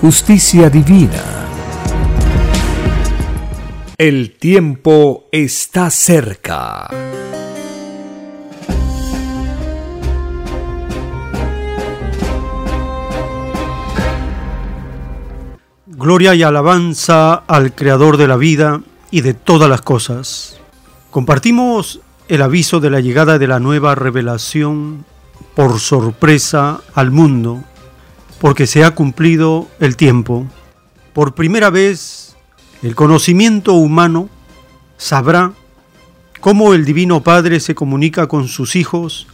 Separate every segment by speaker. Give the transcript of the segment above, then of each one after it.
Speaker 1: justicia divina. El tiempo está cerca.
Speaker 2: Gloria y alabanza al Creador de la vida y de todas las cosas. Compartimos el aviso de la llegada de la nueva revelación por sorpresa al mundo, porque se ha cumplido el tiempo. Por primera vez, el conocimiento humano sabrá cómo el Divino Padre se comunica con sus hijos,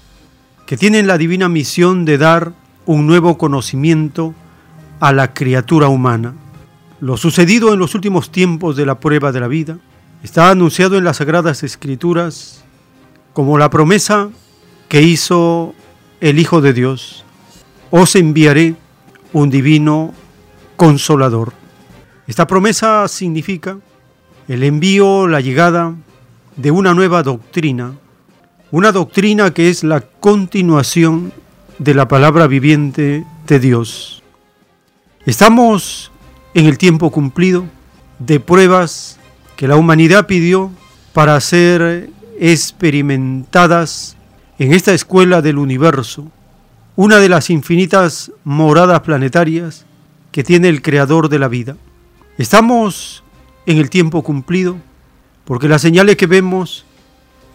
Speaker 2: que tienen la divina misión de dar un nuevo conocimiento a la criatura humana. Lo sucedido en los últimos tiempos de la prueba de la vida está anunciado en las Sagradas Escrituras como la promesa que hizo el Hijo de Dios. Os enviaré un divino consolador. Esta promesa significa el envío, la llegada de una nueva doctrina, una doctrina que es la continuación de la palabra viviente de Dios. Estamos en el tiempo cumplido de pruebas que la humanidad pidió para ser experimentadas en esta escuela del universo, una de las infinitas moradas planetarias que tiene el creador de la vida. Estamos en el tiempo cumplido porque las señales que vemos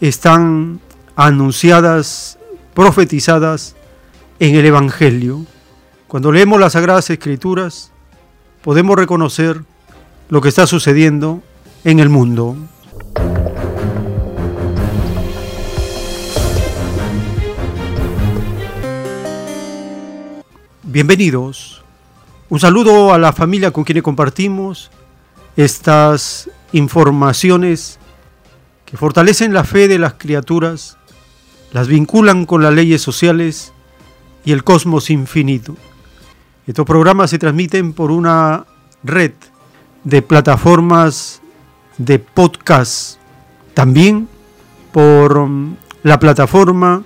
Speaker 2: están anunciadas, profetizadas en el Evangelio. Cuando leemos las Sagradas Escrituras, podemos reconocer lo que está sucediendo en el mundo. Bienvenidos. Un saludo a la familia con quien compartimos estas informaciones que fortalecen la fe de las criaturas, las vinculan con las leyes sociales y el cosmos infinito. Estos programas se transmiten por una red de plataformas de podcast, también por um, la plataforma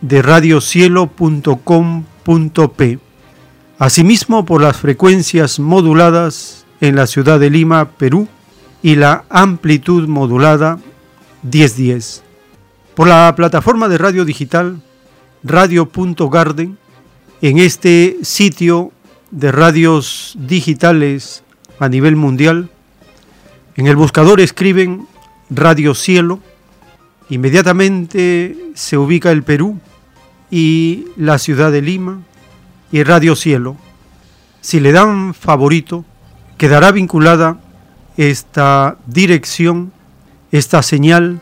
Speaker 2: de radiocielo.com.p, asimismo por las frecuencias moduladas en la ciudad de Lima, Perú, y la amplitud modulada 1010. Por la plataforma de radio digital radio.garden en este sitio de radios digitales a nivel mundial, en el buscador escriben Radio Cielo, inmediatamente se ubica el Perú y la ciudad de Lima y Radio Cielo. Si le dan favorito, quedará vinculada esta dirección, esta señal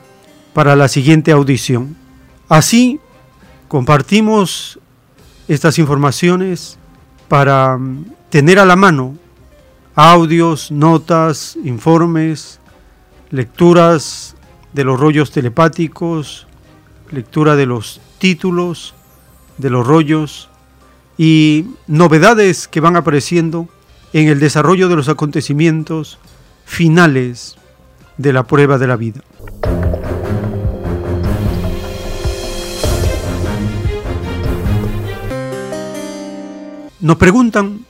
Speaker 2: para la siguiente audición. Así compartimos estas informaciones para mm, tener a la mano audios, notas, informes, lecturas de los rollos telepáticos, lectura de los títulos de los rollos y novedades que van apareciendo en el desarrollo de los acontecimientos finales de la prueba de la vida. Nos preguntan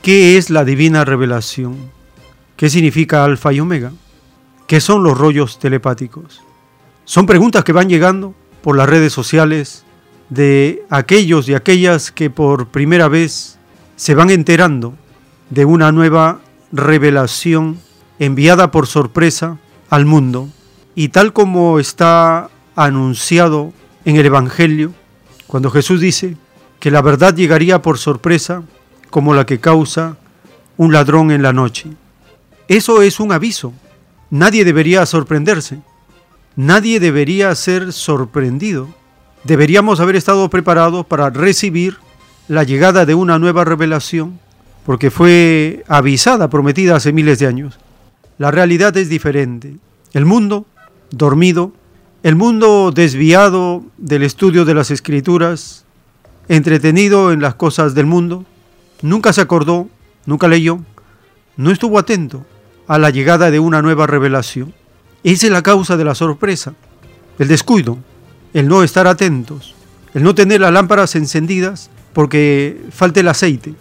Speaker 2: qué es la divina revelación, qué significa alfa y omega, qué son los rollos telepáticos. Son preguntas que van llegando por las redes sociales de aquellos y aquellas que por primera vez se van enterando de una nueva revelación enviada por sorpresa al mundo. Y tal como está anunciado en el Evangelio, cuando Jesús dice que la verdad llegaría por sorpresa como la que causa un ladrón en la noche. Eso es un aviso. Nadie debería sorprenderse. Nadie debería ser sorprendido. Deberíamos haber estado preparados para recibir la llegada de una nueva revelación, porque fue avisada, prometida hace miles de años. La realidad es diferente. El mundo, dormido, el mundo desviado del estudio de las escrituras, entretenido en las cosas del mundo, nunca se acordó, nunca leyó, no estuvo atento a la llegada de una nueva revelación. Esa es la causa de la sorpresa, el descuido, el no estar atentos, el no tener las lámparas encendidas porque falta el aceite.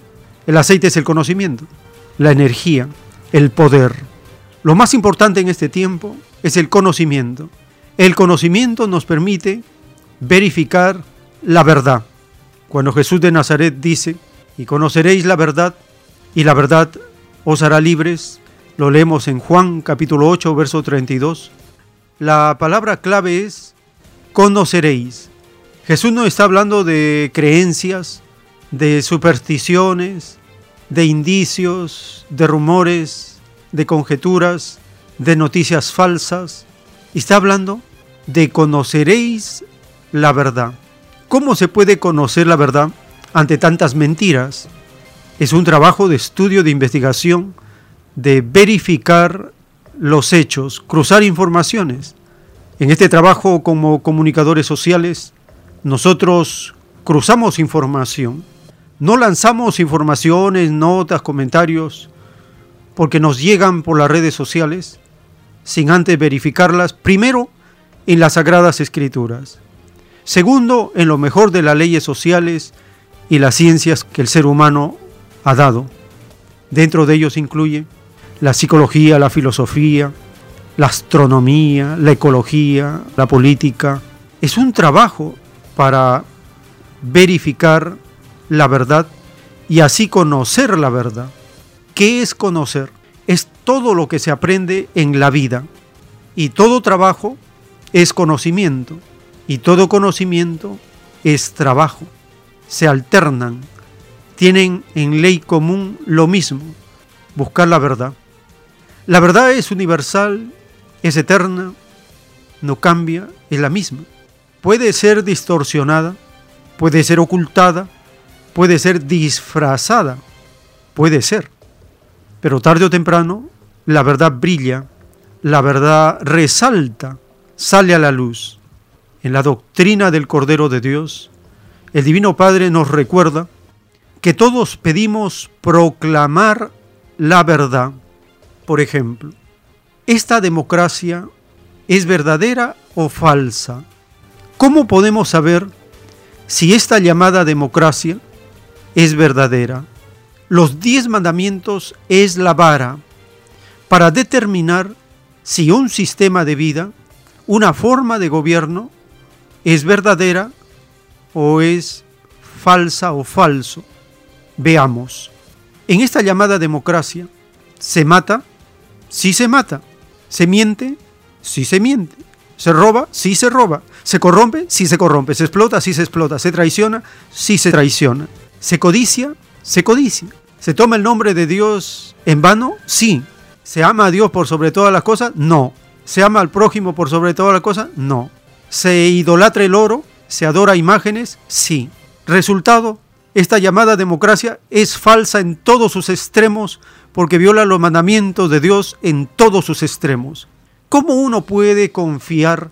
Speaker 2: El aceite es el conocimiento, la energía, el poder. Lo más importante en este tiempo es el conocimiento. El conocimiento nos permite verificar la verdad. Cuando Jesús de Nazaret dice, y conoceréis la verdad, y la verdad os hará libres, lo leemos en Juan capítulo 8, verso 32. La palabra clave es conoceréis. Jesús no está hablando de creencias, de supersticiones, de indicios, de rumores, de conjeturas, de noticias falsas. Está hablando de conoceréis la verdad. ¿Cómo se puede conocer la verdad ante tantas mentiras? Es un trabajo de estudio, de investigación, de verificar los hechos, cruzar informaciones. En este trabajo como comunicadores sociales, nosotros cruzamos información, no lanzamos informaciones, notas, comentarios, porque nos llegan por las redes sociales, sin antes verificarlas, primero en las sagradas escrituras, segundo en lo mejor de las leyes sociales y las ciencias que el ser humano ha dado. Dentro de ellos incluye la psicología, la filosofía, la astronomía, la ecología, la política. Es un trabajo para verificar la verdad y así conocer la verdad. ¿Qué es conocer? Es todo lo que se aprende en la vida y todo trabajo es conocimiento y todo conocimiento es trabajo. Se alternan, tienen en ley común lo mismo, buscar la verdad. La verdad es universal, es eterna, no cambia, es la misma. Puede ser distorsionada, puede ser ocultada, puede ser disfrazada, puede ser. Pero tarde o temprano la verdad brilla, la verdad resalta, sale a la luz. En la doctrina del Cordero de Dios, el Divino Padre nos recuerda que todos pedimos proclamar la verdad por ejemplo, ¿esta democracia es verdadera o falsa? ¿Cómo podemos saber si esta llamada democracia es verdadera? Los diez mandamientos es la vara para determinar si un sistema de vida, una forma de gobierno, es verdadera o es falsa o falso. Veamos, en esta llamada democracia se mata sí se mata. Se miente, sí se miente. Se roba, sí se roba. Se corrompe, sí se corrompe. Se explota, sí se explota. Se traiciona, sí se traiciona. Se codicia, se codicia. ¿Se toma el nombre de Dios en vano? Sí. ¿Se ama a Dios por sobre todas las cosas? No. ¿Se ama al prójimo por sobre todas las cosas? No. ¿Se idolatra el oro? ¿Se adora imágenes? Sí. Resultado, esta llamada democracia es falsa en todos sus extremos porque viola los mandamientos de Dios en todos sus extremos. ¿Cómo uno puede confiar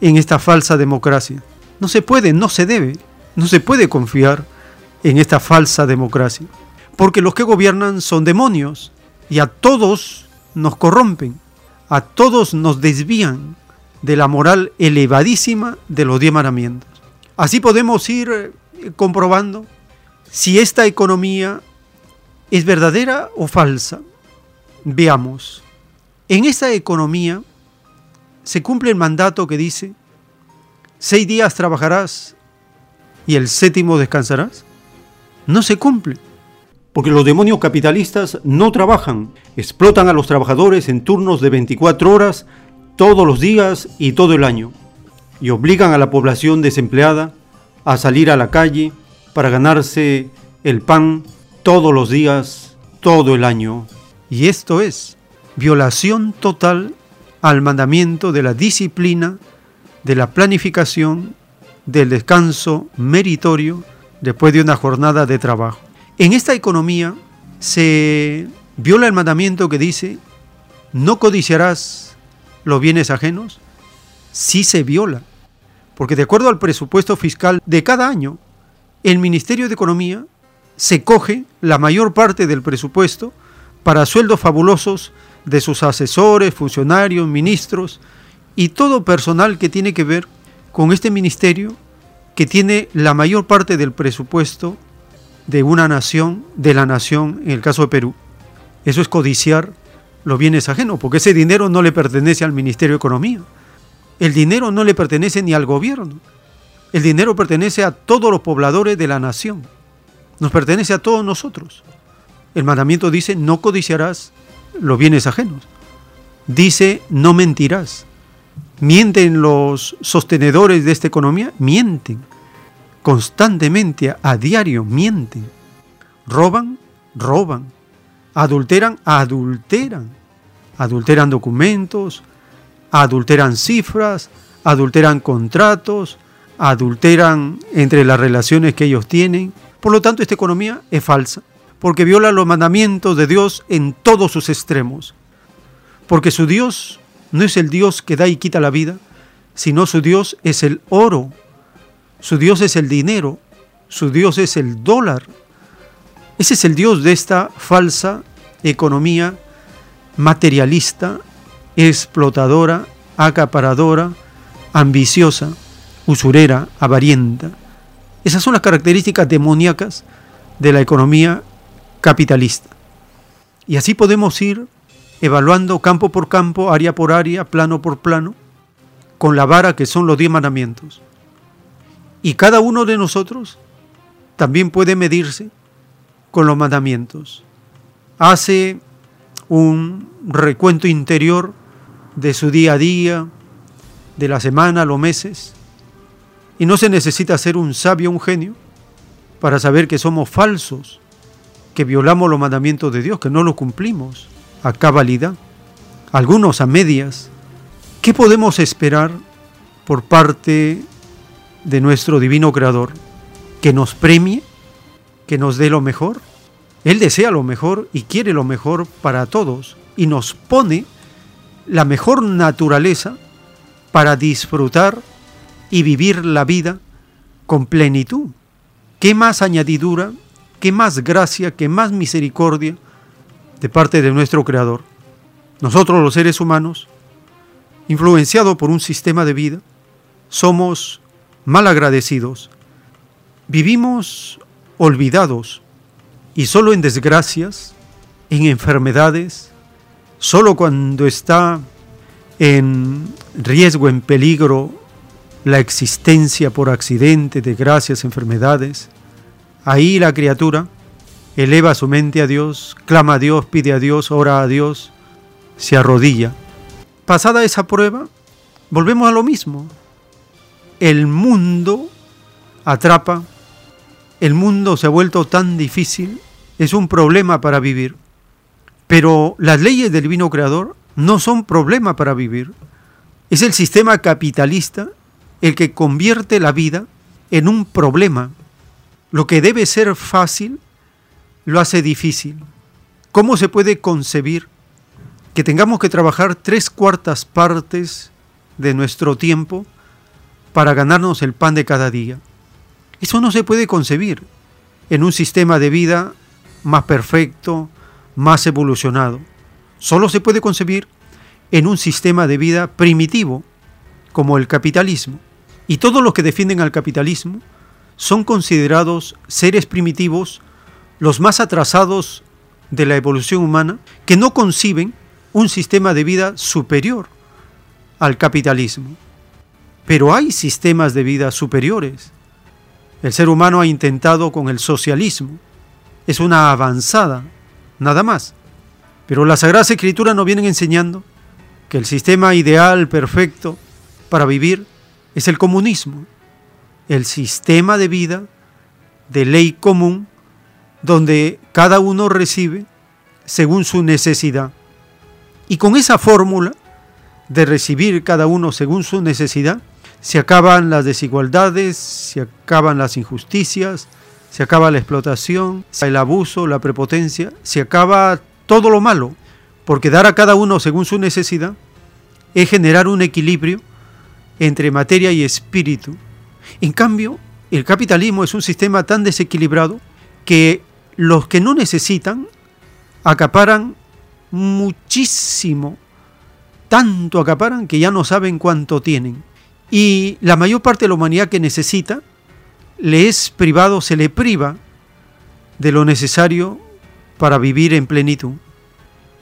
Speaker 2: en esta falsa democracia? No se puede, no se debe, no se puede confiar en esta falsa democracia, porque los que gobiernan son demonios y a todos nos corrompen, a todos nos desvían de la moral elevadísima de los diez mandamientos. Así podemos ir comprobando si esta economía es verdadera o falsa. Veamos, en esta economía se cumple el mandato que dice, seis días trabajarás y el séptimo descansarás. No se cumple. porque los demonios capitalistas no trabajan, explotan a los trabajadores en turnos de 24 horas todos los días y todo el año, y obligan a la población desempleada a salir a la calle para ganarse el pan todos los días, todo el año. Y esto es violación total al mandamiento de la disciplina, de la planificación, del descanso meritorio después de una jornada de trabajo. En esta economía se viola el mandamiento que dice, no codiciarás los bienes ajenos. Sí se viola, porque de acuerdo al presupuesto fiscal de cada año, el Ministerio de Economía se coge la mayor parte del presupuesto para sueldos fabulosos de sus asesores, funcionarios, ministros y todo personal que tiene que ver con este ministerio que tiene la mayor parte del presupuesto de una nación, de la nación, en el caso de Perú. Eso es codiciar los bienes ajenos, porque ese dinero no le pertenece al Ministerio de Economía. El dinero no le pertenece ni al gobierno. El dinero pertenece a todos los pobladores de la nación. Nos pertenece a todos nosotros. El mandamiento dice, no codiciarás los bienes ajenos. Dice, no mentirás. ¿Mienten los sostenedores de esta economía? Mienten constantemente, a diario, mienten, roban, roban, adulteran, adulteran, adulteran documentos, adulteran cifras, adulteran contratos, adulteran entre las relaciones que ellos tienen. Por lo tanto, esta economía es falsa, porque viola los mandamientos de Dios en todos sus extremos. Porque su Dios no es el Dios que da y quita la vida, sino su Dios es el oro su Dios es el dinero, su Dios es el dólar. Ese es el Dios de esta falsa economía materialista, explotadora, acaparadora, ambiciosa, usurera, avarienta. Esas son las características demoníacas de la economía capitalista. Y así podemos ir evaluando campo por campo, área por área, plano por plano, con la vara que son los diez mandamientos. Y cada uno de nosotros también puede medirse con los mandamientos. Hace un recuento interior de su día a día, de la semana, los meses. Y no se necesita ser un sabio, un genio, para saber que somos falsos, que violamos los mandamientos de Dios, que no los cumplimos a cabalidad, algunos a medias. ¿Qué podemos esperar por parte de nuestro divino Creador, que nos premie, que nos dé lo mejor. Él desea lo mejor y quiere lo mejor para todos y nos pone la mejor naturaleza para disfrutar y vivir la vida con plenitud. ¿Qué más añadidura, qué más gracia, qué más misericordia de parte de nuestro Creador? Nosotros los seres humanos, influenciados por un sistema de vida, somos mal agradecidos, vivimos olvidados y solo en desgracias, en enfermedades, solo cuando está en riesgo, en peligro la existencia por accidente, desgracias, enfermedades, ahí la criatura eleva su mente a Dios, clama a Dios, pide a Dios, ora a Dios, se arrodilla. Pasada esa prueba, volvemos a lo mismo, el mundo atrapa, el mundo se ha vuelto tan difícil, es un problema para vivir. Pero las leyes del divino creador no son problema para vivir. Es el sistema capitalista el que convierte la vida en un problema. Lo que debe ser fácil lo hace difícil. ¿Cómo se puede concebir que tengamos que trabajar tres cuartas partes de nuestro tiempo para ganarnos el pan de cada día. Eso no se puede concebir en un sistema de vida más perfecto, más evolucionado. Solo se puede concebir en un sistema de vida primitivo, como el capitalismo. Y todos los que defienden al capitalismo son considerados seres primitivos, los más atrasados de la evolución humana, que no conciben un sistema de vida superior al capitalismo. Pero hay sistemas de vida superiores. El ser humano ha intentado con el socialismo, es una avanzada, nada más. Pero las Sagradas Escrituras nos vienen enseñando que el sistema ideal, perfecto para vivir, es el comunismo, el sistema de vida de ley común donde cada uno recibe según su necesidad. Y con esa fórmula de recibir cada uno según su necesidad, se acaban las desigualdades, se acaban las injusticias, se acaba la explotación, el abuso, la prepotencia, se acaba todo lo malo, porque dar a cada uno según su necesidad es generar un equilibrio entre materia y espíritu. En cambio, el capitalismo es un sistema tan desequilibrado que los que no necesitan acaparan muchísimo, tanto acaparan que ya no saben cuánto tienen. Y la mayor parte de la humanidad que necesita le es privado, se le priva de lo necesario para vivir en plenitud.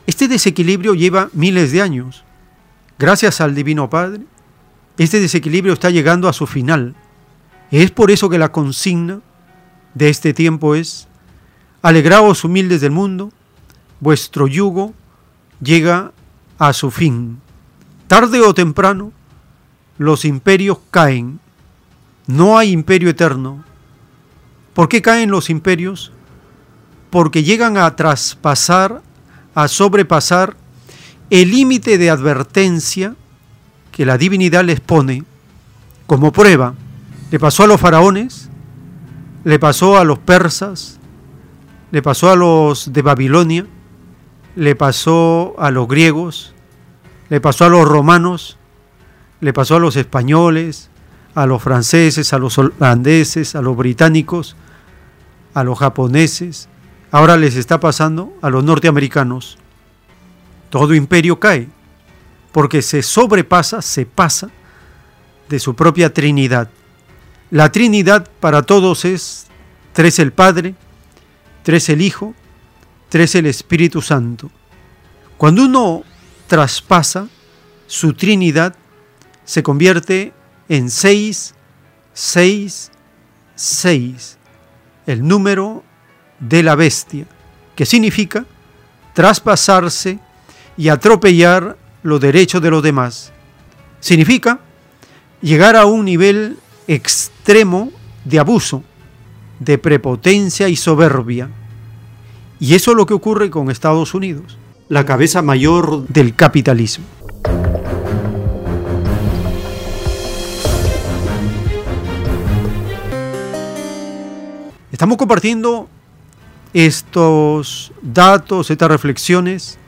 Speaker 2: Este desequilibrio lleva miles de años. Gracias al Divino Padre, este desequilibrio está llegando a su final. Es por eso que la consigna de este tiempo es, alegraos humildes del mundo, vuestro yugo llega a su fin. Tarde o temprano, los imperios caen. No hay imperio eterno. ¿Por qué caen los imperios? Porque llegan a traspasar, a sobrepasar el límite de advertencia que la divinidad les pone como prueba. Le pasó a los faraones, le pasó a los persas, le pasó a los de Babilonia, le pasó a los griegos, le pasó a los romanos, le pasó a los españoles, a los franceses, a los holandeses, a los británicos, a los japoneses, ahora les está pasando a los norteamericanos. Todo imperio cae porque se sobrepasa, se pasa de su propia Trinidad. La Trinidad para todos es tres el Padre, tres el Hijo, tres el Espíritu Santo. Cuando uno traspasa su Trinidad, se convierte en seis, seis, seis, el número de la bestia, que significa traspasarse y atropellar los derechos de los demás. Significa llegar a un nivel extremo de abuso, de prepotencia y soberbia. Y eso es lo que ocurre con Estados Unidos, la cabeza mayor del capitalismo. Estamos compartiendo estos datos, estas reflexiones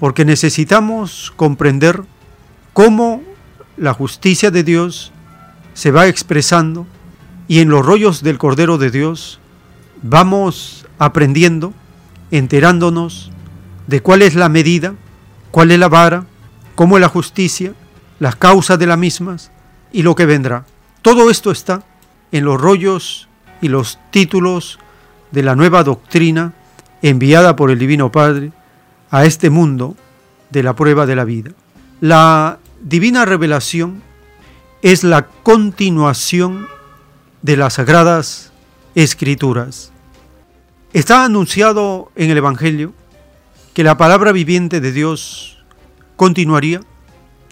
Speaker 2: porque necesitamos comprender cómo la justicia de Dios se va expresando y en los rollos del Cordero de Dios vamos aprendiendo, enterándonos de cuál es la medida, cuál es la vara, cómo es la justicia, las causas de las mismas y lo que vendrá. Todo esto está en los rollos y los títulos de la nueva doctrina enviada por el Divino Padre a este mundo de la prueba de la vida. La divina revelación es la continuación de las sagradas escrituras. Está anunciado en el Evangelio que la palabra viviente de Dios continuaría.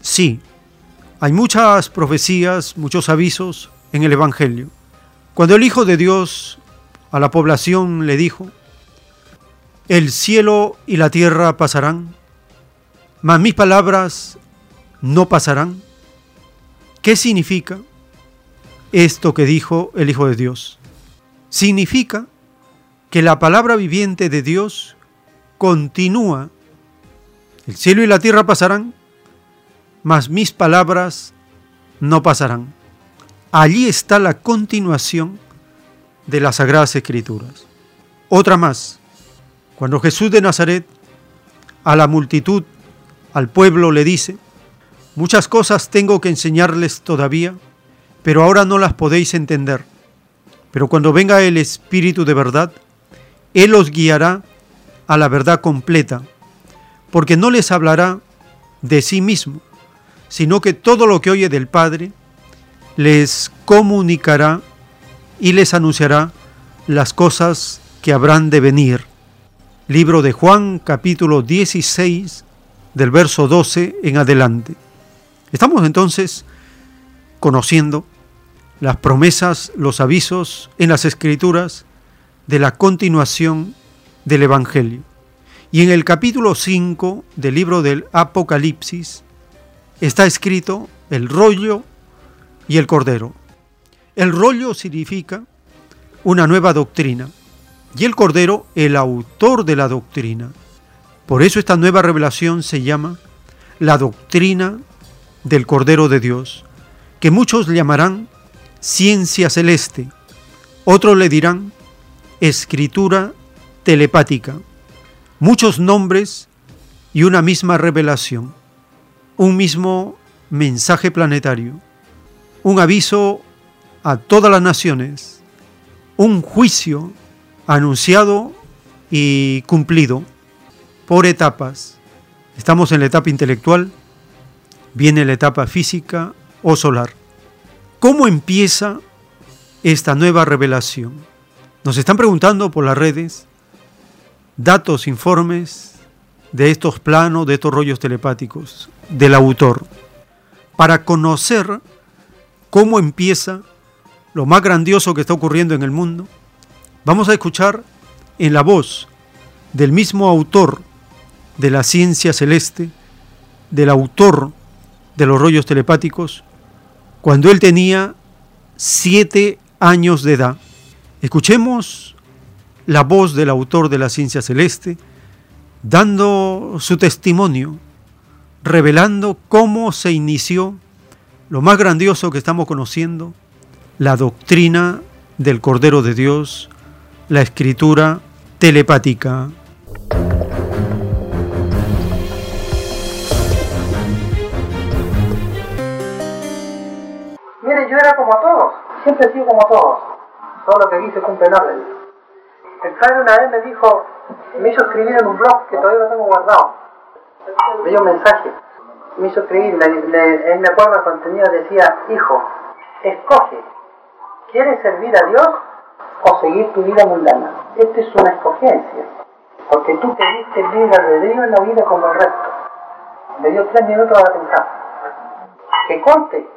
Speaker 2: Sí, hay muchas profecías, muchos avisos en el Evangelio. Cuando el Hijo de Dios a la población le dijo, el cielo y la tierra pasarán, mas mis palabras no pasarán. ¿Qué significa esto que dijo el Hijo de Dios? Significa que la palabra viviente de Dios continúa. El cielo y la tierra pasarán, mas mis palabras no pasarán. Allí está la continuación de las Sagradas Escrituras. Otra más. Cuando Jesús de Nazaret a la multitud, al pueblo le dice, muchas cosas tengo que enseñarles todavía, pero ahora no las podéis entender. Pero cuando venga el Espíritu de verdad, Él os guiará a la verdad completa, porque no les hablará de sí mismo, sino que todo lo que oye del Padre les comunicará y les anunciará las cosas que habrán de venir. Libro de Juan capítulo 16 del verso 12 en adelante. Estamos entonces conociendo las promesas, los avisos en las escrituras de la continuación del Evangelio. Y en el capítulo 5 del libro del Apocalipsis está escrito el rollo y el cordero. El rollo significa una nueva doctrina y el cordero el autor de la doctrina. Por eso esta nueva revelación se llama la doctrina del Cordero de Dios, que muchos llamarán ciencia celeste, otros le dirán escritura telepática, muchos nombres y una misma revelación, un mismo mensaje planetario, un aviso a todas las naciones, un juicio anunciado y cumplido por etapas. Estamos en la etapa intelectual, viene la etapa física o solar. ¿Cómo empieza esta nueva revelación? Nos están preguntando por las redes datos, informes de estos planos, de estos rollos telepáticos del autor, para conocer cómo empieza lo más grandioso que está ocurriendo en el mundo. Vamos a escuchar en la voz del mismo autor de la ciencia celeste, del autor de los rollos telepáticos, cuando él tenía siete años de edad. Escuchemos la voz del autor de la ciencia celeste, dando su testimonio, revelando cómo se inició lo más grandioso que estamos conociendo, la doctrina del Cordero de Dios, la escritura telepática.
Speaker 3: Mire, yo era como todos, siempre he sido como todos, todo lo que dice cumple orden. El padre una vez me dijo, me hizo escribir en un blog que todavía lo tengo guardado. Me dio un mensaje, me hizo escribir, él me acuerdo el contenido, decía, hijo, escoge, ¿quieres servir a Dios o seguir tu vida mundana? Esta es una escogencia, porque tú pediste libre albedrío en la vida como el resto. Me dio tres minutos para pensar. Que conte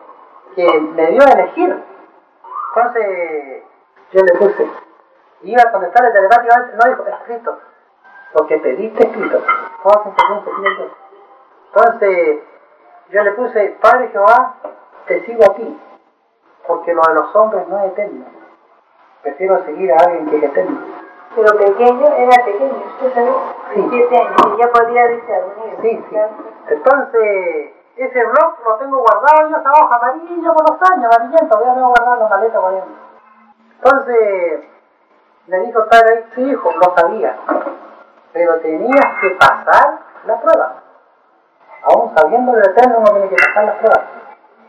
Speaker 3: que me dio a elegir. Entonces yo le puse, iba a contestarle telepáticamente, no dijo, escrito. Lo que pediste escrito. Entonces, yo le puse, Padre Jehová, te sigo a ti, porque lo de los hombres no es eterno. Prefiero seguir a alguien que es eterno.
Speaker 4: Pero pequeño, era pequeño, usted sabe, sí. siete años, y ya podía discernir.
Speaker 3: Sí, sí. Entonces, ese blog lo tengo guardado en esa hoja amarilla por los años, amarillento, todavía tengo guardado en la maleta por Entonces, le dijo padre, sí hijo, lo sabía, pero tenías que pasar la prueba. Aún sabiendo el eterno no tiene que pasar las pruebas,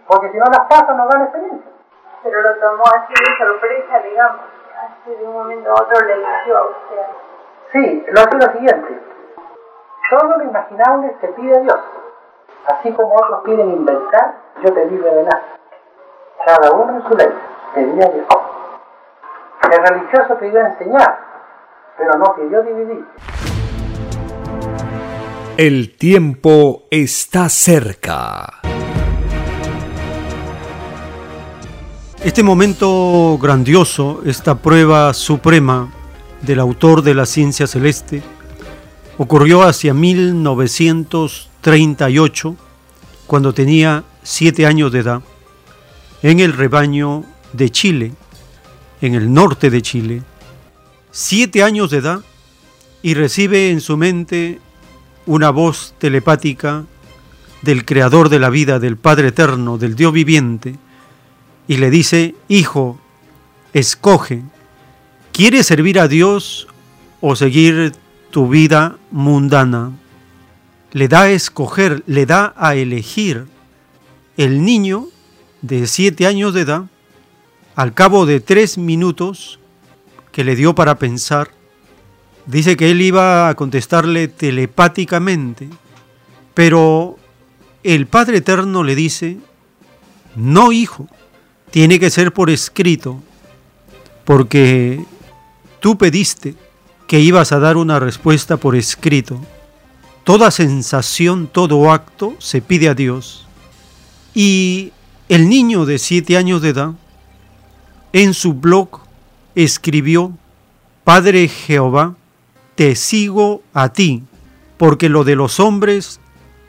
Speaker 3: porque si no las pasa no dan experiencia.
Speaker 4: Pero lo tomó así de sorpresa, digamos, así de un momento a otro le eligió a usted.
Speaker 3: Sí, lo hace lo siguiente, todo lo imaginable te pide Dios, así como otros piden inventar, yo te di revelar. Cada uno en su ley, pedía Dios. El religioso pidió enseñar, pero no pidió dividir.
Speaker 1: El tiempo está cerca.
Speaker 2: Este momento grandioso, esta prueba suprema del autor de la ciencia celeste, ocurrió hacia 1938, cuando tenía siete años de edad, en el rebaño de Chile, en el norte de Chile, siete años de edad, y recibe en su mente una voz telepática del Creador de la vida, del Padre Eterno, del Dios viviente, y le dice, Hijo, escoge, ¿quieres servir a Dios o seguir tu vida mundana? Le da a escoger, le da a elegir. El niño de siete años de edad al cabo de tres minutos que le dio para pensar, dice que él iba a contestarle telepáticamente, pero el Padre Eterno le dice, no hijo, tiene que ser por escrito, porque tú pediste que ibas a dar una respuesta por escrito. Toda sensación, todo acto se pide a Dios. Y el niño de siete años de edad en su blog escribió, Padre Jehová, te sigo a ti, porque lo de los hombres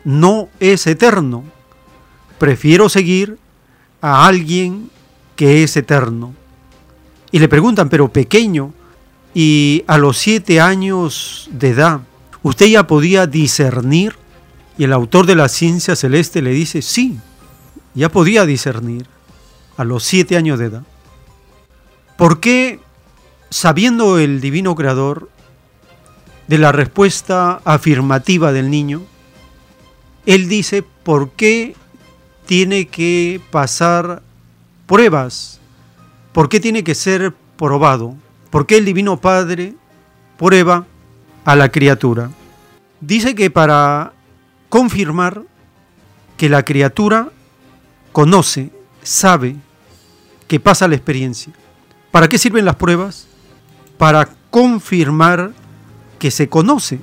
Speaker 2: no es eterno. Prefiero seguir a alguien que es eterno. Y le preguntan, pero pequeño, y a los siete años de edad, ¿usted ya podía discernir? Y el autor de la ciencia celeste le dice, sí, ya podía discernir a los siete años de edad. ¿Por qué, sabiendo el divino creador de la respuesta afirmativa del niño, él dice, ¿por qué tiene que pasar pruebas? ¿Por qué tiene que ser probado? ¿Por qué el Divino Padre prueba a la criatura? Dice que para confirmar que la criatura conoce, sabe, que pasa la experiencia. ¿Para qué sirven las pruebas? Para confirmar que se conoce,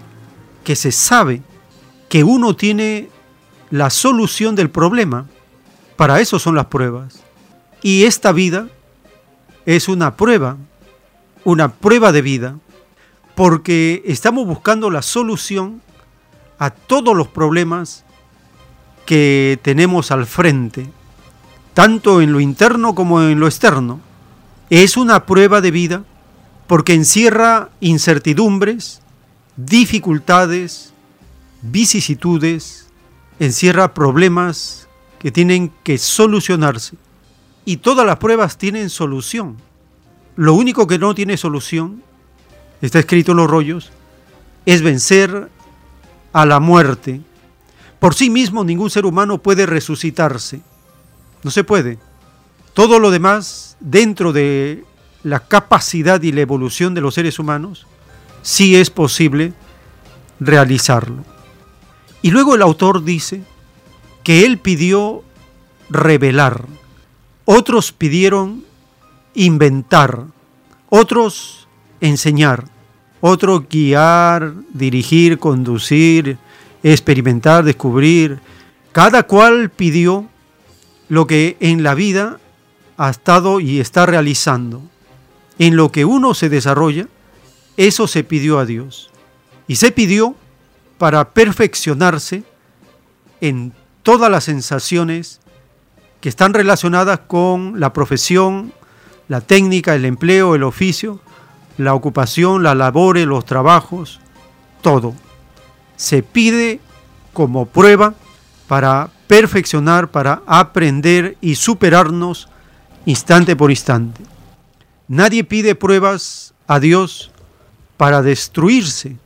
Speaker 2: que se sabe, que uno tiene la solución del problema. Para eso son las pruebas. Y esta vida es una prueba una prueba de vida porque estamos buscando la solución a todos los problemas que tenemos al frente, tanto en lo interno como en lo externo. Es una prueba de vida porque encierra incertidumbres, dificultades, vicisitudes, encierra problemas que tienen que solucionarse. Y todas las pruebas tienen solución. Lo único que no tiene solución, está escrito en los rollos, es vencer a la muerte. Por sí mismo ningún ser humano puede resucitarse. No se puede. Todo lo demás, dentro de la capacidad y la evolución de los seres humanos, sí es posible realizarlo. Y luego el autor dice que él pidió revelar, otros pidieron inventar, otros enseñar, otros guiar, dirigir, conducir, experimentar, descubrir. Cada cual pidió lo que en la vida ha estado y está realizando. En lo que uno se desarrolla, eso se pidió a Dios. Y se pidió para perfeccionarse en todas las sensaciones que están relacionadas con la profesión, la técnica, el empleo, el oficio, la ocupación, la labores, los trabajos, todo. Se pide como prueba para perfeccionar, para aprender y superarnos instante por instante. Nadie pide pruebas a Dios para destruirse,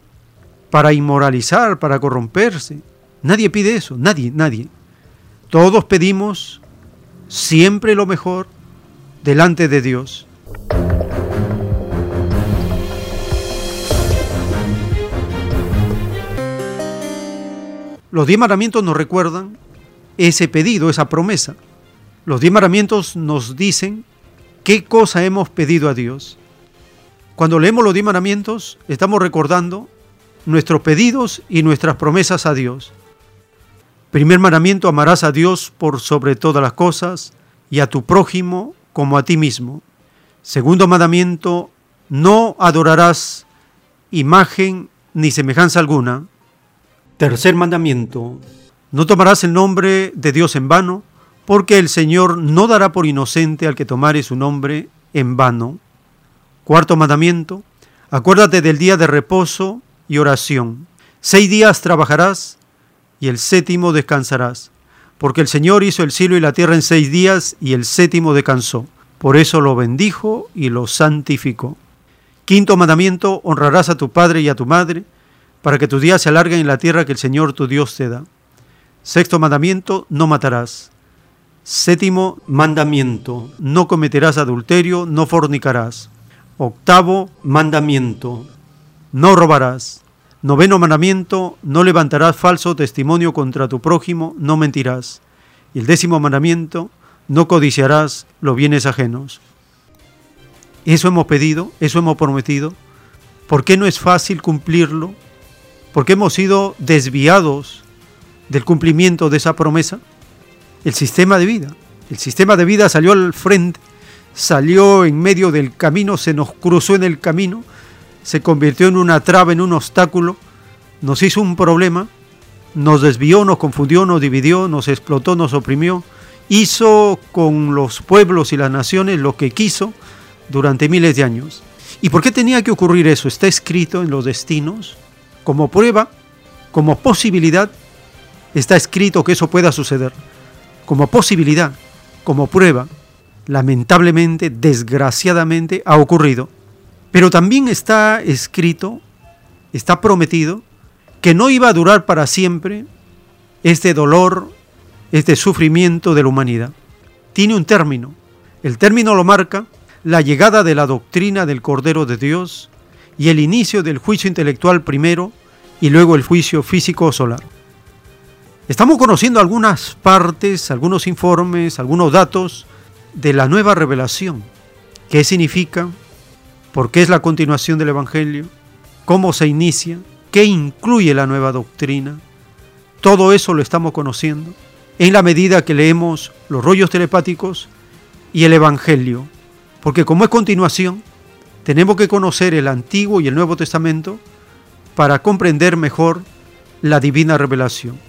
Speaker 2: para inmoralizar, para corromperse. Nadie pide eso, nadie, nadie. Todos pedimos siempre lo mejor delante de Dios. Los diez mandamientos nos recuerdan ese pedido, esa promesa. Los diez mandamientos nos dicen qué cosa hemos pedido a Dios. Cuando leemos los diez mandamientos, estamos recordando nuestros pedidos y nuestras promesas a Dios. Primer mandamiento, amarás a Dios por sobre todas las cosas y a tu prójimo como a ti mismo. Segundo mandamiento, no adorarás imagen ni semejanza alguna. Tercer mandamiento, no tomarás el nombre de Dios en vano, porque el Señor no dará por inocente al que tomare su nombre en vano. Cuarto mandamiento, acuérdate del día de reposo y oración. Seis días trabajarás y el séptimo descansarás porque el Señor hizo el cielo y la tierra en seis días y el séptimo descansó. Por eso lo bendijo y lo santificó. Quinto mandamiento, honrarás a tu padre y a tu madre, para que tus días se alarguen en la tierra que el Señor tu Dios te da. Sexto mandamiento, no matarás. Séptimo mandamiento, no cometerás adulterio, no fornicarás. Octavo mandamiento, no robarás. Noveno mandamiento, no levantarás falso testimonio contra tu prójimo, no mentirás. Y el décimo mandamiento, no codiciarás los bienes ajenos. Eso hemos pedido, eso hemos prometido, ¿Por qué no es fácil cumplirlo? ¿Por qué hemos sido desviados del cumplimiento de esa promesa? El sistema de vida. El sistema de vida salió al frente, salió en medio del camino, se nos cruzó en el camino, se convirtió en una traba, en un obstáculo, nos hizo un problema, nos desvió, nos confundió, nos dividió, nos explotó, nos oprimió, hizo con los pueblos y las naciones lo que quiso durante miles de años. ¿Y por qué tenía que ocurrir eso? Está escrito en los destinos, como prueba, como posibilidad, está escrito que eso pueda suceder. Como posibilidad, como prueba, lamentablemente, desgraciadamente, ha ocurrido. Pero también está escrito, está prometido, que no iba a durar para siempre este dolor, este sufrimiento de la humanidad. Tiene un término. El término lo marca la llegada de la doctrina del Cordero de Dios y el inicio del juicio intelectual primero y luego el juicio físico solar. Estamos conociendo algunas partes, algunos informes, algunos datos de la nueva revelación. ¿Qué significa? ¿Por qué es la continuación del Evangelio? ¿Cómo se inicia? ¿Qué incluye la nueva doctrina? Todo eso lo estamos conociendo en la medida que leemos los rollos telepáticos y el Evangelio, porque como es continuación, tenemos que conocer el Antiguo y el Nuevo Testamento para comprender mejor la divina revelación.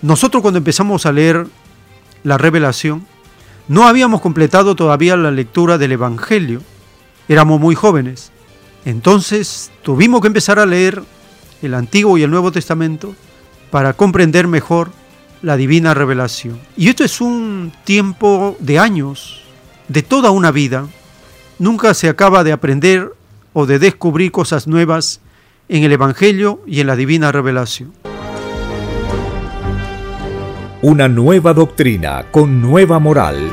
Speaker 2: Nosotros cuando empezamos a leer la revelación, no habíamos completado todavía la lectura del Evangelio, éramos muy jóvenes. Entonces tuvimos que empezar a leer el Antiguo y el Nuevo Testamento para comprender mejor la divina revelación. Y esto es un tiempo de años, de toda una vida, Nunca se acaba de aprender o de descubrir cosas nuevas en el Evangelio y en la divina revelación.
Speaker 1: Una nueva doctrina con nueva moral,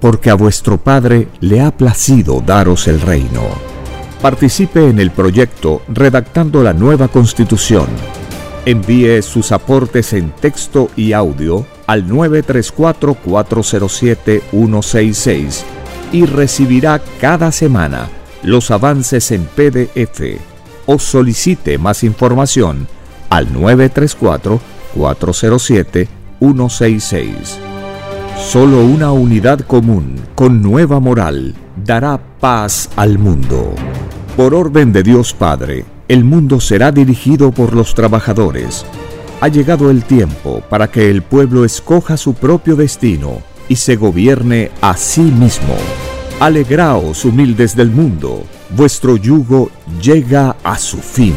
Speaker 1: porque a vuestro Padre le ha placido daros el reino. Participe en el proyecto redactando la nueva constitución. Envíe sus aportes en texto y audio al 934-407-166 y recibirá cada semana los avances en PDF o solicite más información al 934-407-166. Solo una unidad común con nueva moral dará paz al mundo. Por orden de Dios Padre, el mundo será dirigido por los trabajadores ha llegado el tiempo para que el pueblo escoja su propio destino y se gobierne a sí mismo. Alegraos, humildes del mundo, vuestro yugo llega a su fin.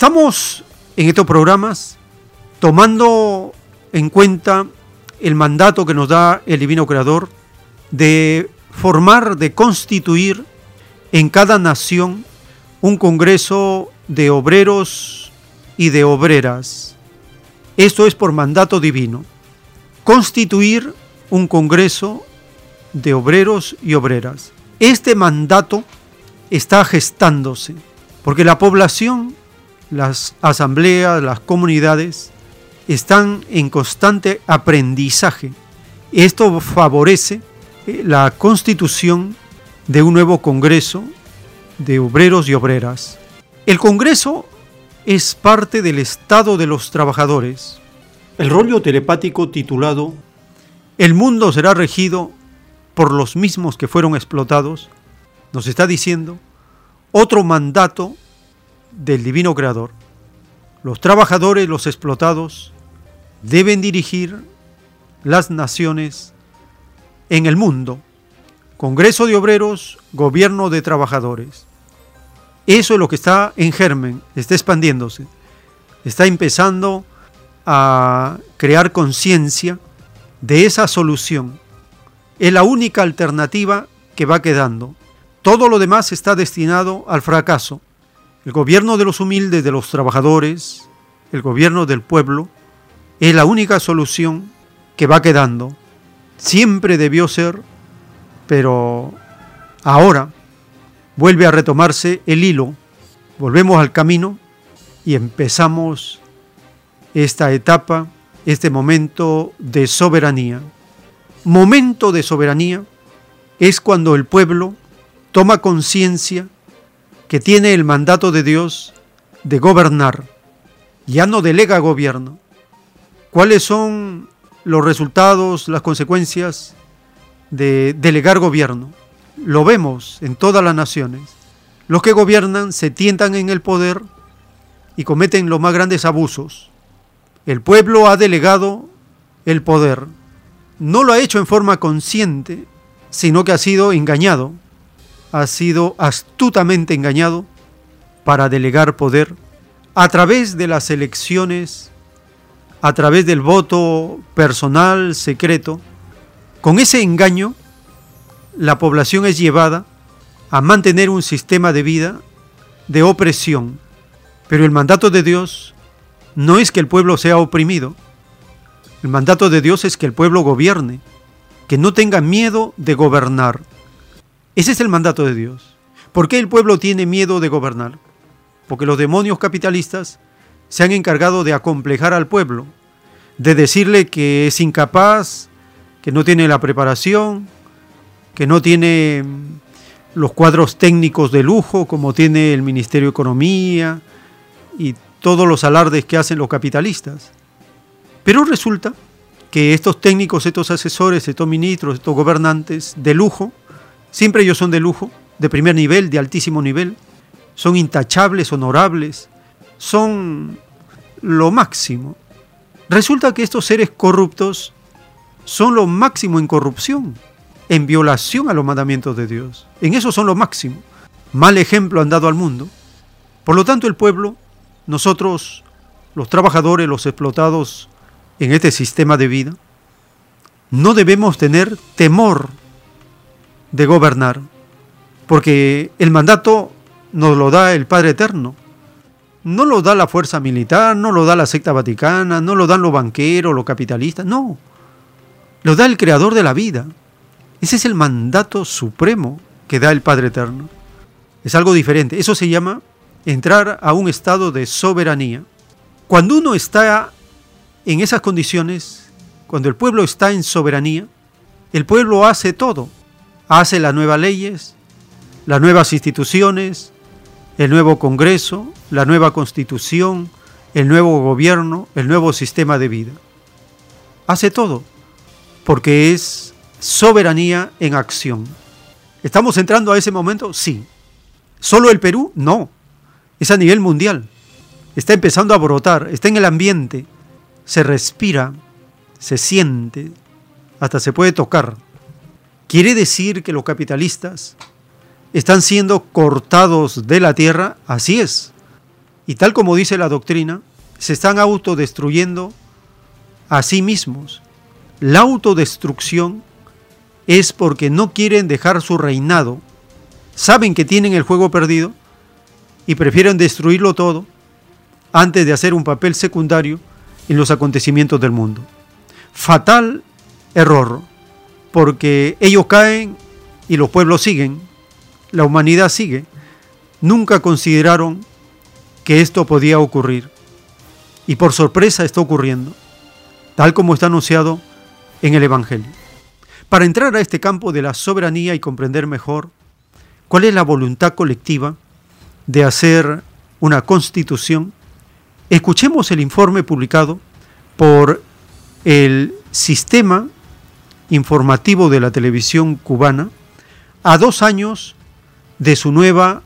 Speaker 2: Estamos en estos programas tomando en cuenta el mandato que nos da el Divino Creador de formar, de constituir en cada nación un congreso de obreros y de obreras. Esto es por mandato divino. Constituir un Congreso de Obreros y Obreras. Este mandato está gestándose, porque la población, las asambleas, las comunidades, están en constante aprendizaje. Esto favorece eh, la constitución de un nuevo Congreso de Obreros y Obreras. El Congreso es parte del Estado de los Trabajadores. El rollo telepático titulado El mundo será regido por los mismos que fueron explotados nos está diciendo otro mandato del Divino Creador. Los trabajadores, los explotados, deben dirigir las naciones en el mundo. Congreso de Obreros, Gobierno de Trabajadores. Eso es lo que está en germen, está expandiéndose, está empezando a crear conciencia de esa solución. Es la única alternativa que va quedando. Todo lo demás está destinado al fracaso. El gobierno de los humildes, de los trabajadores, el gobierno del pueblo, es la única solución que va quedando. Siempre debió ser, pero ahora vuelve a retomarse el hilo. Volvemos al camino y empezamos esta etapa, este momento de soberanía. Momento de soberanía es cuando el pueblo toma conciencia que tiene el mandato de Dios de gobernar. Ya no delega gobierno. ¿Cuáles son los resultados, las consecuencias de delegar gobierno? Lo vemos en todas las naciones. Los que gobiernan se tientan en el poder y cometen los más grandes abusos. El pueblo ha delegado el poder. No lo ha hecho en forma consciente, sino que ha sido engañado ha sido astutamente engañado para delegar poder a través de las elecciones, a través del voto personal secreto. Con ese engaño, la población es llevada a mantener un sistema de vida de opresión. Pero el mandato de Dios no es que el pueblo sea oprimido. El mandato de Dios es que el pueblo gobierne, que no tenga miedo de gobernar. Ese es el mandato de Dios. ¿Por qué el pueblo tiene miedo de gobernar? Porque los demonios capitalistas se han encargado de acomplejar al pueblo, de decirle que es incapaz, que no tiene la preparación, que no tiene mm, los cuadros técnicos de lujo como tiene el Ministerio de Economía y todos los alardes que hacen los capitalistas. Pero resulta que estos técnicos, estos asesores, estos ministros, estos gobernantes de lujo, Siempre ellos son de lujo, de primer nivel, de altísimo nivel. Son intachables, honorables, son lo máximo. Resulta que estos seres corruptos son lo máximo en corrupción, en violación a los mandamientos de Dios. En eso son lo máximo. Mal ejemplo han dado al mundo. Por lo tanto, el pueblo, nosotros, los trabajadores, los explotados en este sistema de vida, no debemos tener temor de gobernar, porque el mandato nos lo da el Padre Eterno. No lo da la fuerza militar, no lo da la secta vaticana, no lo dan los banqueros, los capitalistas, no. Lo da el Creador de la vida. Ese es el mandato supremo que da el Padre Eterno. Es algo diferente. Eso se llama entrar a un estado de soberanía. Cuando uno está en esas condiciones, cuando el pueblo está en soberanía, el pueblo hace todo hace las nuevas leyes, las nuevas instituciones, el nuevo Congreso, la nueva Constitución, el nuevo gobierno, el nuevo sistema de vida. Hace todo, porque es soberanía en acción. ¿Estamos entrando a ese momento? Sí. ¿Solo el Perú? No. Es a nivel mundial. Está empezando a brotar, está en el ambiente, se respira, se siente, hasta se puede tocar. ¿Quiere decir que los capitalistas están siendo cortados de la tierra? Así es. Y tal como dice la doctrina, se están autodestruyendo a sí mismos. La autodestrucción es porque no quieren dejar su reinado. Saben que tienen el juego perdido y prefieren destruirlo todo antes de hacer un papel secundario en los acontecimientos del mundo. Fatal error, porque ellos caen y los pueblos siguen, la humanidad sigue. Nunca consideraron que esto podía ocurrir. Y por sorpresa está ocurriendo, tal como está anunciado en el Evangelio. Para entrar a este campo de la soberanía y comprender mejor cuál es la voluntad colectiva de hacer una constitución, escuchemos el informe publicado por el Sistema Informativo de la Televisión Cubana a dos años de su nueva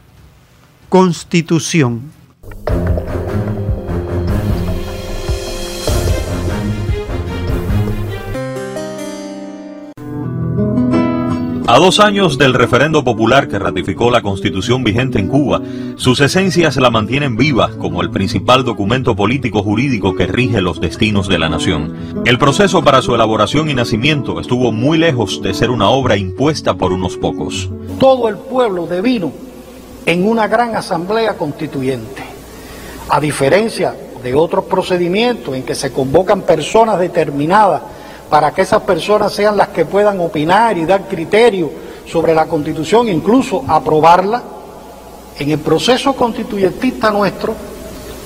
Speaker 2: constitución.
Speaker 5: A dos años del referendo popular que ratificó la constitución vigente en Cuba, sus esencias la mantienen viva como el principal documento político jurídico que rige los destinos de la nación. El proceso para su elaboración y nacimiento estuvo muy lejos de ser una obra impuesta por unos pocos.
Speaker 6: Todo el pueblo devino en una gran asamblea constituyente. A diferencia de otros procedimientos en que se convocan personas determinadas para que esas personas sean las que puedan opinar y dar criterio sobre la constitución, incluso aprobarla, en el proceso constituyentista nuestro,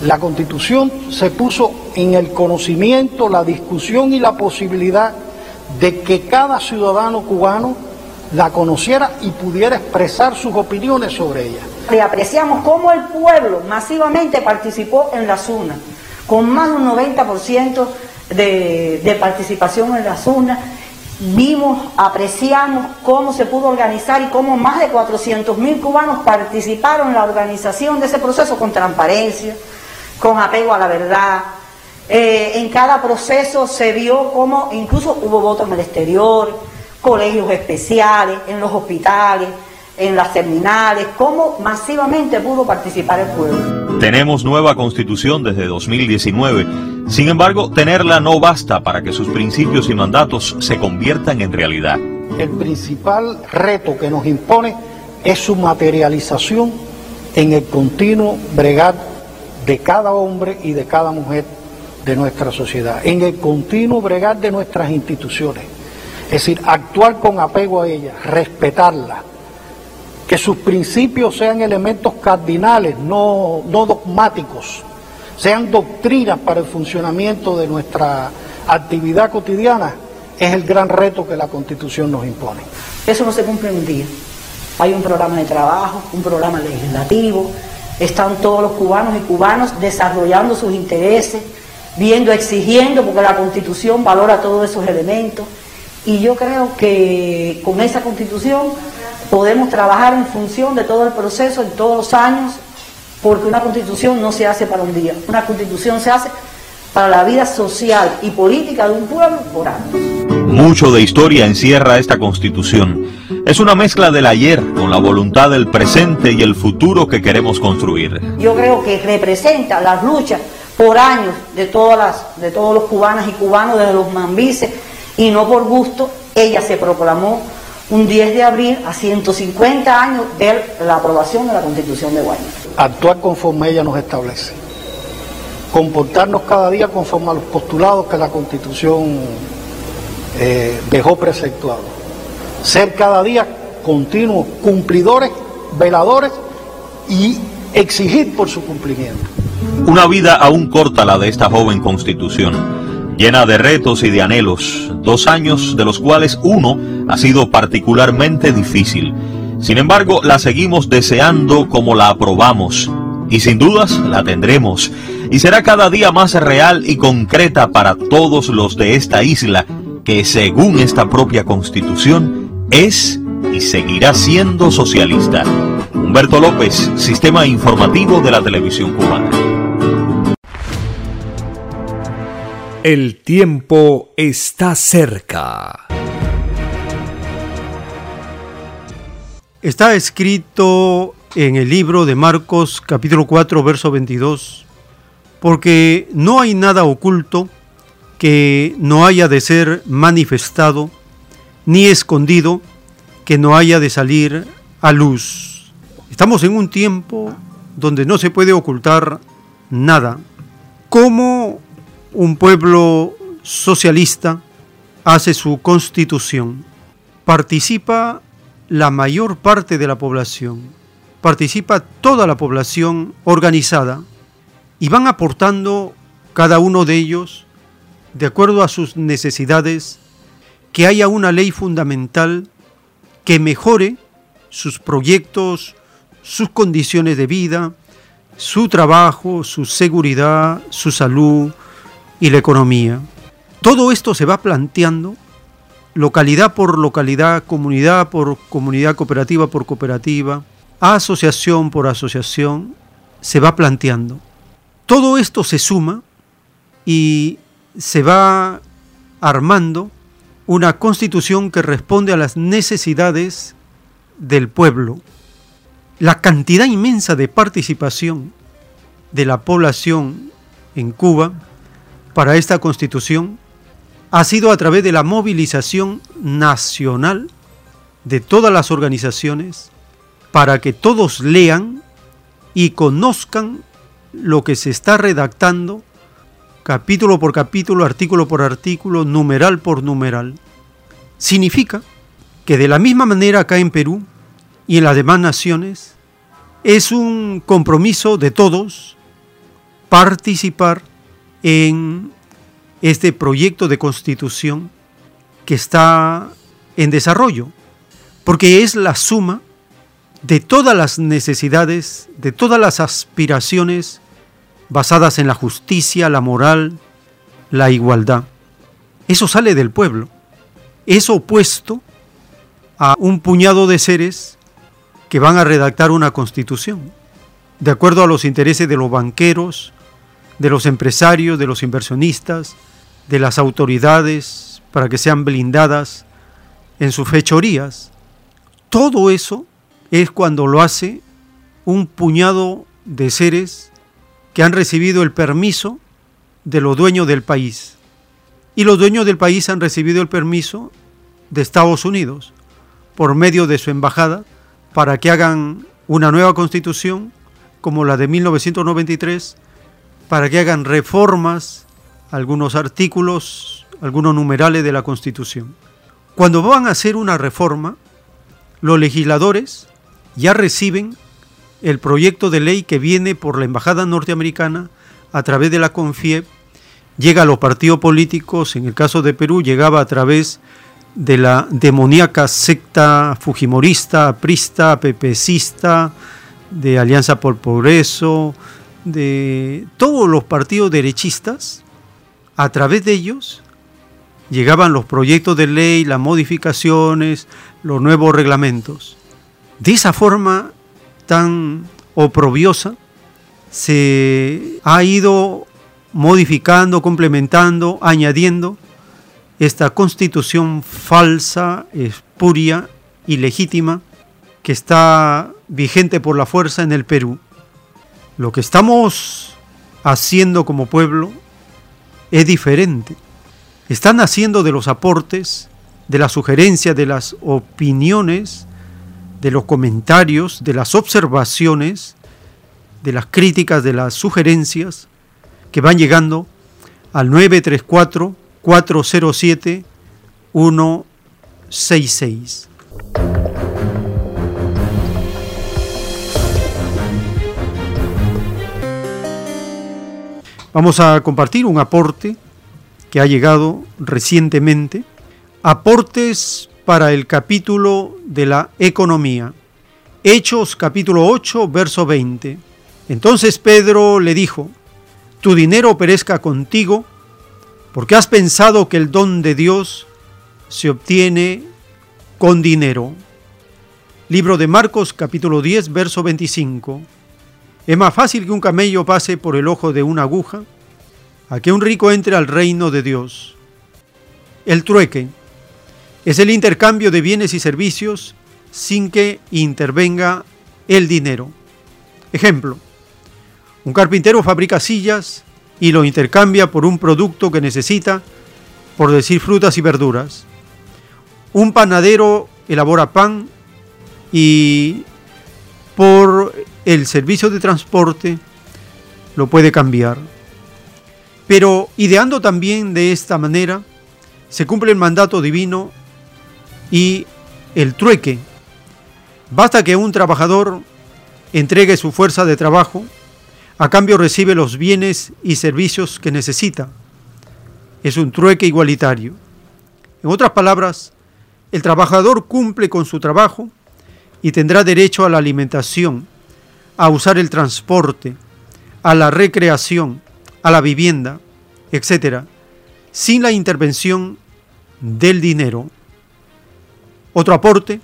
Speaker 6: la constitución se puso en el conocimiento, la discusión y la posibilidad de que cada ciudadano cubano la conociera y pudiera expresar sus opiniones sobre ella.
Speaker 7: Y apreciamos cómo el pueblo masivamente participó en la SUNA, con más de un 90% de, participación en la zona, vimos, apreciamos cómo se pudo organizar y cómo más de 400 mil cubanos participaron en la organización de ese proceso con transparencia, con apego a la verdad. Eh, en cada proceso se vio cómo incluso hubo votos en el exterior, colegios especiales, en los hospitales, en las terminales, cómo masivamente pudo participar el pueblo.
Speaker 5: Tenemos nueva constitución desde 2019 sin embargo, tenerla no basta para que sus principios y mandatos se conviertan en realidad.
Speaker 6: El principal reto que nos impone es su materialización en el continuo bregar de cada hombre y de cada mujer de nuestra sociedad, en el continuo bregar de nuestras instituciones. Es decir, actuar con apego a ellas, respetarlas, que sus principios sean elementos cardinales, no, dogmáticos, sean doctrinas para el funcionamiento de nuestra actividad cotidiana, es el gran reto que la Constitución nos impone.
Speaker 7: Eso no se cumple en un día. Hay un programa de trabajo, un programa legislativo, están todos los cubanos y cubanos desarrollando sus intereses, viendo, exigiendo, porque la Constitución valora todos esos elementos. Y yo creo que con esa Constitución podemos trabajar en función de todo el proceso en todos los años porque una constitución no se hace para un día, una constitución se hace para la vida social y política de un pueblo por años.
Speaker 5: Mucho de historia encierra esta constitución. Es una mezcla del ayer con la voluntad del presente y el futuro que queremos construir.
Speaker 7: Yo creo que representa las luchas por años de todas las, de todos los cubanas y cubanos desde los mambises y no por gusto ella se proclamó un 10 de abril a 150 años de la aprobación de la Constitución de Guayana.
Speaker 6: Actuar conforme ella nos establece. Comportarnos cada día conforme a los postulados que la Constitución eh, dejó preceptuados. Ser cada día continuos cumplidores, veladores y exigir por su cumplimiento.
Speaker 5: Una vida aún corta la de esta joven constitución llena de retos y de anhelos, dos años de los cuales uno ha sido particularmente difícil. Sin embargo, la seguimos deseando como la aprobamos y sin dudas la tendremos y será cada día más real y concreta para todos los de esta isla que según esta propia constitución es y seguirá siendo socialista. Humberto López, Sistema Informativo de la Televisión Cubana.
Speaker 1: El tiempo está cerca.
Speaker 2: Está escrito en el libro de Marcos capítulo 4 verso 22, porque no hay nada oculto que no haya de ser manifestado, ni escondido que no haya de salir a luz. Estamos en un tiempo donde no se puede ocultar nada. ¿Cómo un pueblo socialista hace su constitución. Participa la mayor parte de la población, participa toda la población organizada y van aportando cada uno de ellos, de acuerdo a sus necesidades, que haya una ley fundamental que mejore sus proyectos, sus condiciones de vida, su trabajo, su seguridad, su salud y la economía. Todo esto se va planteando localidad por localidad, comunidad por comunidad, cooperativa por cooperativa, asociación por asociación, se va planteando. Todo esto se suma y se va armando una constitución que responde a las necesidades del pueblo. La cantidad inmensa de participación de la población en Cuba para esta constitución ha sido a través de la movilización nacional de todas las organizaciones para que todos lean y conozcan lo que se está redactando capítulo por capítulo, artículo por artículo, numeral por numeral. Significa que de la misma manera acá en Perú y en las demás naciones, es un compromiso de todos participar en este proyecto de constitución que está en desarrollo, porque es la suma de todas las necesidades, de todas las aspiraciones basadas en la justicia, la moral, la igualdad. Eso sale del pueblo. Es opuesto a un puñado de seres que van a redactar una constitución, de acuerdo a los intereses de los banqueros, de los empresarios, de los inversionistas, de las autoridades, para que sean blindadas en sus fechorías. Todo eso es cuando lo hace un puñado de seres que han recibido el permiso de los dueños del país. Y los dueños del país han recibido el permiso de Estados Unidos por medio de su embajada para que hagan una nueva constitución como la de 1993, para que hagan reformas, algunos artículos, algunos numerales de la constitución. Cuando van a hacer una reforma, los legisladores ya reciben el proyecto de ley que viene por la Embajada norteamericana a través de la CONFIEP, llega a los partidos políticos, en el caso de Perú llegaba a través de la demoníaca secta fujimorista, aprista, pepecista, de Alianza por Progreso, de todos los partidos derechistas, a través de ellos llegaban los proyectos de ley, las modificaciones, los nuevos reglamentos. De esa forma tan oprobiosa, se ha ido modificando, complementando, añadiendo esta constitución falsa, espuria, ilegítima, que está vigente por la fuerza en el Perú. Lo que estamos haciendo como pueblo es diferente. Están haciendo de los aportes, de las sugerencias, de las opiniones, de los comentarios, de las observaciones, de las críticas, de las sugerencias que van llegando al 934-407-166. Vamos a compartir un aporte que ha llegado recientemente, aportes para el capítulo de la economía. Hechos capítulo 8, verso 20. Entonces Pedro le dijo, tu dinero perezca contigo, porque has pensado que el don de Dios se obtiene con dinero. Libro de Marcos capítulo 10, verso 25. Es más fácil que un camello pase por el ojo de una aguja a que un rico entre al reino de Dios. El trueque es el intercambio de bienes y servicios sin que intervenga el dinero. Ejemplo, un carpintero fabrica sillas y lo intercambia por un producto que necesita, por decir frutas y verduras. Un panadero elabora pan y por el servicio de transporte lo puede cambiar. Pero ideando también de esta manera, se cumple el mandato divino y el trueque. Basta que un trabajador entregue su fuerza de trabajo, a cambio recibe los bienes y servicios que necesita. Es un trueque igualitario. En otras palabras, el trabajador cumple con su trabajo y tendrá derecho a la alimentación, a usar el transporte, a la recreación, a la vivienda, etc., sin la intervención del dinero. Otro aporte,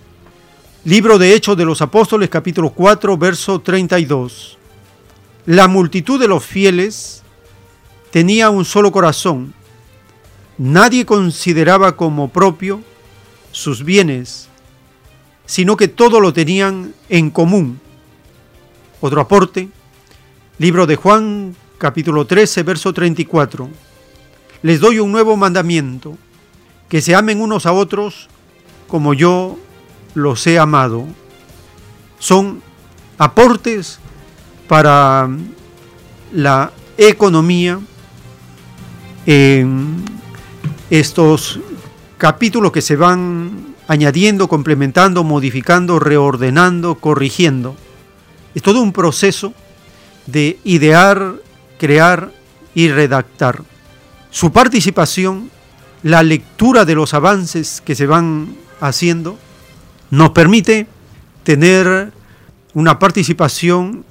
Speaker 2: libro de Hechos de los Apóstoles capítulo 4, verso 32. La multitud de los fieles tenía un solo corazón. Nadie consideraba como propio sus bienes, sino que todo lo tenían en común. Otro aporte, libro de Juan capítulo 13, verso 34. Les doy un nuevo mandamiento, que se amen unos a otros como yo los he amado. Son aportes para la economía en estos capítulos que se van añadiendo, complementando, modificando, reordenando, corrigiendo. Es todo un proceso de idear, crear y redactar. Su participación, la lectura de los avances que se van haciendo, nos permite tener una participación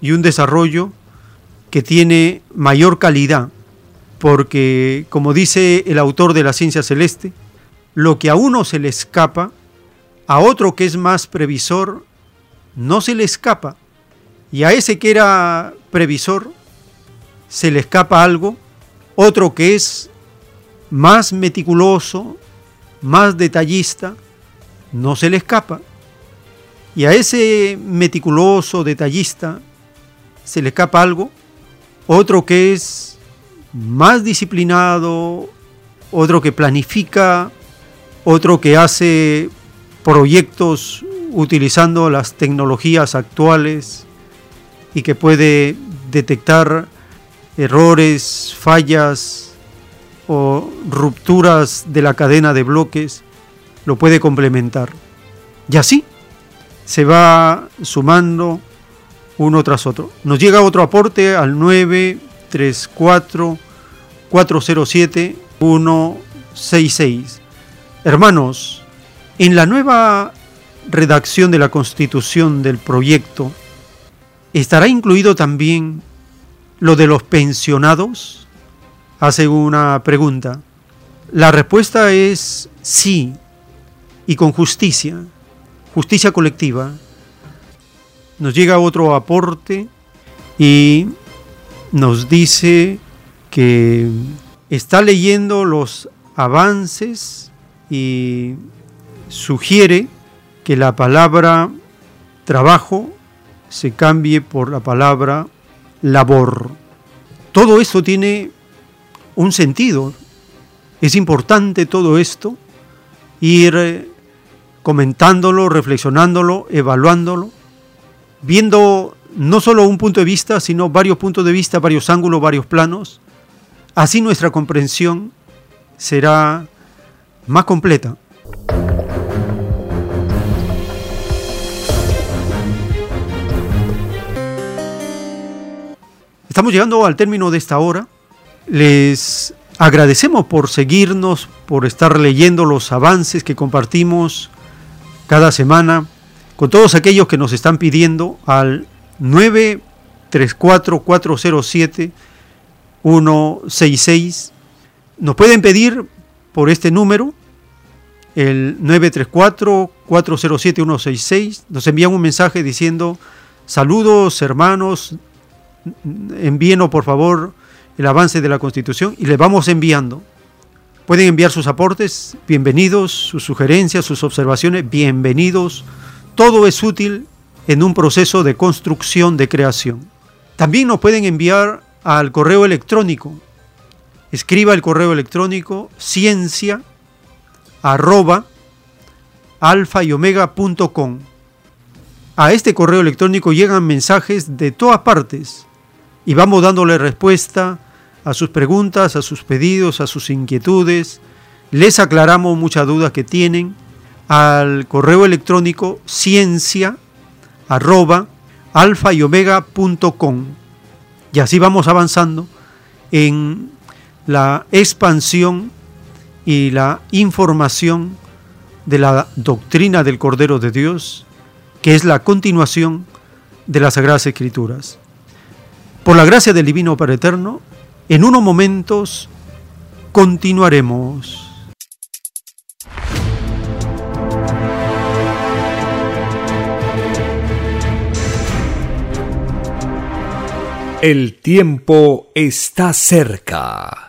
Speaker 2: y un desarrollo que tiene mayor calidad, porque como dice el autor de la ciencia celeste, lo que a uno se le escapa, a otro que es más previsor, no se le escapa, y a ese que era previsor, se le escapa algo, otro que es más meticuloso, más detallista, no se le escapa. Y a ese meticuloso, detallista, se le escapa algo, otro que es más disciplinado, otro que planifica, otro que hace proyectos utilizando las tecnologías actuales y que puede detectar errores, fallas o rupturas de la cadena de bloques, lo puede complementar. Y así se va sumando uno tras otro. Nos llega otro aporte al 934 407 166. Hermanos, en la nueva redacción de la constitución del proyecto, ¿estará incluido también lo de los pensionados? Hace una pregunta. La respuesta es sí, y con justicia, justicia colectiva nos llega otro aporte y nos dice que está leyendo los avances y sugiere que la palabra trabajo se cambie por la palabra labor. Todo esto tiene un sentido. Es importante todo esto, ir comentándolo, reflexionándolo, evaluándolo viendo no solo un punto de vista, sino varios puntos de vista, varios ángulos, varios planos. Así nuestra comprensión será más completa. Estamos llegando al término de esta hora. Les agradecemos por seguirnos, por estar leyendo los avances que compartimos cada semana con todos aquellos que nos están pidiendo al 934-407-166. Nos pueden pedir por este número, el 934-407-166. Nos envían un mensaje diciendo, saludos hermanos, envíenos por favor el avance de la Constitución y les vamos enviando. Pueden enviar sus aportes, bienvenidos, sus sugerencias, sus observaciones, bienvenidos todo es útil en un proceso de construcción de creación. También nos pueden enviar al correo electrónico. Escriba el correo electrónico ciencia arroba alfa y omega.com. A este correo electrónico llegan mensajes de todas partes y vamos dándole respuesta a sus preguntas, a sus pedidos, a sus inquietudes. Les aclaramos muchas dudas que tienen al correo electrónico ciencia arroba alfa y omega Y así vamos avanzando en la expansión y la información de la doctrina del Cordero de Dios, que es la continuación de las Sagradas Escrituras. Por la gracia del Divino Padre Eterno, en unos momentos continuaremos.
Speaker 1: El tiempo está cerca.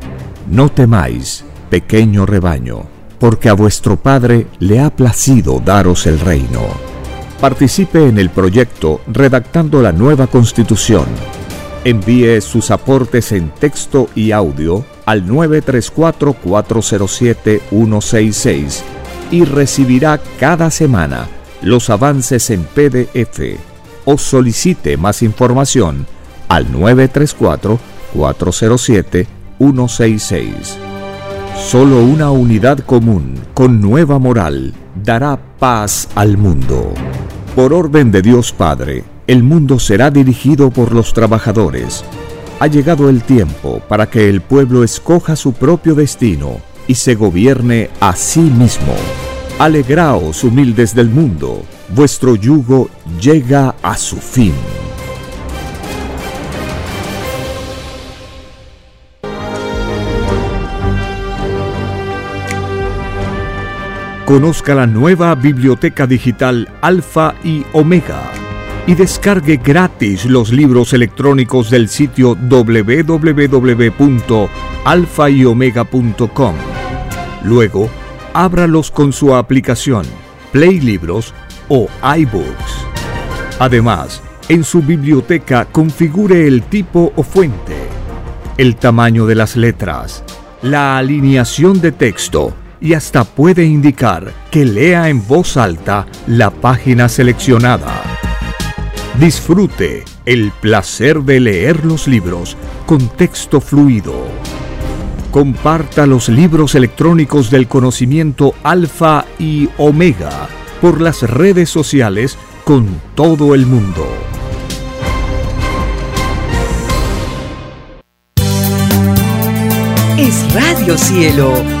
Speaker 1: no temáis, pequeño rebaño, porque a vuestro Padre le ha placido daros el reino. Participe en el proyecto redactando la nueva constitución. Envíe sus aportes en texto y audio al 934-407-166 y recibirá cada semana los avances en PDF o solicite más información al 934 407 166. Solo una unidad común, con nueva moral, dará paz al mundo. Por orden de Dios Padre, el mundo será dirigido por los trabajadores. Ha llegado el tiempo para que el pueblo escoja su propio destino y se gobierne a sí mismo. Alegraos, humildes del mundo, vuestro yugo llega a su fin. Conozca la nueva biblioteca digital Alfa y Omega y descargue gratis los libros electrónicos del sitio www.alfayomega.com. Luego, ábralos con su aplicación Play Libros o iBooks. Además, en su biblioteca configure el tipo o fuente, el tamaño de las letras, la alineación de texto, y hasta puede indicar que lea en voz alta la página seleccionada. Disfrute el placer de leer los libros con texto fluido. Comparta los libros electrónicos del conocimiento alfa y omega por las redes sociales con todo el mundo.
Speaker 8: Es Radio Cielo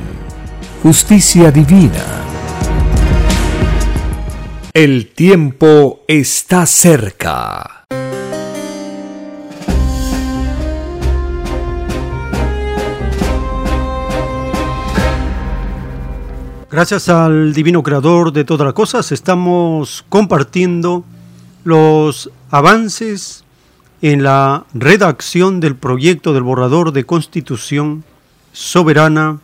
Speaker 1: justicia divina. El tiempo está cerca.
Speaker 2: Gracias al Divino Creador de todas las cosas, estamos compartiendo los avances en la redacción del proyecto del borrador de constitución soberana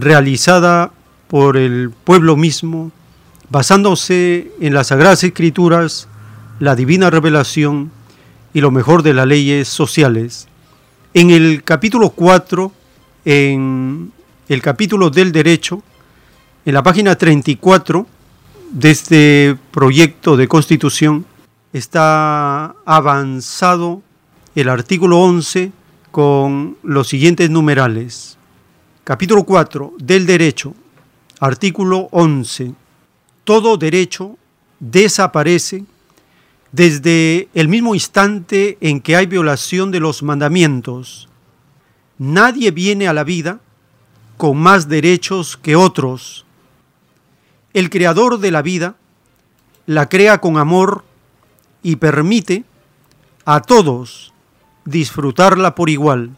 Speaker 2: realizada por el pueblo mismo, basándose en las sagradas escrituras, la divina revelación y lo mejor de las leyes sociales. En el capítulo 4, en el capítulo del derecho, en la página 34 de este proyecto de constitución está avanzado el artículo 11 con los siguientes numerales. Capítulo 4 del derecho, artículo 11. Todo derecho desaparece desde el mismo instante en que hay violación de los mandamientos. Nadie viene a la vida con más derechos que otros el creador de la vida la crea con amor y permite a todos disfrutarla por igual.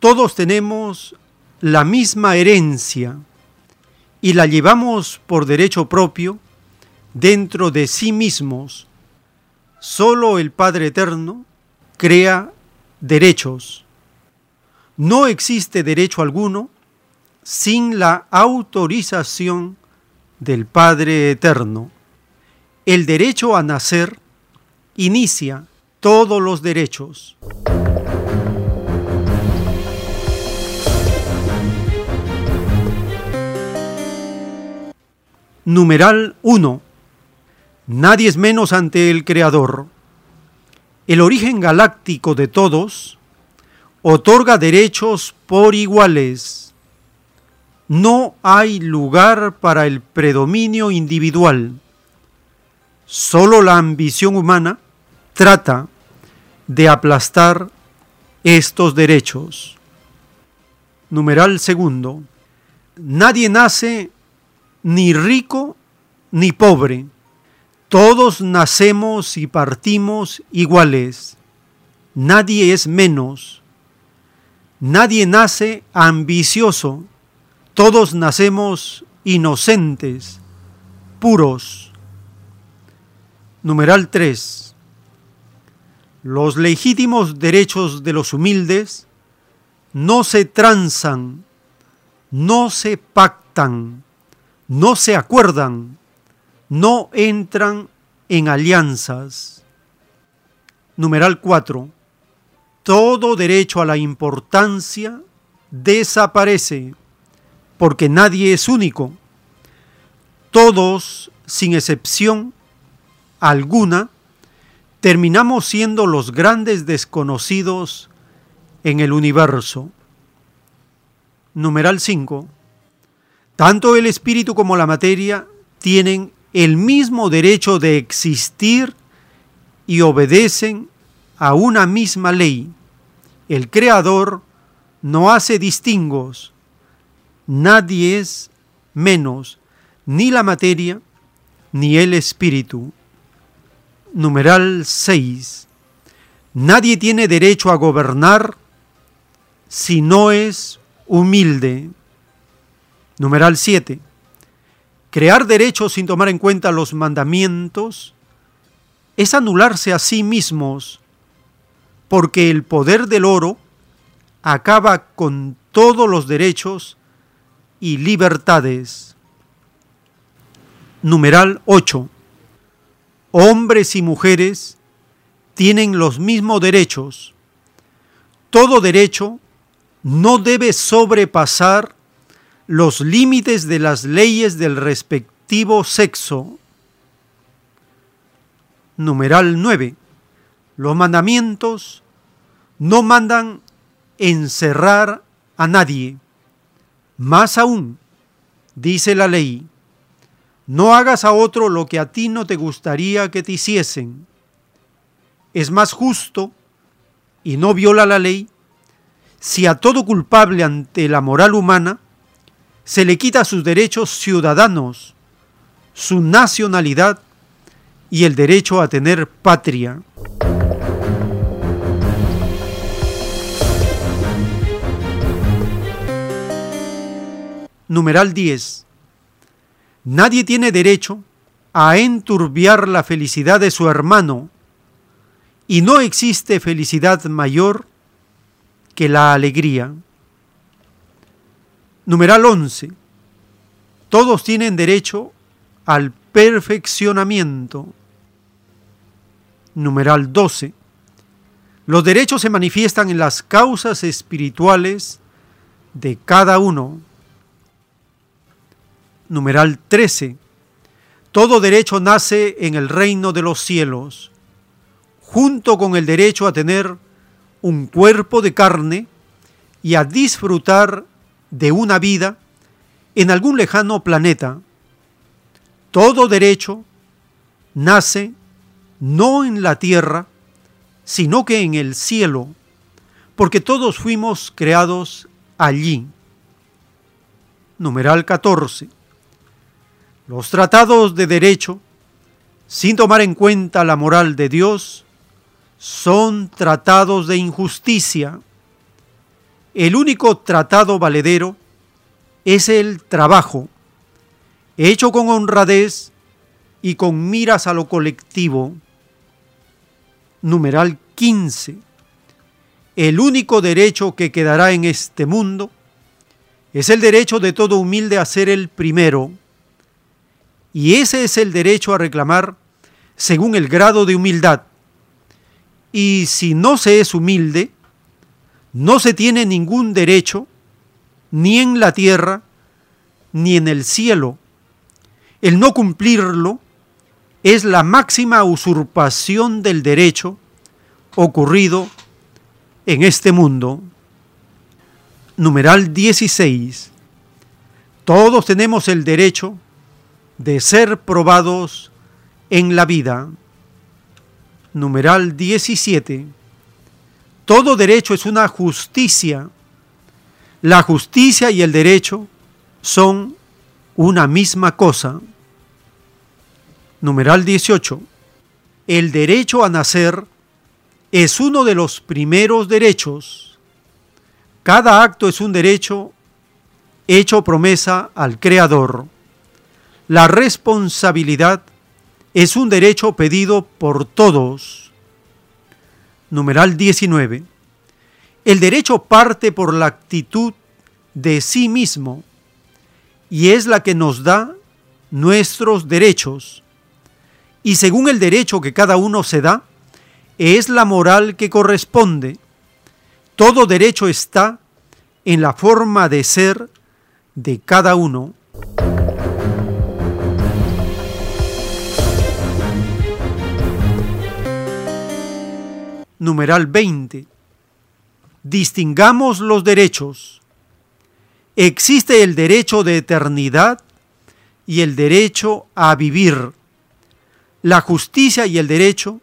Speaker 2: Todos tenemos la misma herencia y la llevamos por derecho propio dentro de sí mismos. Solo el Padre Eterno crea derechos. No existe derecho alguno sin la autorización del Padre Eterno. El derecho a nacer inicia todos los derechos. Numeral 1. Nadie es menos ante el Creador. El origen galáctico de todos otorga derechos por iguales no hay lugar para el predominio individual. Solo la ambición humana trata de aplastar estos derechos. Numeral segundo. Nadie nace ni rico ni pobre. Todos nacemos y partimos iguales. Nadie es menos. Nadie nace ambicioso todos nacemos inocentes, puros. Numeral 3. Los legítimos derechos de los humildes no se transan, no se pactan, no se acuerdan, no entran en alianzas. Numeral 4. Todo derecho a la importancia desaparece porque nadie es único. Todos, sin excepción alguna, terminamos siendo los grandes desconocidos en el universo. Numeral 5. Tanto el espíritu como la materia tienen el mismo derecho de existir y obedecen a una misma ley. El Creador no hace distingos nadie es menos ni la materia ni el espíritu. Numeral 6. Nadie tiene derecho a gobernar si no es humilde. Numeral 7. Crear derechos sin tomar en cuenta los mandamientos es anularse a sí mismos, porque el poder del oro acaba con todos los derechos y libertades. Numeral 8. Hombres y mujeres tienen los mismos derechos. Todo derecho no debe sobrepasar los límites de las leyes del respectivo sexo. Numeral 9. Los mandamientos no mandan encerrar a nadie. Más aún, dice la ley, no hagas a otro lo que a ti no te gustaría que te hiciesen. Es más justo, y no viola la ley, si a todo culpable ante la moral humana se le quita sus derechos ciudadanos, su nacionalidad y el derecho a tener patria. Numeral 10. Nadie tiene derecho a enturbiar la felicidad de su hermano y no existe felicidad mayor que la alegría. Numeral 11. Todos tienen derecho al perfeccionamiento. Numeral 12. Los derechos se manifiestan en las causas espirituales de cada uno. Numeral 13. Todo derecho nace en el reino de los cielos, junto con el derecho a tener un cuerpo de carne y a disfrutar de una vida en algún lejano planeta. Todo derecho nace no en la tierra, sino que en el cielo, porque todos fuimos creados allí. Numeral 14. Los tratados de derecho, sin tomar en cuenta la moral de Dios, son tratados de injusticia el único tratado valedero es el trabajo, hecho con honradez y con miras a lo colectivo. Numeral 15. El único derecho que quedará en este mundo es el derecho de todo humilde a ser el primero. Y ese es el derecho a reclamar según el grado de humildad. Y si no se es humilde, no se tiene ningún derecho, ni en la tierra, ni en el cielo. El no cumplirlo es la máxima usurpación del derecho ocurrido en este mundo. Numeral 16. Todos tenemos el derecho de ser probados en la vida. Numeral 17 todo derecho es una justicia. La justicia y el derecho son una misma cosa. Numeral 18. El derecho a nacer es uno de los primeros derechos. Cada acto es un derecho hecho promesa al Creador. La responsabilidad es un derecho pedido por todos numeral 19. El derecho parte por la actitud de sí mismo y es la que nos da nuestros derechos. Y según el derecho que cada uno se da, es la moral que corresponde. Todo derecho está en la forma de ser de cada uno. Numeral 20. Distingamos los derechos. Existe el derecho de eternidad y el derecho a vivir. La justicia y el derecho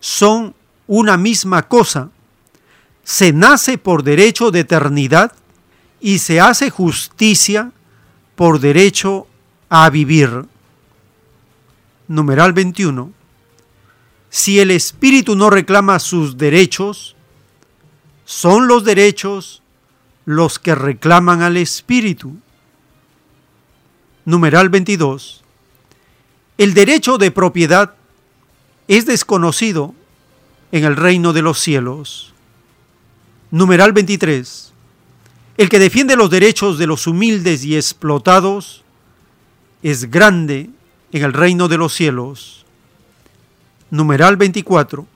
Speaker 2: son una misma cosa. Se nace por derecho de eternidad y se hace justicia por derecho a vivir. Numeral 21 si el espíritu no reclama sus derechos, son los derechos los que reclaman al espíritu. Numeral 22. El derecho de propiedad es desconocido en el reino de los cielos. Numeral 23. El que defiende los derechos de los humildes y explotados es grande en el reino de los cielos. Numeral 24.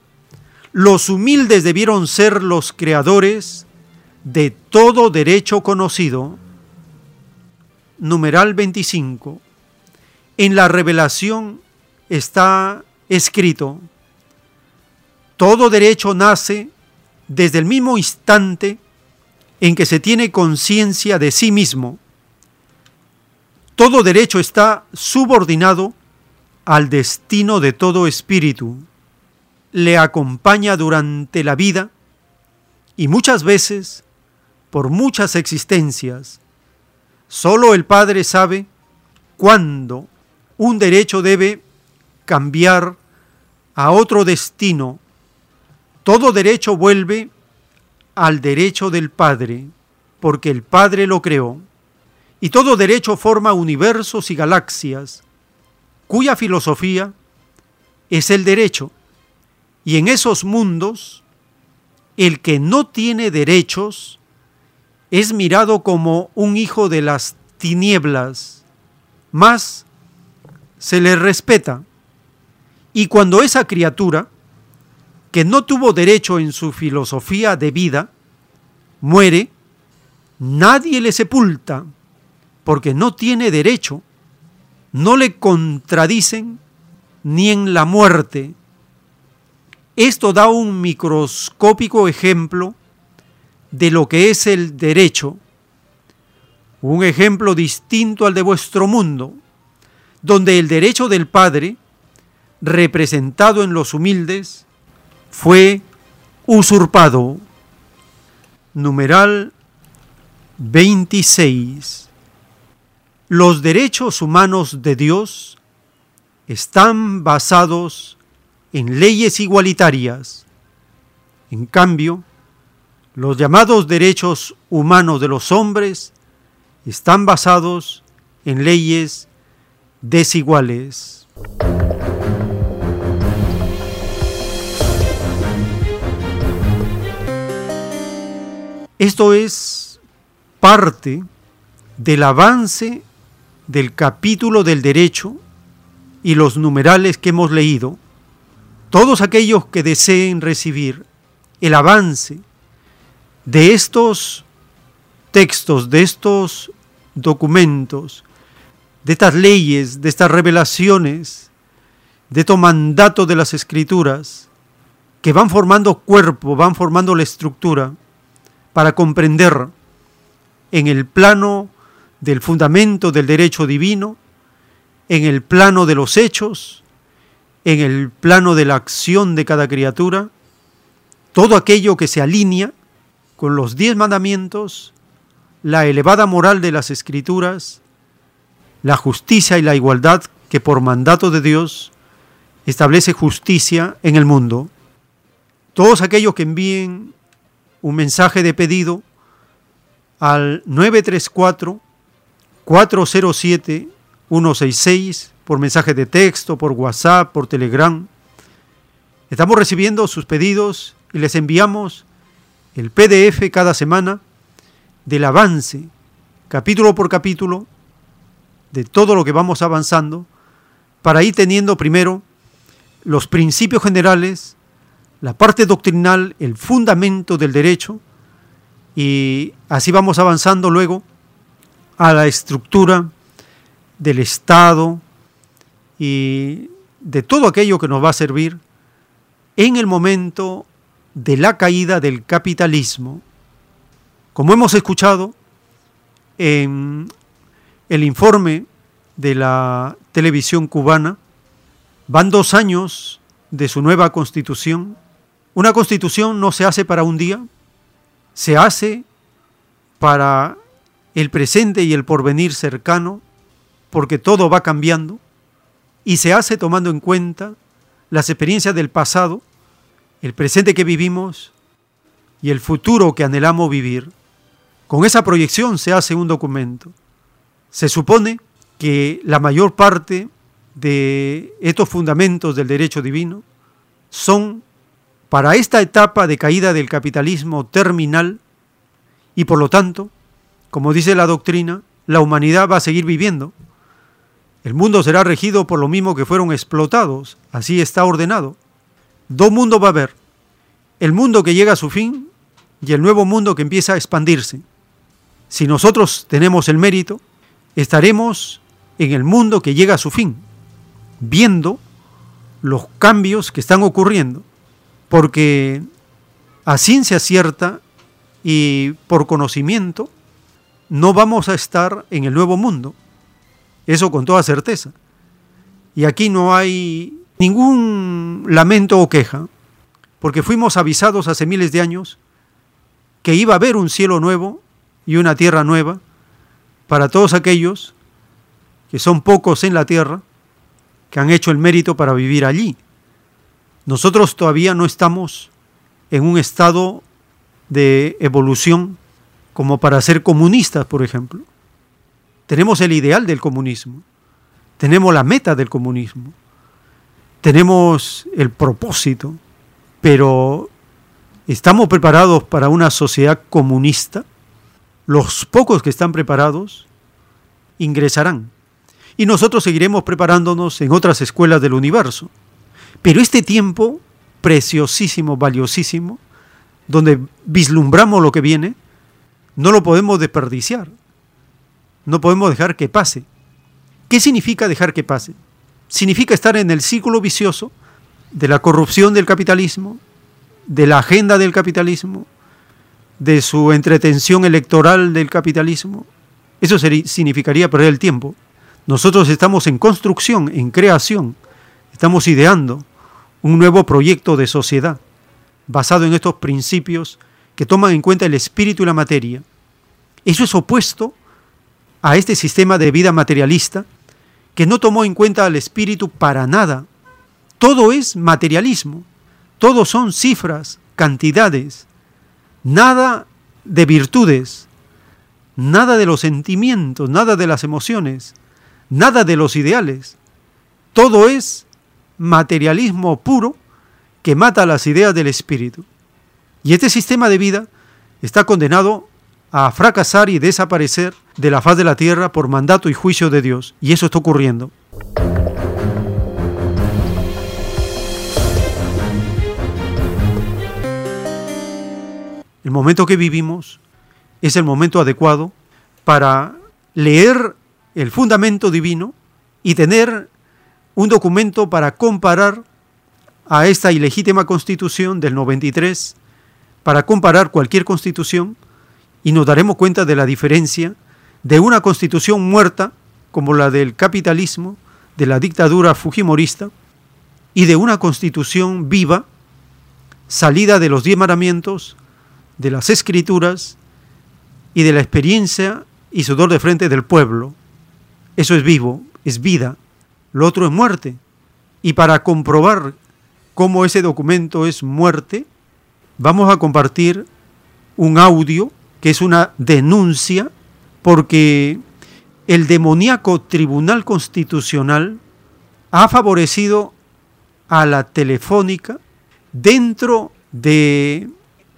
Speaker 2: Los humildes debieron ser los creadores de todo derecho conocido. Numeral 25. En la revelación está escrito, todo derecho nace desde el mismo instante en que se tiene conciencia de sí mismo. Todo derecho está subordinado al destino de todo espíritu. Le acompaña durante la vida y muchas veces por muchas existencias. Solo el Padre sabe cuándo un derecho debe cambiar a otro destino. Todo derecho vuelve al derecho del Padre, porque el Padre lo creó. Y todo derecho forma universos y galaxias, cuya filosofía es el derecho. Y en esos mundos, el que no tiene derechos es mirado como un hijo de las tinieblas, más se le respeta. Y cuando esa criatura, que no tuvo derecho en su filosofía de vida, muere, nadie le sepulta, porque no tiene derecho, no le contradicen ni en la muerte. Esto da un microscópico ejemplo de lo que es el derecho, un ejemplo distinto al de vuestro mundo, donde el derecho del Padre representado en los humildes, fue usurpado. Numeral 26. Los derechos humanos de Dios están basados en leyes igualitarias. En cambio, los llamados derechos humanos de los hombres están basados en leyes desiguales. Esto es parte del avance del capítulo del derecho y los numerales que hemos leído. Todos aquellos que deseen recibir el avance de estos textos, de estos documentos, de estas leyes, de estas revelaciones, de estos mandatos de las escrituras, que van formando cuerpo, van formando la estructura para comprender en el plano del fundamento del derecho divino, en el plano de los hechos, en el plano de la acción de cada criatura, todo aquello que se alinea con los diez mandamientos, la elevada moral de las escrituras, la justicia y la igualdad que por mandato de Dios establece justicia en el mundo. Todos aquellos que envíen un mensaje de pedido al 934 407 166 por mensaje de texto, por WhatsApp, por Telegram. Estamos recibiendo sus pedidos y les enviamos el PDF cada semana del avance, capítulo por capítulo, de todo lo que vamos avanzando, para ir teniendo primero los principios generales la parte doctrinal, el fundamento del derecho, y así vamos avanzando luego a la estructura del Estado y de todo aquello que nos va a servir en el momento de la caída del capitalismo. Como hemos escuchado en el informe de la televisión cubana, van dos años de su nueva constitución una constitución no se hace para un día, se hace para el presente y el porvenir cercano, porque todo va cambiando, y se hace tomando en cuenta las experiencias del pasado, el presente que vivimos y el futuro que anhelamos vivir. Con esa proyección se hace un documento. Se supone que la mayor parte de estos fundamentos del derecho divino son para esta etapa de caída del capitalismo terminal y por lo tanto, como dice la doctrina, la humanidad va a seguir viviendo. El mundo será regido por lo mismo que fueron explotados, así está ordenado. Dos mundos va a haber, el mundo que llega a su fin y el nuevo mundo que empieza a expandirse. Si nosotros tenemos el mérito, estaremos en el mundo que llega a su fin, viendo los cambios que están ocurriendo, porque a ciencia cierta y por conocimiento no vamos a estar en el nuevo mundo, eso con toda certeza. Y aquí no hay ningún lamento o queja, porque fuimos avisados hace miles de años que iba a haber un cielo nuevo y una tierra nueva para todos aquellos que son pocos en la tierra, que han hecho el mérito para vivir allí. Nosotros todavía no estamos en un estado de evolución como para ser comunistas, por ejemplo. Tenemos el ideal del comunismo, tenemos la meta del comunismo, tenemos el propósito, pero ¿estamos preparados para una sociedad comunista? Los pocos que están preparados ingresarán y nosotros seguiremos preparándonos en otras escuelas del universo. Pero este tiempo preciosísimo, valiosísimo, donde vislumbramos lo que viene, no lo podemos desperdiciar. No podemos dejar que pase. ¿Qué significa dejar que pase? Significa estar en el círculo vicioso de la corrupción del capitalismo, de la agenda del capitalismo, de su entretención electoral del capitalismo. Eso significaría perder el tiempo. Nosotros estamos en construcción, en creación, estamos ideando un nuevo proyecto de sociedad basado en estos principios que toman en cuenta el espíritu y la materia. Eso es opuesto a este sistema de vida materialista que no tomó en cuenta al espíritu para nada. Todo es materialismo, todo son cifras, cantidades, nada de virtudes, nada de los sentimientos, nada de las emociones, nada de los ideales. Todo es materialismo puro que mata las ideas del espíritu. Y este sistema de vida está condenado a fracasar y desaparecer de la faz de la tierra por mandato y juicio de Dios. Y eso está ocurriendo. El momento que vivimos es el momento adecuado para leer el fundamento divino y tener un documento para comparar a esta ilegítima constitución del 93, para comparar cualquier constitución y nos daremos cuenta de la diferencia de una constitución muerta como la del capitalismo, de la dictadura fujimorista, y de una constitución viva, salida de los diez mandamientos, de las escrituras y de la experiencia y sudor de frente del pueblo. Eso es vivo, es vida. Lo otro es muerte. Y para comprobar cómo ese documento es muerte, vamos a compartir un audio que es una denuncia porque el demoníaco Tribunal Constitucional ha favorecido a la telefónica dentro de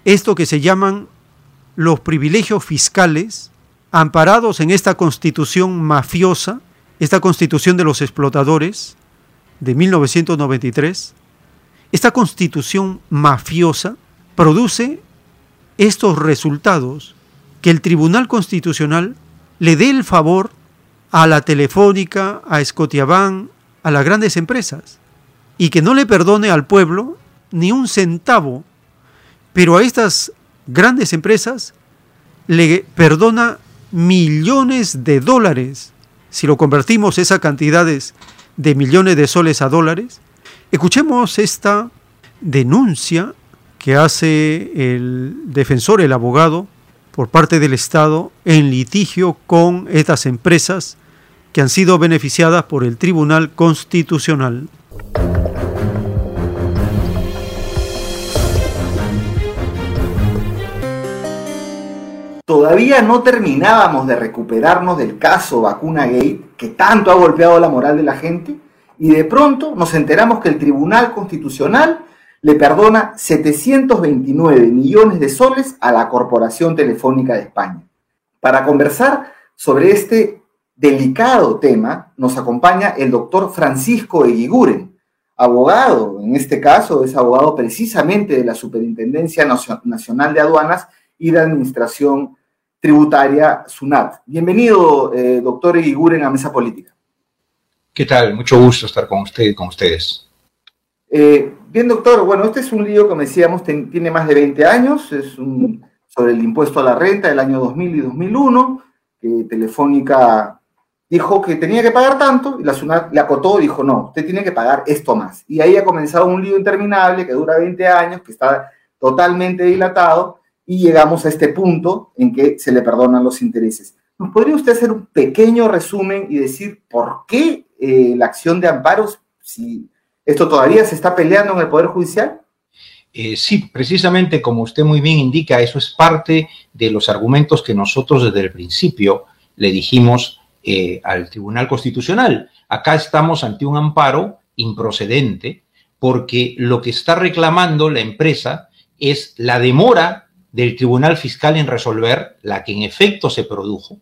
Speaker 2: esto que se llaman los privilegios fiscales amparados en esta constitución mafiosa, esta constitución de los explotadores de 1993, esta constitución mafiosa produce estos resultados, que el Tribunal Constitucional le dé el favor a la Telefónica, a Scotiabank, a las grandes empresas, y que no le perdone al pueblo ni un centavo, pero a estas grandes empresas le perdona millones de dólares. Si lo convertimos esas cantidades de millones de soles a dólares, escuchemos esta denuncia que hace el defensor, el abogado, por parte del Estado en litigio con estas empresas que han sido beneficiadas por el Tribunal Constitucional.
Speaker 9: Todavía no terminábamos de recuperarnos del caso Vacuna Gate, que tanto ha golpeado la moral de la gente, y de pronto nos enteramos que el Tribunal Constitucional le perdona 729 millones de soles a la Corporación Telefónica de España. Para conversar sobre este delicado tema, nos acompaña el doctor Francisco Eguiguren, abogado, en este caso es abogado precisamente de la Superintendencia Nacional de Aduanas y de Administración Tributaria SUNAT. Bienvenido, eh, doctor Eguiguren, a Mesa Política.
Speaker 10: ¿Qué tal? Mucho gusto estar con usted y con ustedes.
Speaker 9: Eh, bien, doctor, bueno, este es un lío, como decíamos, tiene más de 20 años, es un, sobre el impuesto a la renta del año 2000 y 2001, que Telefónica dijo que tenía que pagar tanto y la SUNAT le acotó y dijo, no, usted tiene que pagar esto más. Y ahí ha comenzado un lío interminable que dura 20 años, que está totalmente dilatado y llegamos a este punto en que se le perdonan los intereses. ¿Nos podría usted hacer un pequeño resumen y decir por qué eh, la acción de amparos, si esto todavía se está peleando en el Poder Judicial?
Speaker 10: Eh, sí, precisamente como usted muy bien indica, eso es parte de los argumentos que nosotros desde el principio le dijimos eh, al Tribunal Constitucional. Acá estamos ante un amparo improcedente porque lo que está reclamando la empresa es la demora del Tribunal Fiscal en resolver, la que en efecto se produjo.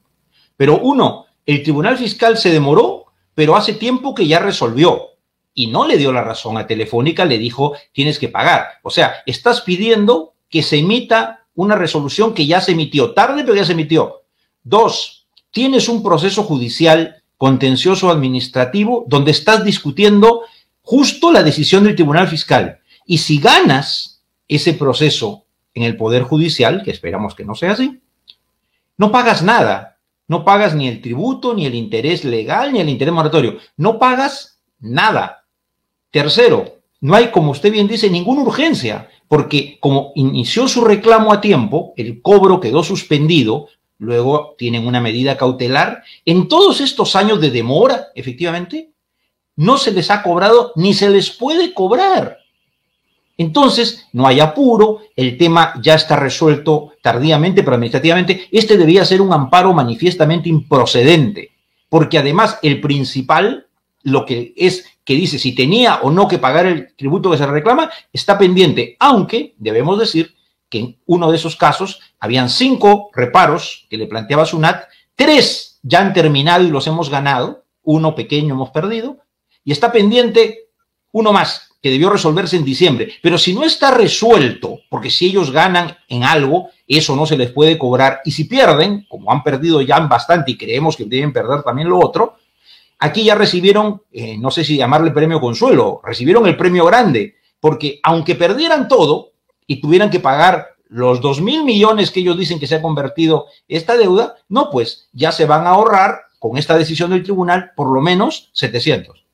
Speaker 10: Pero uno, el Tribunal Fiscal se demoró, pero hace tiempo que ya resolvió y no le dio la razón a Telefónica, le dijo tienes que pagar. O sea, estás pidiendo que se emita una resolución que ya se emitió, tarde pero ya se emitió. Dos, tienes un proceso judicial contencioso administrativo donde estás discutiendo justo la decisión del Tribunal Fiscal. Y si ganas ese proceso en el Poder Judicial, que esperamos que no sea así, no pagas nada. No pagas ni el tributo, ni el interés legal, ni el interés moratorio. No pagas nada. Tercero, no hay, como usted bien dice, ninguna urgencia, porque como inició su reclamo a tiempo, el cobro quedó suspendido, luego tienen una medida cautelar. En todos estos años de demora, efectivamente, no se les ha cobrado ni se les puede cobrar. Entonces, no hay apuro, el tema ya está resuelto tardíamente, pero administrativamente, este debía ser un amparo manifiestamente improcedente, porque además el principal, lo que es que dice si tenía o no que pagar el tributo que se reclama, está pendiente, aunque debemos decir que en uno de esos casos habían cinco reparos que le planteaba SUNAT, tres ya han terminado y los hemos ganado, uno pequeño hemos perdido, y está pendiente uno más, que debió resolverse en diciembre. Pero si no está resuelto, porque si ellos ganan en algo, eso no se les puede cobrar. Y si pierden, como han perdido ya bastante y creemos que deben perder también lo otro, aquí ya recibieron, eh, no sé si llamarle premio consuelo, recibieron el premio grande, porque aunque perdieran todo y tuvieran que pagar los dos mil millones que ellos dicen que se ha convertido esta deuda, no, pues ya se van a ahorrar con esta decisión del tribunal por lo menos 700.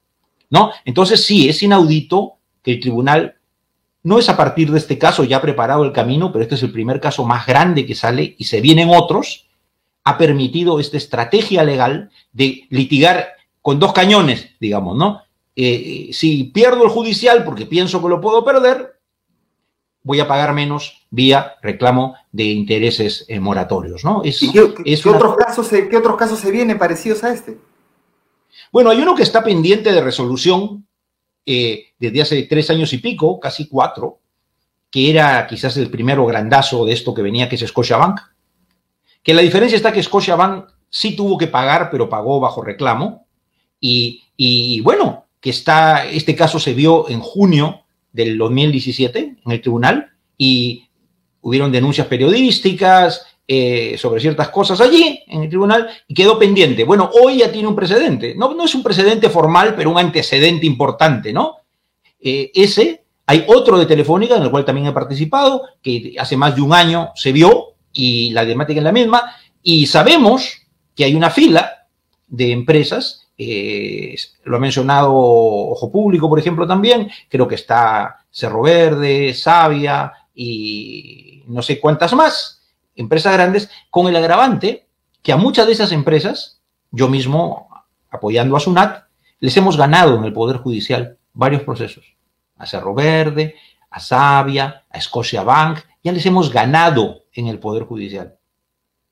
Speaker 10: ¿No? Entonces sí, es inaudito que el tribunal no es a partir de este caso ya preparado el camino, pero este es el primer caso más grande que sale y se vienen otros, ha permitido esta estrategia legal de litigar con dos cañones, digamos, ¿no? Eh, eh, si pierdo el judicial porque pienso que lo puedo perder, voy a pagar menos vía reclamo de intereses eh, moratorios, ¿no?
Speaker 9: Es, qué, otros casos ¿Qué otros casos se vienen parecidos a este?
Speaker 10: Bueno, hay uno que está pendiente de resolución, eh, desde hace tres años y pico, casi cuatro, que era quizás el primero grandazo de esto que venía, que es Scotiabank, que la diferencia está que Scotiabank sí tuvo que pagar, pero pagó bajo reclamo, y, bueno, que está, este caso se vio en junio del 2017 en el tribunal, y hubieron denuncias periodísticas, eh, sobre ciertas cosas allí en el tribunal y quedó pendiente. Bueno, hoy ya tiene un precedente. No, no es un precedente formal, pero un antecedente importante, ¿no? Eh, ese, hay otro de Telefónica en el cual también he participado, que hace más de un año se vio y la temática es la misma, y sabemos que hay una fila de empresas, eh, lo ha mencionado Ojo Público, por ejemplo, también, creo que está Cerro Verde, Sabia y no sé cuántas más, empresas grandes, con el agravante que a muchas de esas empresas, yo mismo apoyando a SUNAT, les hemos ganado en el Poder Judicial varios procesos. A Cerro Verde, a Sabia, a Scotia Bank, ya les hemos ganado en el Poder Judicial.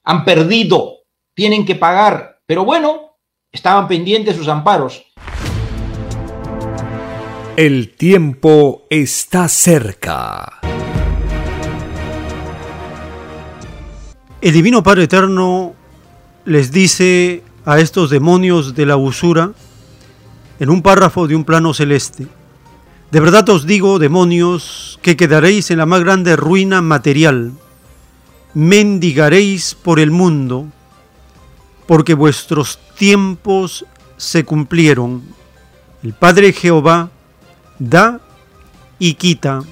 Speaker 10: han perdido, tienen que pagar, pero bueno, estaban pendientes sus amparos.
Speaker 1: El tiempo está cerca.
Speaker 2: El Divino Padre Eterno les dice a estos demonios de la usura en un párrafo de un plano celeste, de verdad os digo, demonios, que quedaréis en la más grande ruina material, mendigaréis por el mundo, porque vuestros tiempos se cumplieron. El Padre Jehová da y quita,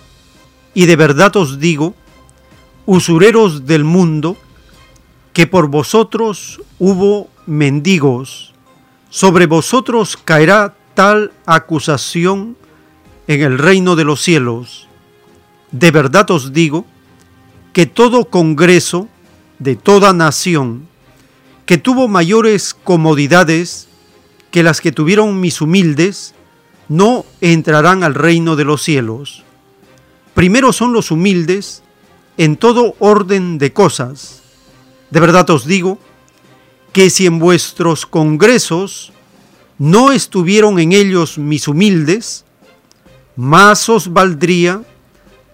Speaker 2: y de verdad os digo, usureros del mundo, que por vosotros hubo mendigos, sobre vosotros caerá tal acusación en el reino de los cielos. De verdad os digo que todo congreso de toda nación que tuvo mayores comodidades que las que tuvieron mis humildes, no entrarán al reino de los cielos. Primero son los humildes en todo orden de cosas, de verdad os digo que si en vuestros congresos no estuvieron en ellos mis humildes, más os valdría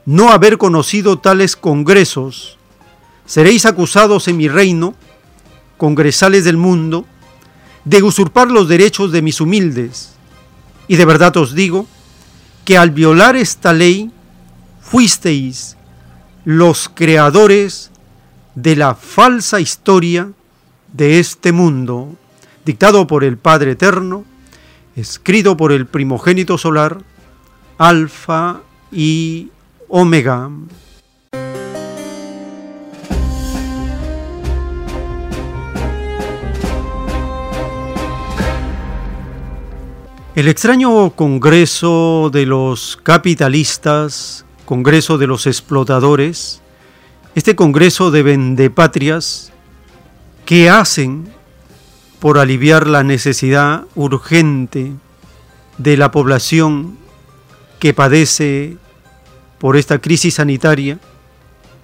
Speaker 2: no haber conocido tales congresos. Seréis acusados en mi reino, congresales del mundo, de usurpar los derechos de mis humildes. Y de verdad os digo que al violar esta ley fuisteis los creadores de la falsa historia de este mundo, dictado por el Padre Eterno, escrito por el primogénito solar, Alfa y Omega. El extraño Congreso de los Capitalistas, Congreso de los Explotadores, este Congreso de Vendepatrias, ¿qué hacen por aliviar la necesidad urgente de la población que padece por esta crisis sanitaria?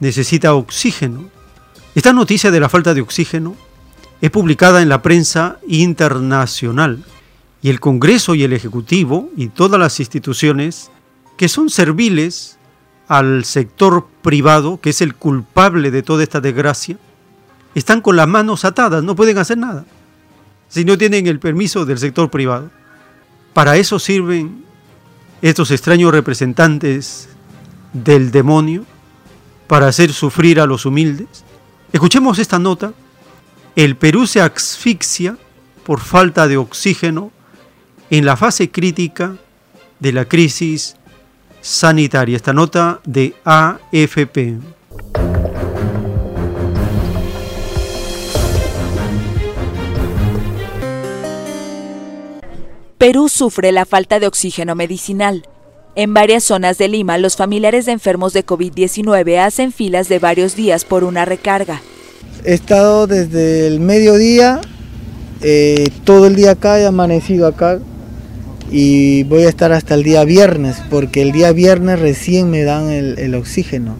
Speaker 2: Necesita oxígeno. Esta noticia de la falta de oxígeno es publicada en la prensa internacional y el Congreso y el Ejecutivo y todas las instituciones que son serviles al sector privado, que es el culpable de toda esta desgracia, están con las manos atadas, no pueden hacer nada, si no tienen el permiso del sector privado. Para eso sirven estos extraños representantes del demonio, para hacer sufrir a los humildes. Escuchemos esta nota. El Perú se asfixia por falta de oxígeno en la fase crítica de la crisis sanitaria. Esta nota de AFP.
Speaker 11: Perú sufre la falta de oxígeno medicinal. En varias zonas de Lima, los familiares de enfermos de COVID-19 hacen filas de varios días por una recarga.
Speaker 12: He estado desde el mediodía, eh, todo el día acá, he amanecido acá y voy a estar hasta el día viernes, porque el día viernes recién me dan el, oxígeno.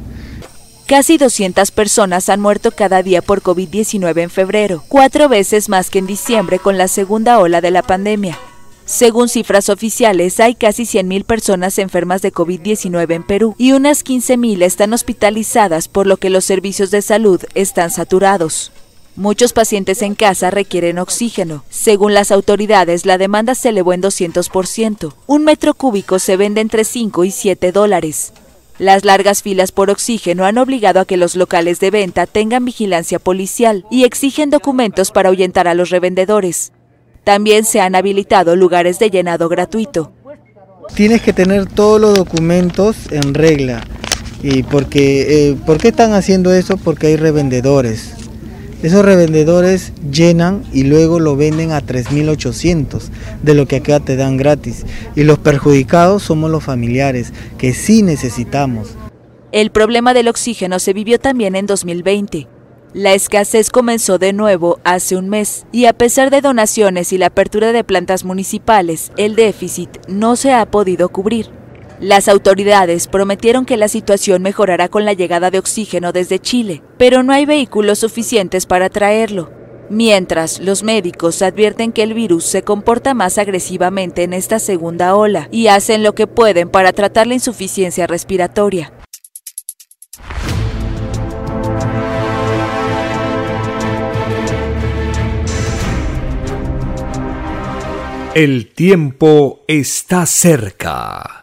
Speaker 11: Casi 200 personas han muerto cada día por COVID-19 en febrero, cuatro veces más que en diciembre con la segunda ola de la pandemia. Según cifras oficiales, hay casi 100.000 personas enfermas de COVID-19 en Perú y unas 15.000 están hospitalizadas, por lo que los servicios de salud están saturados. Muchos pacientes en casa requieren oxígeno. Según las autoridades, la demanda se elevó en 200%. Un metro cúbico se vende entre 5 y 7 dólares. Las largas filas por oxígeno han obligado a que los locales de venta tengan vigilancia policial y exigen documentos para ahuyentar a los revendedores. También se han habilitado lugares de llenado gratuito.
Speaker 12: Tienes que tener todos los documentos en regla. ¿Y porque, eh, por qué están haciendo eso? Porque hay revendedores. Esos revendedores llenan y luego lo venden a 3.800 de lo que acá te dan gratis. Y los perjudicados somos los familiares, que sí necesitamos.
Speaker 11: El problema del oxígeno se vivió también en 2020. La escasez comenzó de nuevo hace un mes y a pesar de donaciones y la apertura de plantas municipales, el déficit no se ha podido cubrir. Las autoridades prometieron que la situación mejorará con la llegada de oxígeno desde Chile, pero no hay vehículos suficientes para traerlo. Mientras, los médicos advierten que el virus se comporta más agresivamente en esta segunda ola y hacen lo que pueden para tratar la insuficiencia respiratoria.
Speaker 1: El tiempo está cerca.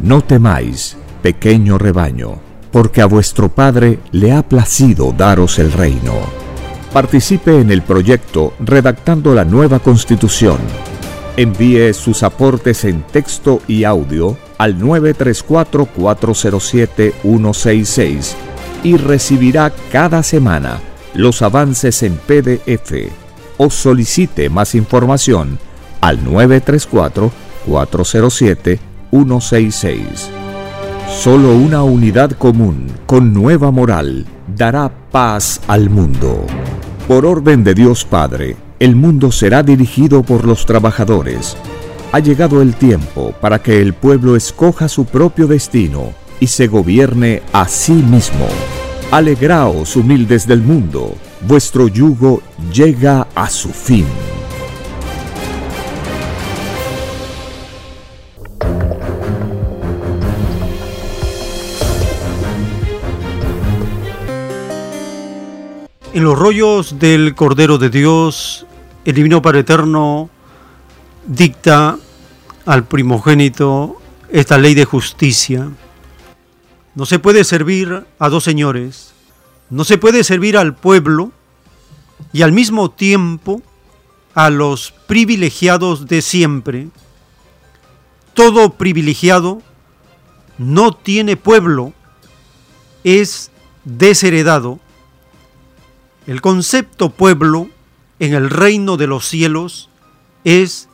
Speaker 1: no temáis, pequeño rebaño, porque a vuestro Padre le ha placido daros el reino. Participe en el proyecto redactando la nueva constitución. Envíe sus aportes en texto y audio al 934-407-166 y recibirá cada semana los avances en PDF o solicite más información al 934 407 166. Solo una unidad común, con nueva moral, dará paz al mundo. Por orden de Dios Padre, el mundo será dirigido por los trabajadores. Ha llegado el tiempo para que el pueblo escoja su propio destino y se gobierne a sí mismo. Alegraos, humildes del mundo, vuestro yugo llega a su fin.
Speaker 2: En los rollos del Cordero de Dios, el Divino Padre Eterno dicta al primogénito esta ley de justicia. No se puede servir a dos señores, no se puede servir al pueblo y al mismo tiempo a los privilegiados de siempre. Todo privilegiado no tiene pueblo, es desheredado el concepto pueblo en el reino de los cielos es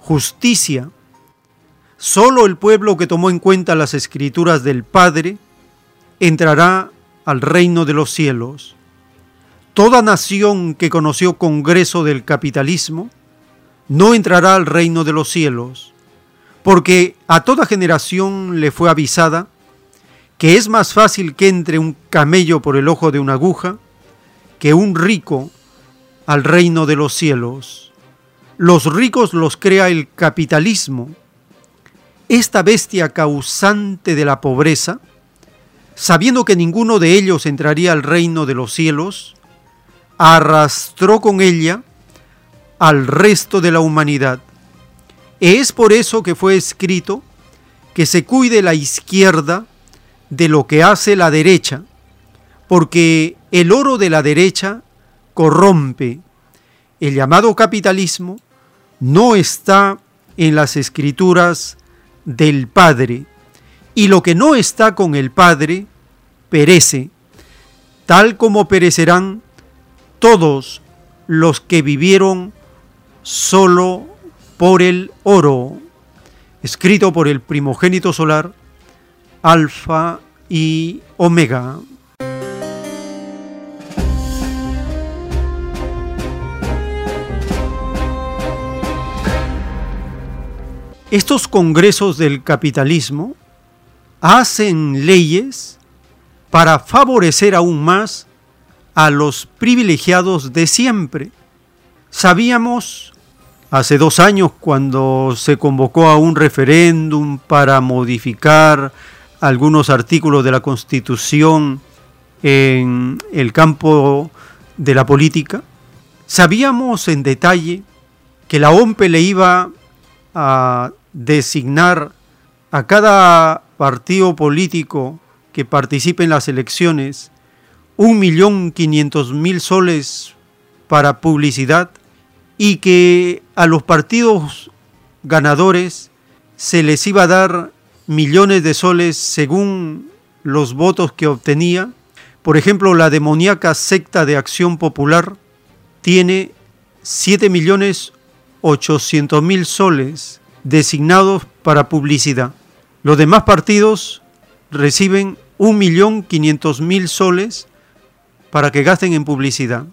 Speaker 2: justicia. Solo el pueblo que tomó en cuenta las escrituras del Padre entrará al reino de los cielos. Toda nación que conoció Congreso del Capitalismo no entrará al reino de los cielos, porque a toda generación le fue avisada que es más fácil que entre un camello por el ojo de una aguja que un rico al reino de los cielos. Los ricos los crea el capitalismo. Esta bestia causante de la pobreza, sabiendo que ninguno de ellos entraría al reino de los cielos, arrastró con ella al resto de la humanidad. Es por eso que fue escrito que se cuide la izquierda de lo que hace la derecha, porque el oro de la derecha corrompe. El llamado capitalismo no está en las escrituras del Padre, y lo que no está con el Padre perece, tal como perecerán todos los que vivieron solo por el oro, escrito por el primogénito solar, Alfa y Omega. Estos congresos del capitalismo hacen leyes para favorecer aún más a los privilegiados de siempre. Sabíamos hace dos años cuando se convocó a un referéndum para modificar algunos artículos de la Constitución en el campo de la política, sabíamos en detalle que la OMPE le iba a designar a cada partido político que participe en las elecciones 1.500.000 soles para publicidad y que a los partidos ganadores se les iba a dar millones de soles según los votos que obtenía. Por ejemplo, la demoníaca secta de Acción Popular tiene 7.800.000 soles designados para publicidad. Los demás partidos reciben 1.500.000 soles para que gasten en publicidad.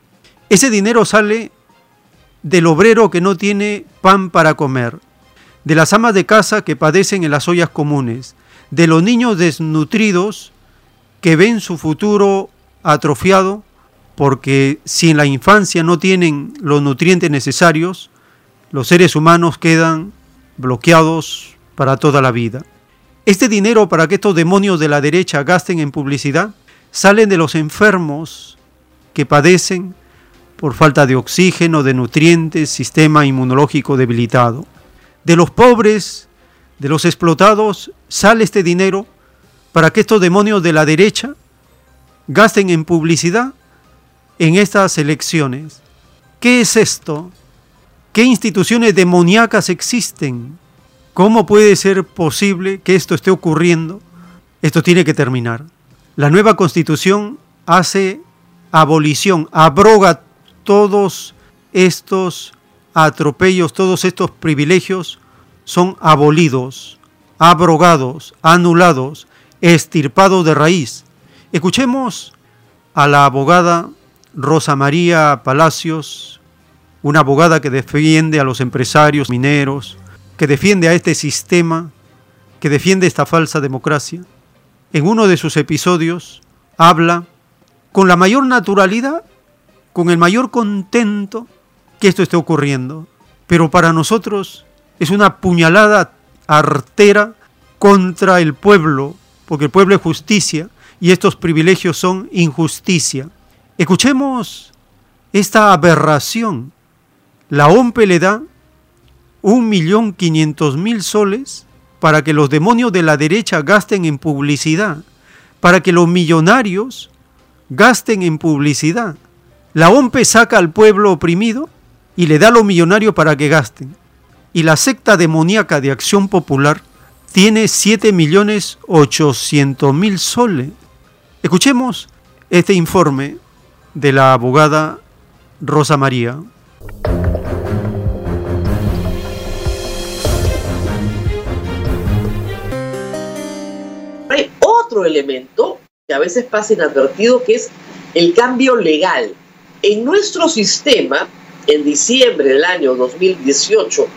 Speaker 2: Ese dinero sale del obrero que no tiene pan para comer, de las amas de casa que padecen en las ollas comunes, de los niños desnutridos que ven su futuro atrofiado porque si en la infancia no tienen los nutrientes necesarios, los seres humanos quedan bloqueados para toda la vida. Este dinero para que estos demonios de la derecha gasten en publicidad salen de los enfermos que padecen por falta de oxígeno, de nutrientes, sistema inmunológico debilitado. De los pobres, de los explotados, sale este dinero para que estos demonios de la derecha gasten en publicidad en estas elecciones. ¿Qué es esto? ¿Qué instituciones demoníacas existen? ¿Cómo puede ser posible que esto esté ocurriendo? Esto tiene que terminar. La nueva constitución hace abolición, abroga todos estos atropellos, todos estos privilegios son abolidos, abrogados, anulados, estirpados de raíz. Escuchemos a la abogada Rosa María Palacios, una abogada que defiende a los empresarios mineros, que defiende a este sistema, que defiende esta falsa democracia. En uno de sus episodios habla con la mayor naturalidad, con el mayor contento que esto esté ocurriendo. Pero para nosotros es una puñalada artera contra el pueblo, porque el pueblo es justicia y estos privilegios son injusticia. Escuchemos esta aberración. La OMPE le da un millón quinientos mil soles para que los demonios de la derecha gasten en publicidad, para que los millonarios gasten en publicidad. La OMPE saca al pueblo oprimido y le da a los millonarios para que gasten. Y la secta demoníaca de Acción Popular tiene 7 millones 800 mil soles. Escuchemos este informe de la abogada Rosa María.
Speaker 13: Otro elemento que a veces pasa inadvertido que es el cambio legal. En nuestro sistema, en diciembre del año 2018,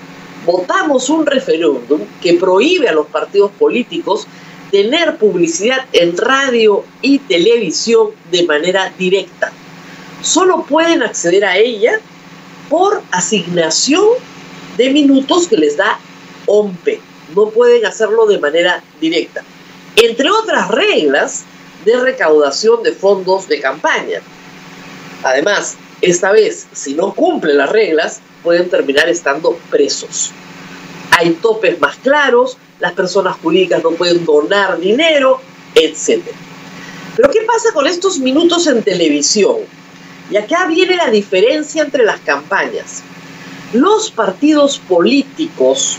Speaker 13: votamos un referéndum que prohíbe a los partidos políticos tener publicidad en radio y televisión de manera directa. Solo pueden acceder a ella por asignación de minutos que les da OMPE. No pueden hacerlo de manera directa. Entre otras reglas de recaudación de fondos de campaña. Además, esta vez, si no cumplen las reglas, pueden terminar estando presos. Hay topes más claros, las personas jurídicas no pueden donar dinero, etc. Pero ¿qué pasa con estos minutos en televisión? Y acá viene la diferencia entre las campañas. Los partidos políticos,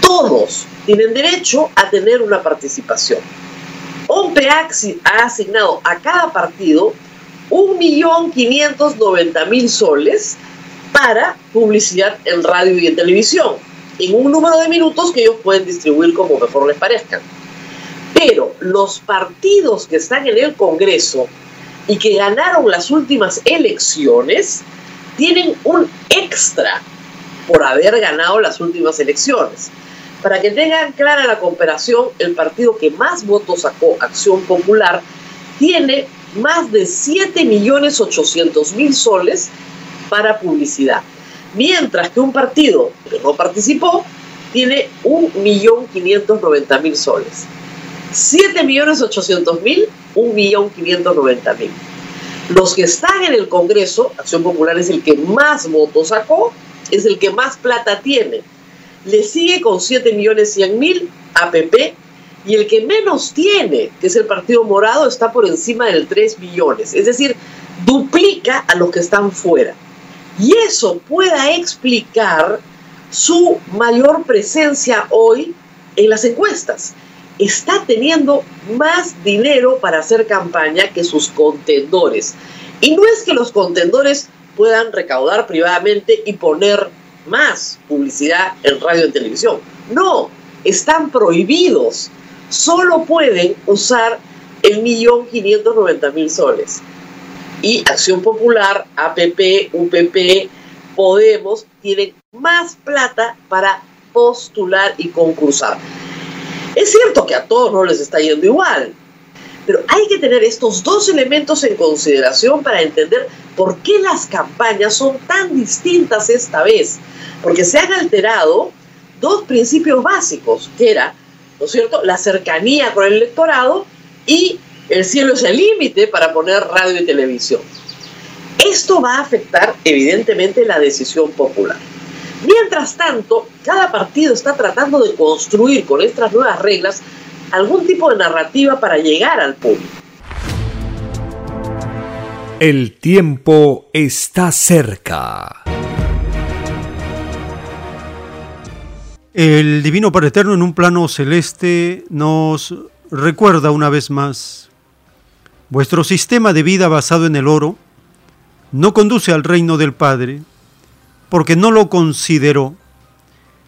Speaker 13: todos, tienen derecho a tener una participación. OMPE ha asignado a cada partido 1.590.000 soles para publicidad en radio y en televisión, en un número de minutos que ellos pueden distribuir como mejor les parezca. Pero los partidos que están en el Congreso y que ganaron las últimas elecciones tienen un extra por haber ganado las últimas elecciones. Para que tengan clara la comparación, el partido que más votos sacó, Acción Popular, tiene más de 7.800.000 soles para publicidad. Mientras que un partido que no participó tiene 1.590.000 soles. 7.800.000, 1.590.000. Los que están en el Congreso, Acción Popular es el que más votos sacó, es el que más plata tiene. Le sigue con 7.100.000 APP y el que menos tiene, que es el Partido Morado, está por encima del 3 millones. Es decir, duplica a los que están fuera. Y eso pueda explicar su mayor presencia hoy en las encuestas. Está teniendo más dinero para hacer campaña que sus contendores. Y no es que los contendores puedan recaudar privadamente y poner más publicidad en radio y televisión. No, están prohibidos. Solo pueden usar el millón quinientos noventa mil soles. Y Acción Popular, APP, UPP, Podemos tienen más plata para postular y concursar. Es cierto que a todos no les está yendo igual, pero hay que tener estos dos elementos en consideración para entender por qué las campañas son tan distintas esta vez. Porque se han alterado dos principios básicos, que era, ¿no es cierto?, la cercanía con el electorado y el cielo es el límite para poner radio y televisión. Esto va a afectar evidentemente la decisión popular. Mientras tanto, cada partido está tratando de construir con estas nuevas reglas algún tipo de narrativa para llegar al público.
Speaker 1: El tiempo está cerca.
Speaker 2: El Divino Padre Eterno en un plano celeste nos recuerda una vez más, vuestro sistema de vida basado en el oro no conduce al reino del Padre, porque no lo consideró.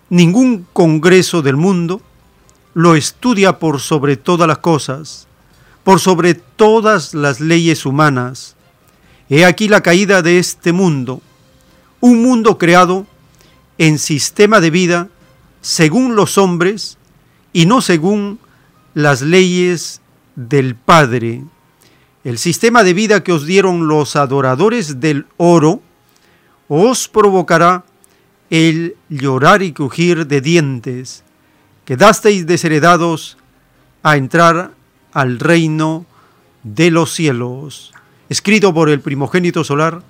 Speaker 2: Ningún congreso del mundo lo estudia por sobre todas las cosas, por sobre todas las leyes humanas. He aquí la caída de este mundo, un mundo creado en sistema de vida según los hombres y no según las leyes del Padre. El sistema de vida que os dieron los adoradores del oro os provocará el llorar y crujir de dientes. Quedasteis desheredados a entrar al reino de los cielos. Escrito por el primogénito solar,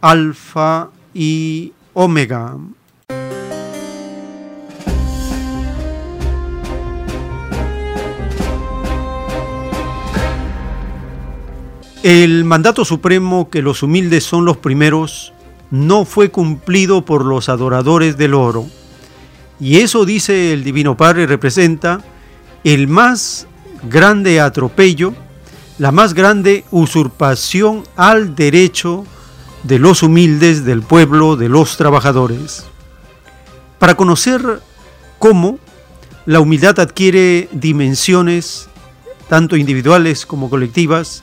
Speaker 2: Alfa y Omega. El mandato supremo que los humildes son los primeros no fue cumplido por los adoradores del oro. Y eso, dice el Divino Padre, representa el más grande atropello, la más grande usurpación al derecho de los humildes, del pueblo, de los trabajadores. Para conocer cómo la humildad adquiere dimensiones, tanto individuales como colectivas,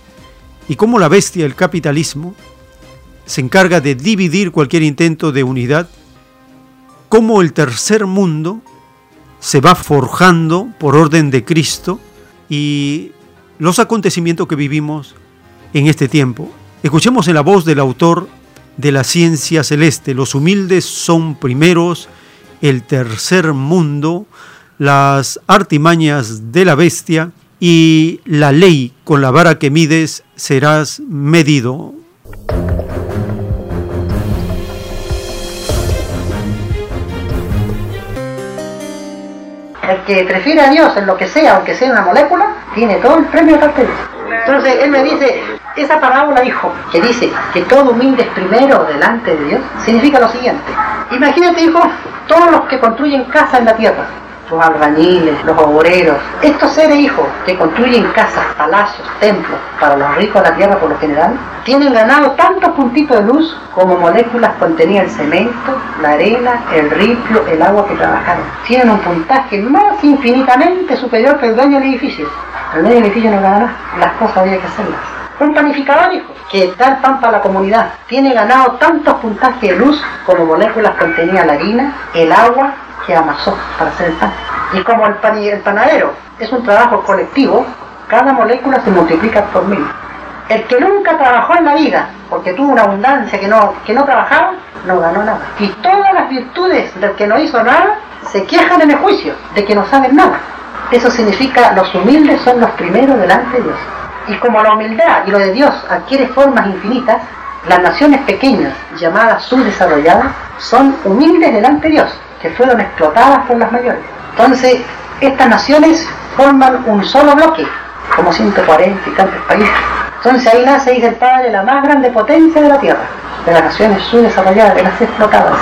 Speaker 2: y cómo la bestia, el capitalismo, se encarga de dividir cualquier intento de unidad, cómo el tercer mundo se va forjando por orden de Cristo y los acontecimientos que vivimos en este tiempo. Escuchemos en la voz del autor de la ciencia celeste, los humildes son primeros, el tercer mundo, las artimañas de la bestia, y la ley con la vara que mides serás medido.
Speaker 3: El que prefiere a Dios en lo que sea, aunque sea una molécula, tiene todo el premio cartel. Entonces él me dice, esa parábola, hijo, que dice que todo humilde es primero delante de Dios, significa lo siguiente. Imagínate, hijo, todos los que construyen casa en la tierra, los albañiles, los obreros, estos seres hijos que construyen casas, palacios, templos para los ricos de la tierra por lo general, tienen ganado tantos puntitos de luz como moléculas contenía el cemento, la arena, el ripio, el agua que trabajaron. Tienen un puntaje más infinitamente superior que el dueño del edificio. El dueño del edificio no gana las cosas había que hacerlas. Un panificador, hijo, que da pan para la comunidad, tiene ganado tantos puntajes de luz como moléculas contenía la harina, el agua que amasó para hacer el pan. Y como el, pan, el panadero es un trabajo colectivo, cada molécula se multiplica por mil. El que nunca trabajó en la vida, porque tuvo una abundancia que no, que no trabajaba, no ganó nada. Y todas las virtudes del que no hizo nada se quejan en el juicio de que no saben nada. Eso significa los humildes son los primeros delante de Dios. Y como la humildad y lo de Dios adquiere formas infinitas, las naciones pequeñas, llamadas subdesarrolladas, son humildes delante de Dios, que fueron explotadas por las mayores. Entonces, estas naciones forman un solo bloque, como 140 y tantos países. Entonces ahí nace, dice el Padre, la más grande potencia de la Tierra, de las naciones subdesarrolladas, de las explotadas,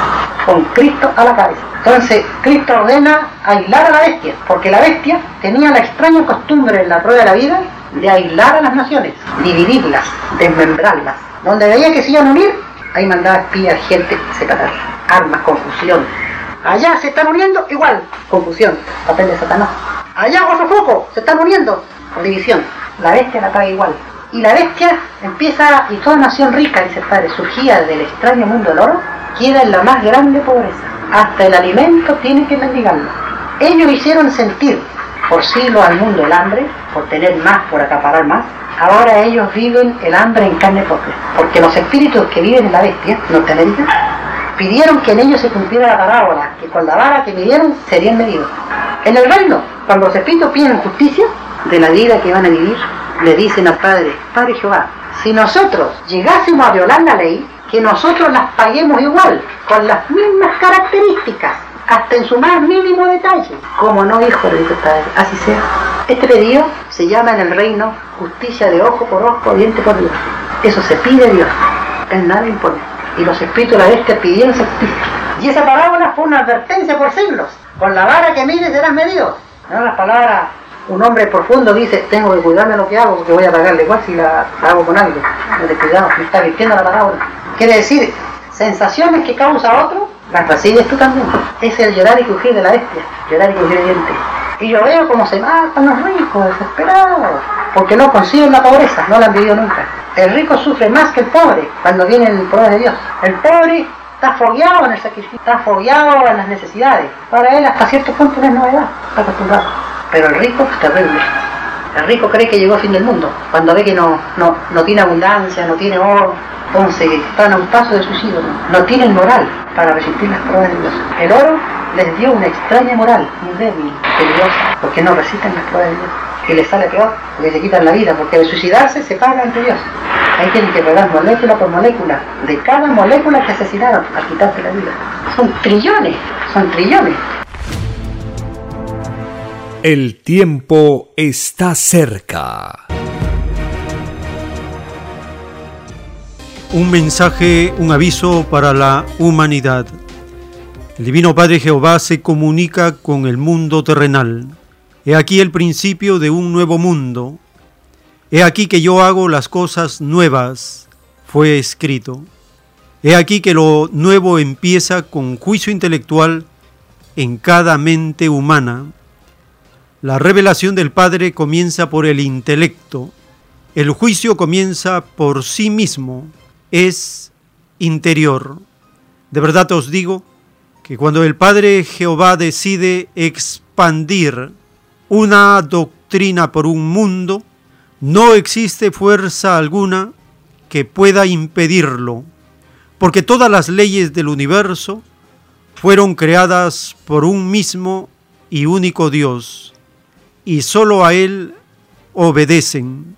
Speaker 3: con Cristo a la cabeza. Entonces Cristo ordena aislar a la bestia, porque la bestia tenía la extraña costumbre en la rueda de la vida de aislar a las naciones, dividirlas, desmembrarlas. Donde veía que se iban a unir, ahí mandaba espías, gente, separar, armas, confusión. Allá se están uniendo, igual, confusión, papel de Satanás. Allá otro foco, se están uniendo, división. La bestia la cae igual. Y la bestia empieza, y toda nación rica, dice el padre, surgía del extraño mundo del oro, queda en la más grande pobreza. Hasta el alimento tiene que mendigarlo. Ellos hicieron sentir por siglos al mundo el hambre, por tener más, por acaparar más. Ahora ellos viven el hambre en carne propia, porque los espíritus que viven en la bestia, Norteamérica, pidieron que en ellos se cumpliera la parábola, que con la vara que midieron serían medidos. En el reino, cuando los espíritus piden justicia de la vida que van a vivir, le dicen al Padre, Padre Jehová, si nosotros llegásemos a violar la ley, que nosotros las paguemos igual, con las mismas características, hasta en su más mínimo detalle. Como no, hijo, el Padre, así sea. Este pedido se llama en el reino justicia de ojo por ojo, diente por diente. Eso se pide Dios, Él nada impone. Y los espíritus de la bestia pidieron justicia. Y esa parábola fue una advertencia por siglos. Con la vara que mires serás medido. No las palabras un hombre profundo dice, tengo que cuidarme lo que hago porque voy a pagarle igual si la hago con alguien. De cuidado, me está vistiendo la palabra. Quiere decir, sensaciones que causa otro, las recibes tú también. Es el llorar y crujir de la bestia, llorar y crujir de dientes. Y yo veo cómo se matan los ricos, desesperados, porque no consiguen la pobreza, no la han vivido nunca. El rico sufre más que el pobre cuando viene el poder de Dios. El pobre está fogueado en el sacrificio, está fogueado en las necesidades. Para él hasta cierto punto no es novedad, está acostumbrado. Pero el rico es terrible. El rico cree que llegó el fin del mundo. Cuando ve que no, no, no tiene abundancia, no tiene oro, entonces están a un paso de suicidio. No, no tienen moral para resistir las pruebas de Dios. El oro les dio una extraña moral, muy débil, peligrosa, porque no resisten las pruebas de Dios. Y les sale peor, porque se quitan la vida, porque al suicidarse se paga ante Dios. Ahí tienen que pagar molécula por molécula, de cada molécula que asesinaron al quitarse la vida. Son trillones, son trillones.
Speaker 1: El tiempo está cerca.
Speaker 2: Un mensaje, un aviso para la humanidad. El Divino Padre Jehová se comunica con el mundo terrenal. He aquí el principio de un nuevo mundo. He aquí que yo hago las cosas nuevas, fue escrito. He aquí que lo nuevo empieza con juicio intelectual en cada mente humana. La revelación del Padre comienza por el intelecto. El juicio comienza por sí mismo. Es interior. De verdad os digo que cuando el Padre Jehová decide expandir una doctrina por un mundo, no existe fuerza alguna que pueda impedirlo, porque todas las leyes del universo fueron creadas por un mismo y único Dios, y sólo a Él obedecen.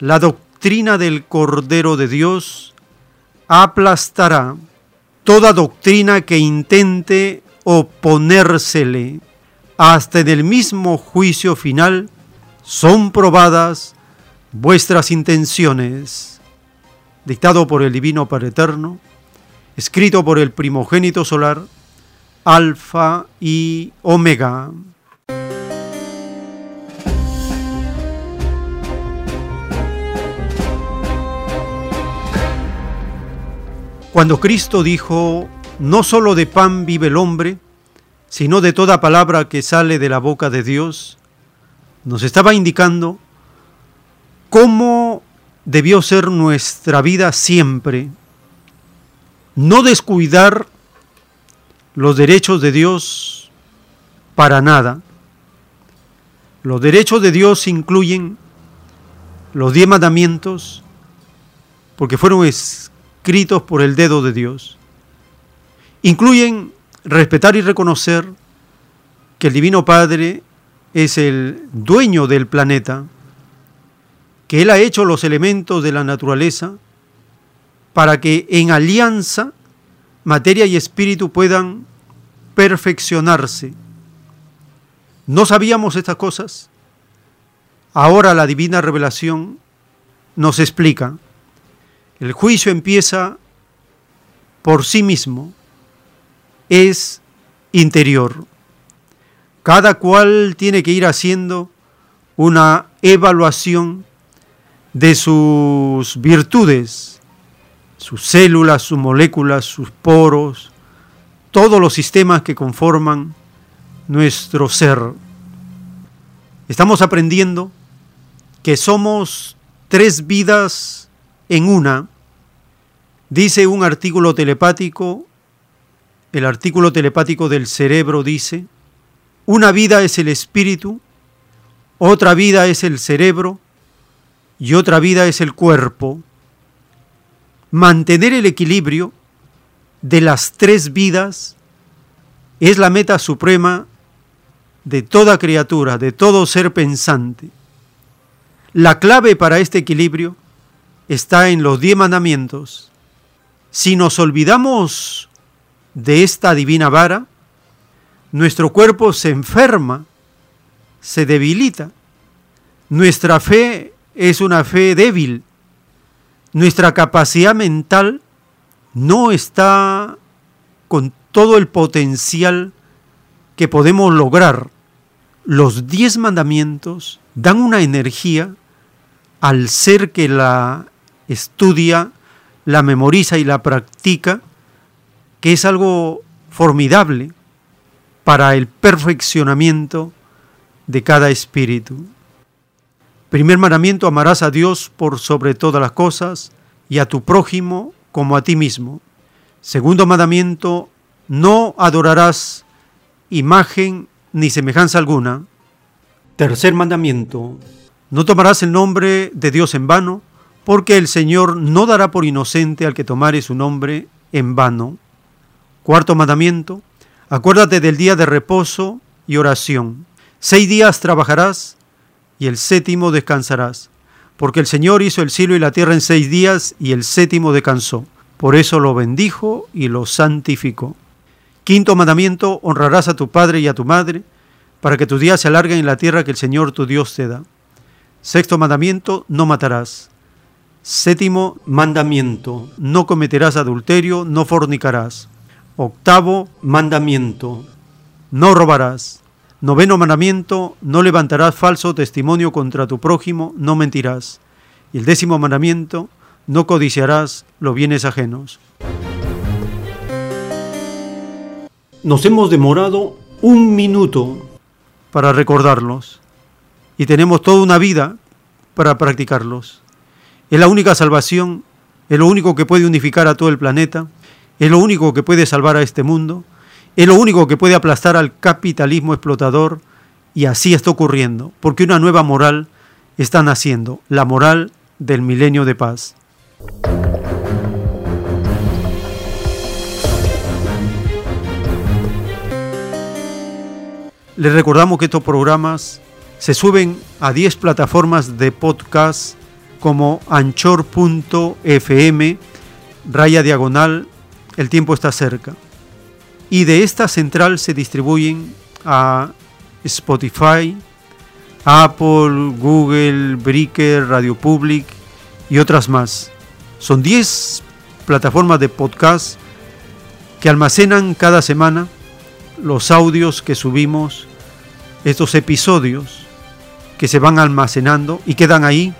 Speaker 2: La doctrina del Cordero de Dios aplastará toda doctrina que intente oponérsele hasta en el mismo juicio final son probadas vuestras intenciones. Dictado por el Divino Padre Eterno, escrito por el primogénito solar, Alfa y Omega. Cuando Cristo dijo, no solo de pan vive el hombre, sino de toda palabra que sale de la boca de Dios, nos estaba indicando cómo debió ser nuestra vida siempre. No descuidar los derechos de Dios para nada. Los derechos de Dios incluyen los diez mandamientos, porque fueron escritos por el dedo de Dios. Incluyen respetar y reconocer que el Divino Padre es el dueño del planeta, que Él ha hecho los elementos de la naturaleza para que en alianza materia y espíritu puedan perfeccionarse. ¿No sabíamos estas cosas? Ahora la divina revelación nos explica. El juicio empieza por sí mismo, es interior. Cada cual tiene que ir haciendo una evaluación de sus virtudes, sus células, sus moléculas, sus poros, todos los sistemas que conforman nuestro ser. Estamos aprendiendo que somos tres vidas en una. Dice un artículo telepático, el artículo telepático del cerebro dice, una vida es el espíritu, otra vida es el cerebro y otra vida es el cuerpo. Mantener el equilibrio de las tres vidas es la meta suprema de toda criatura, de todo ser pensante. La clave para este equilibrio está en los diez mandamientos. Si nos olvidamos de esta divina vara, nuestro cuerpo se enferma, se debilita. Nuestra fe es una fe débil. Nuestra capacidad mental no está con todo el potencial que podemos lograr. Los diez mandamientos dan una energía al ser que la estudia, la memoriza y la practica, que es algo formidable para el perfeccionamiento de cada espíritu. Primer mandamiento, amarás a Dios por sobre todas las cosas y a tu prójimo como a ti mismo. Segundo mandamiento, no adorarás imagen ni semejanza alguna. Tercer mandamiento, no tomarás el nombre de Dios en vano, porque el Señor no dará por inocente al que tomare su nombre en vano. Cuarto mandamiento, acuérdate del día de reposo y oración. Seis días trabajarás y el séptimo descansarás, porque el Señor hizo el cielo y la tierra en seis días y el séptimo descansó. Por eso lo bendijo y lo santificó. Quinto mandamiento, honrarás a tu padre y a tu madre, para que tus días se alarguen en la tierra que el Señor tu Dios te da. Sexto mandamiento, no matarás. Séptimo mandamiento, no cometerás adulterio, no fornicarás. Octavo mandamiento, no robarás. Noveno mandamiento, no levantarás falso testimonio contra tu prójimo, no mentirás. Y el décimo mandamiento, no codiciarás los bienes ajenos. Nos hemos demorado un minuto para recordarlos y tenemos toda una vida para practicarlos. Es la única salvación, es lo único que puede unificar a todo el planeta, es lo único que puede salvar a este mundo, es lo único que puede aplastar al capitalismo explotador y así está ocurriendo, porque una nueva moral está naciendo, la moral del milenio de paz. Les recordamos que estos programas se suben a 10 plataformas de podcast como anchor.fm, raya diagonal, el tiempo está cerca. Y de esta central se distribuyen a Spotify, Apple, Google, Breaker, Radio Public y otras más. Son 10 plataformas de podcast que almacenan cada semana los audios que subimos, estos episodios que se van almacenando y quedan ahí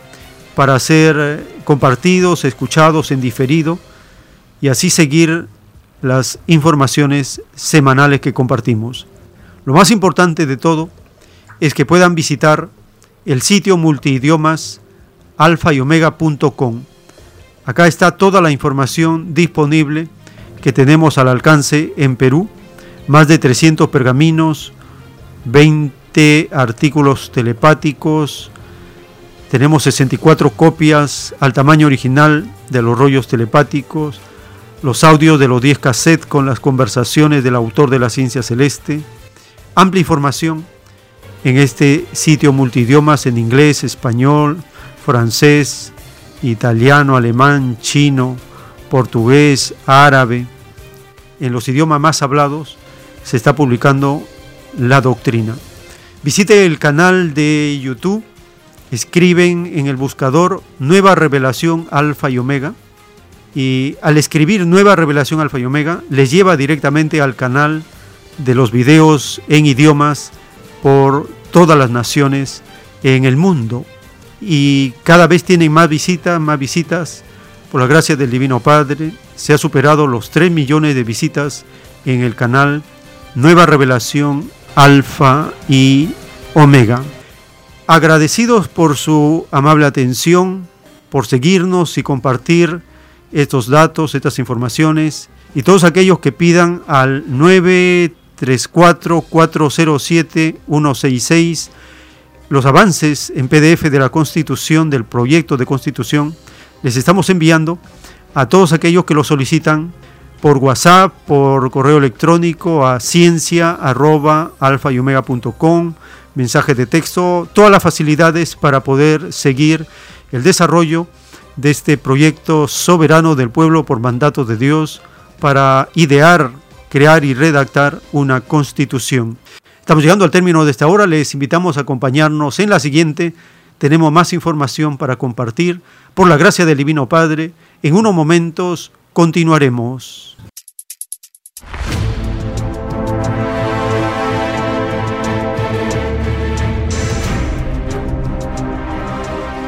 Speaker 2: para ser eh, compartidos, escuchados en diferido y así seguir las informaciones semanales que compartimos. Lo más importante de todo es que puedan visitar el sitio multidiomas alfa y omega.com. Acá está toda la información disponible que tenemos al alcance en Perú más de 300 pergaminos, 20 artículos telepáticos, tenemos 64 copias al tamaño original de los rollos telepáticos, los audios de los 10 cassettes con las conversaciones del autor de la ciencia celeste, amplia información en este sitio multidiomas en inglés, español, francés, italiano, alemán, chino, portugués, árabe, en los idiomas más hablados se está publicando la doctrina. Visite el canal de YouTube, escriben en el buscador Nueva Revelación Alfa y Omega y al escribir Nueva Revelación Alfa y Omega les lleva directamente al canal de los videos en idiomas por todas las naciones en el mundo y cada vez tienen más visitas, más visitas. Por la gracia del Divino Padre se ha superado los 3 millones de visitas en el canal Nueva Revelación Alfa y Omega. Agradecidos por su amable atención, por seguirnos y compartir estos datos, estas informaciones y todos aquellos que pidan al 934-407-166 los avances en PDF de la Constitución, del proyecto de Constitución, les estamos enviando a todos aquellos que lo solicitan por WhatsApp, por correo electrónico a ciencia y mensaje de texto, todas las facilidades para poder seguir el desarrollo de este proyecto soberano del pueblo por mandato de Dios para idear, crear y redactar una constitución. Estamos llegando al término de esta hora, les invitamos a acompañarnos en la siguiente. Tenemos más información para compartir. Por la gracia del Divino Padre, en unos momentos continuaremos.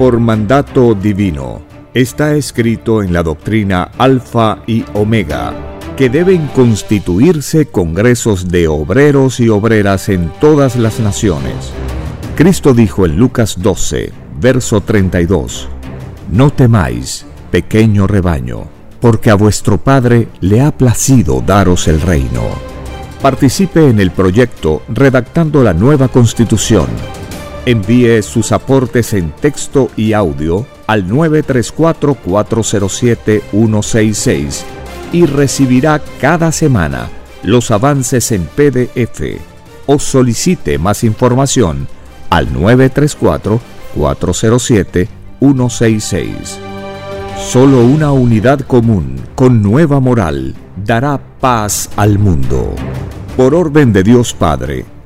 Speaker 1: por mandato divino. Está escrito en la doctrina Alfa y Omega que deben constituirse congresos de obreros y obreras en todas las naciones. Cristo dijo en Lucas 12, verso 32, No temáis, pequeño rebaño, porque a vuestro Padre le ha placido daros el reino. Participe en el proyecto redactando la nueva constitución Envíe sus aportes en texto y audio al 934-407-166 y recibirá cada semana los avances en PDF o solicite más información al 934-407-166. Solo una unidad común con nueva moral dará paz al mundo. Por orden de Dios Padre,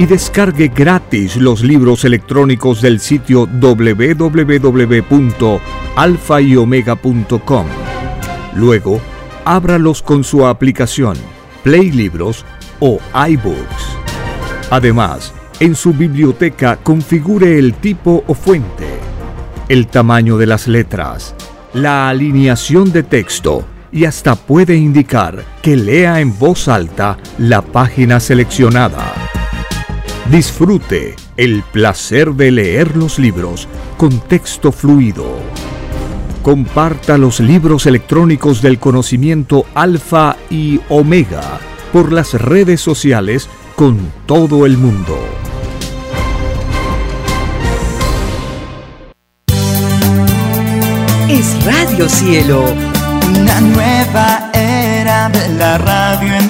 Speaker 1: y descargue gratis los libros electrónicos del sitio www.alfayomega.com. Luego, ábralos con su aplicación Play Libros o iBooks. Además, en su biblioteca configure el tipo o fuente, el tamaño de las letras, la alineación de texto y hasta puede indicar que lea en voz alta la página seleccionada. Disfrute el placer de leer los libros con texto fluido. Comparta los libros electrónicos del conocimiento alfa y omega por las redes sociales con todo el mundo.
Speaker 8: Es Radio Cielo.
Speaker 14: Una nueva era de la radio en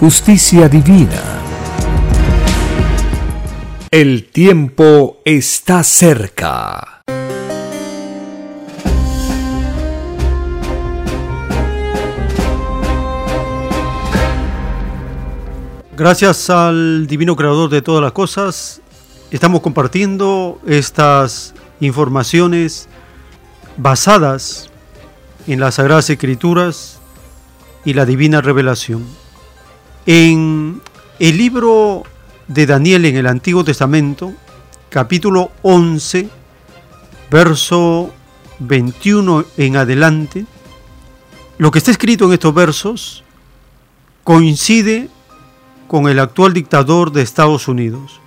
Speaker 1: justicia divina. El tiempo está cerca.
Speaker 2: Gracias al Divino Creador de todas las cosas, estamos compartiendo estas informaciones basadas en las Sagradas Escrituras y la Divina Revelación. En el libro de Daniel en el Antiguo Testamento, capítulo 11, verso 21 en adelante, lo que está escrito en estos versos coincide con el actual dictador de Estados Unidos.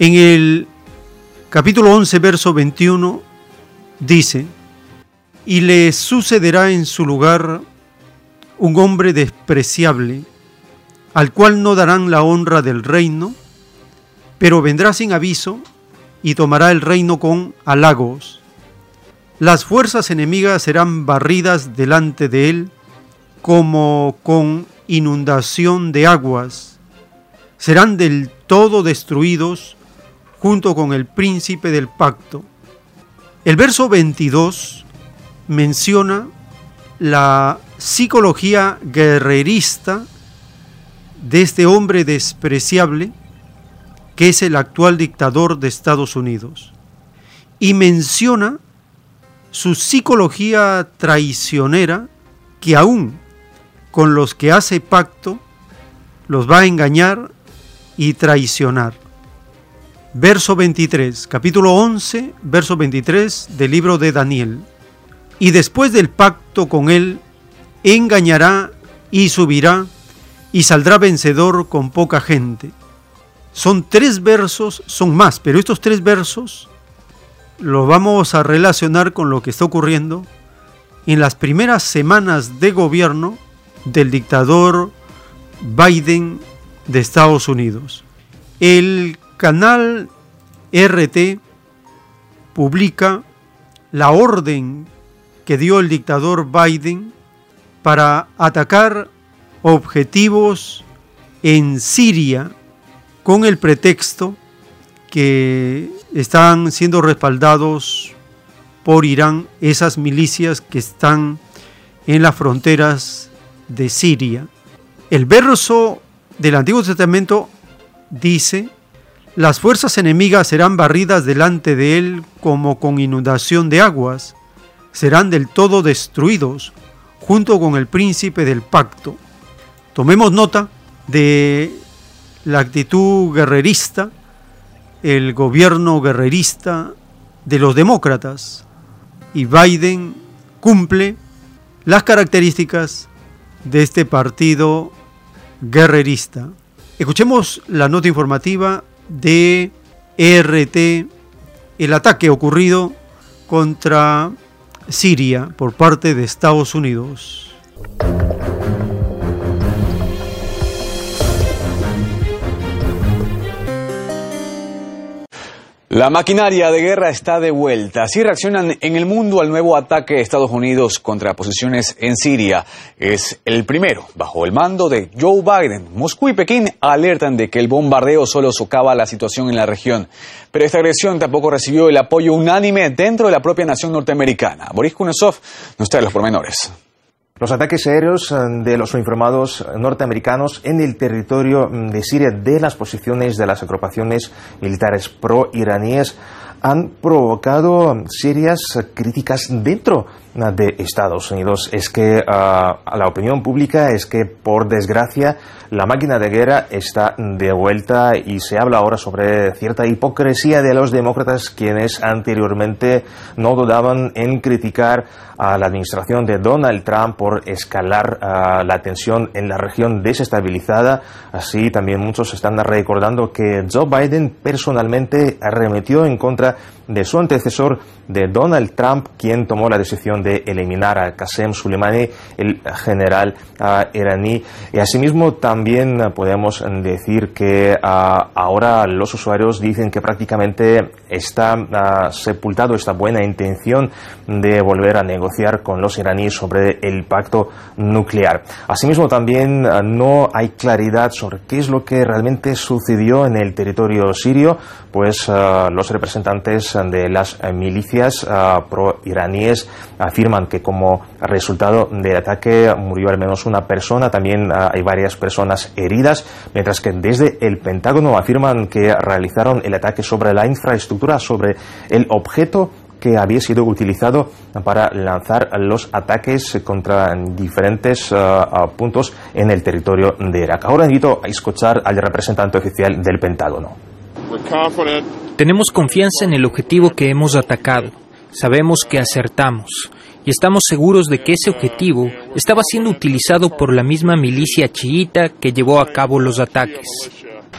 Speaker 2: En el capítulo 11, verso 21, dice, y le sucederá en su lugar un hombre despreciable, al cual no darán la honra del reino, pero vendrá sin aviso y tomará el reino con halagos. Las fuerzas enemigas serán barridas delante de él como con inundación de aguas, serán del todo destruidos junto con el príncipe del pacto. El verso 22 menciona la psicología guerrerista de este hombre despreciable que es el actual dictador de Estados Unidos. Y menciona su psicología traicionera que aún con los que hace pacto los va a engañar y traicionar. Verso 23, capítulo 11, verso 23 del libro de Daniel. Y después del pacto con él, engañará y subirá y saldrá vencedor con poca gente. Son tres versos, son más, pero estos tres versos los vamos a relacionar con lo que está ocurriendo en las primeras semanas de gobierno del dictador Biden de Estados Unidos. El canal RT publica la orden que dio el dictador Biden para atacar objetivos en Siria con el pretexto que están siendo respaldados por Irán esas milicias que están en las fronteras de Siria. El verso del Antiguo Testamento dice, las fuerzas enemigas serán barridas delante de él como con inundación de aguas, serán del todo destruidos junto con el príncipe del pacto. Tomemos nota de la actitud guerrerista, el gobierno guerrerista de los demócratas. Y Biden cumple las características de este partido guerrerista. Escuchemos la nota informativa de ERT, el ataque ocurrido contra Siria por parte de Estados Unidos.
Speaker 15: La maquinaria de guerra está de vuelta. Así reaccionan en el mundo al nuevo ataque de Estados Unidos contra posiciones en Siria. Es el primero, bajo el mando de Joe Biden. Moscú y Pekín alertan de que el bombardeo solo socava la situación en la región. Pero esta agresión tampoco recibió el apoyo unánime dentro de la propia nación norteamericana. Boris Kunesov nos trae los pormenores.
Speaker 16: Los ataques aéreos eh, de los uniformados norteamericanos en el territorio mm, de Siria de las posiciones de las agrupaciones militares pro-iraníes han provocado mm, serias críticas dentro de Estados Unidos. Es que ah, la opinión pública es que, por desgracia, la máquina de guerra está de vuelta y se habla ahora sobre cierta hipocresía de los demócratas quienes anteriormente no dudaban en criticar a la administración de Donald Trump por escalar ah, la tensión en la región desestabilizada. Así también muchos están recordando que Joe Biden personalmente arremetió en contra de su antecesor de Donald Trump, quien tomó la decisión de eliminar a Qasem Soleimani, el general ah, iraní. Y asimismo también podemos decir que ah, ahora los usuarios dicen que prácticamente está ah, sepultado esta buena intención de volver a negociar con los iraníes sobre el pacto nuclear. Asimismo también no hay claridad sobre qué es lo que realmente sucedió en el territorio sirio, pues los representantes de las milicias Ah, pro-iraníes afirman que como resultado del ataque murió al menos una persona, también ah, hay varias personas heridas, mientras que desde el Pentágono afirman que realizaron el ataque sobre la infraestructura, sobre el objeto que había sido utilizado para lanzar los ataques contra diferentes ah, puntos en el territorio de Irak. Ahora invito a escuchar al representante oficial del Pentágono.
Speaker 17: Tenemos confianza en el objetivo que hemos atacado. Sabemos que acertamos y estamos seguros de que ese objetivo estaba siendo utilizado por la misma milicia chiita que llevó a cabo los ataques.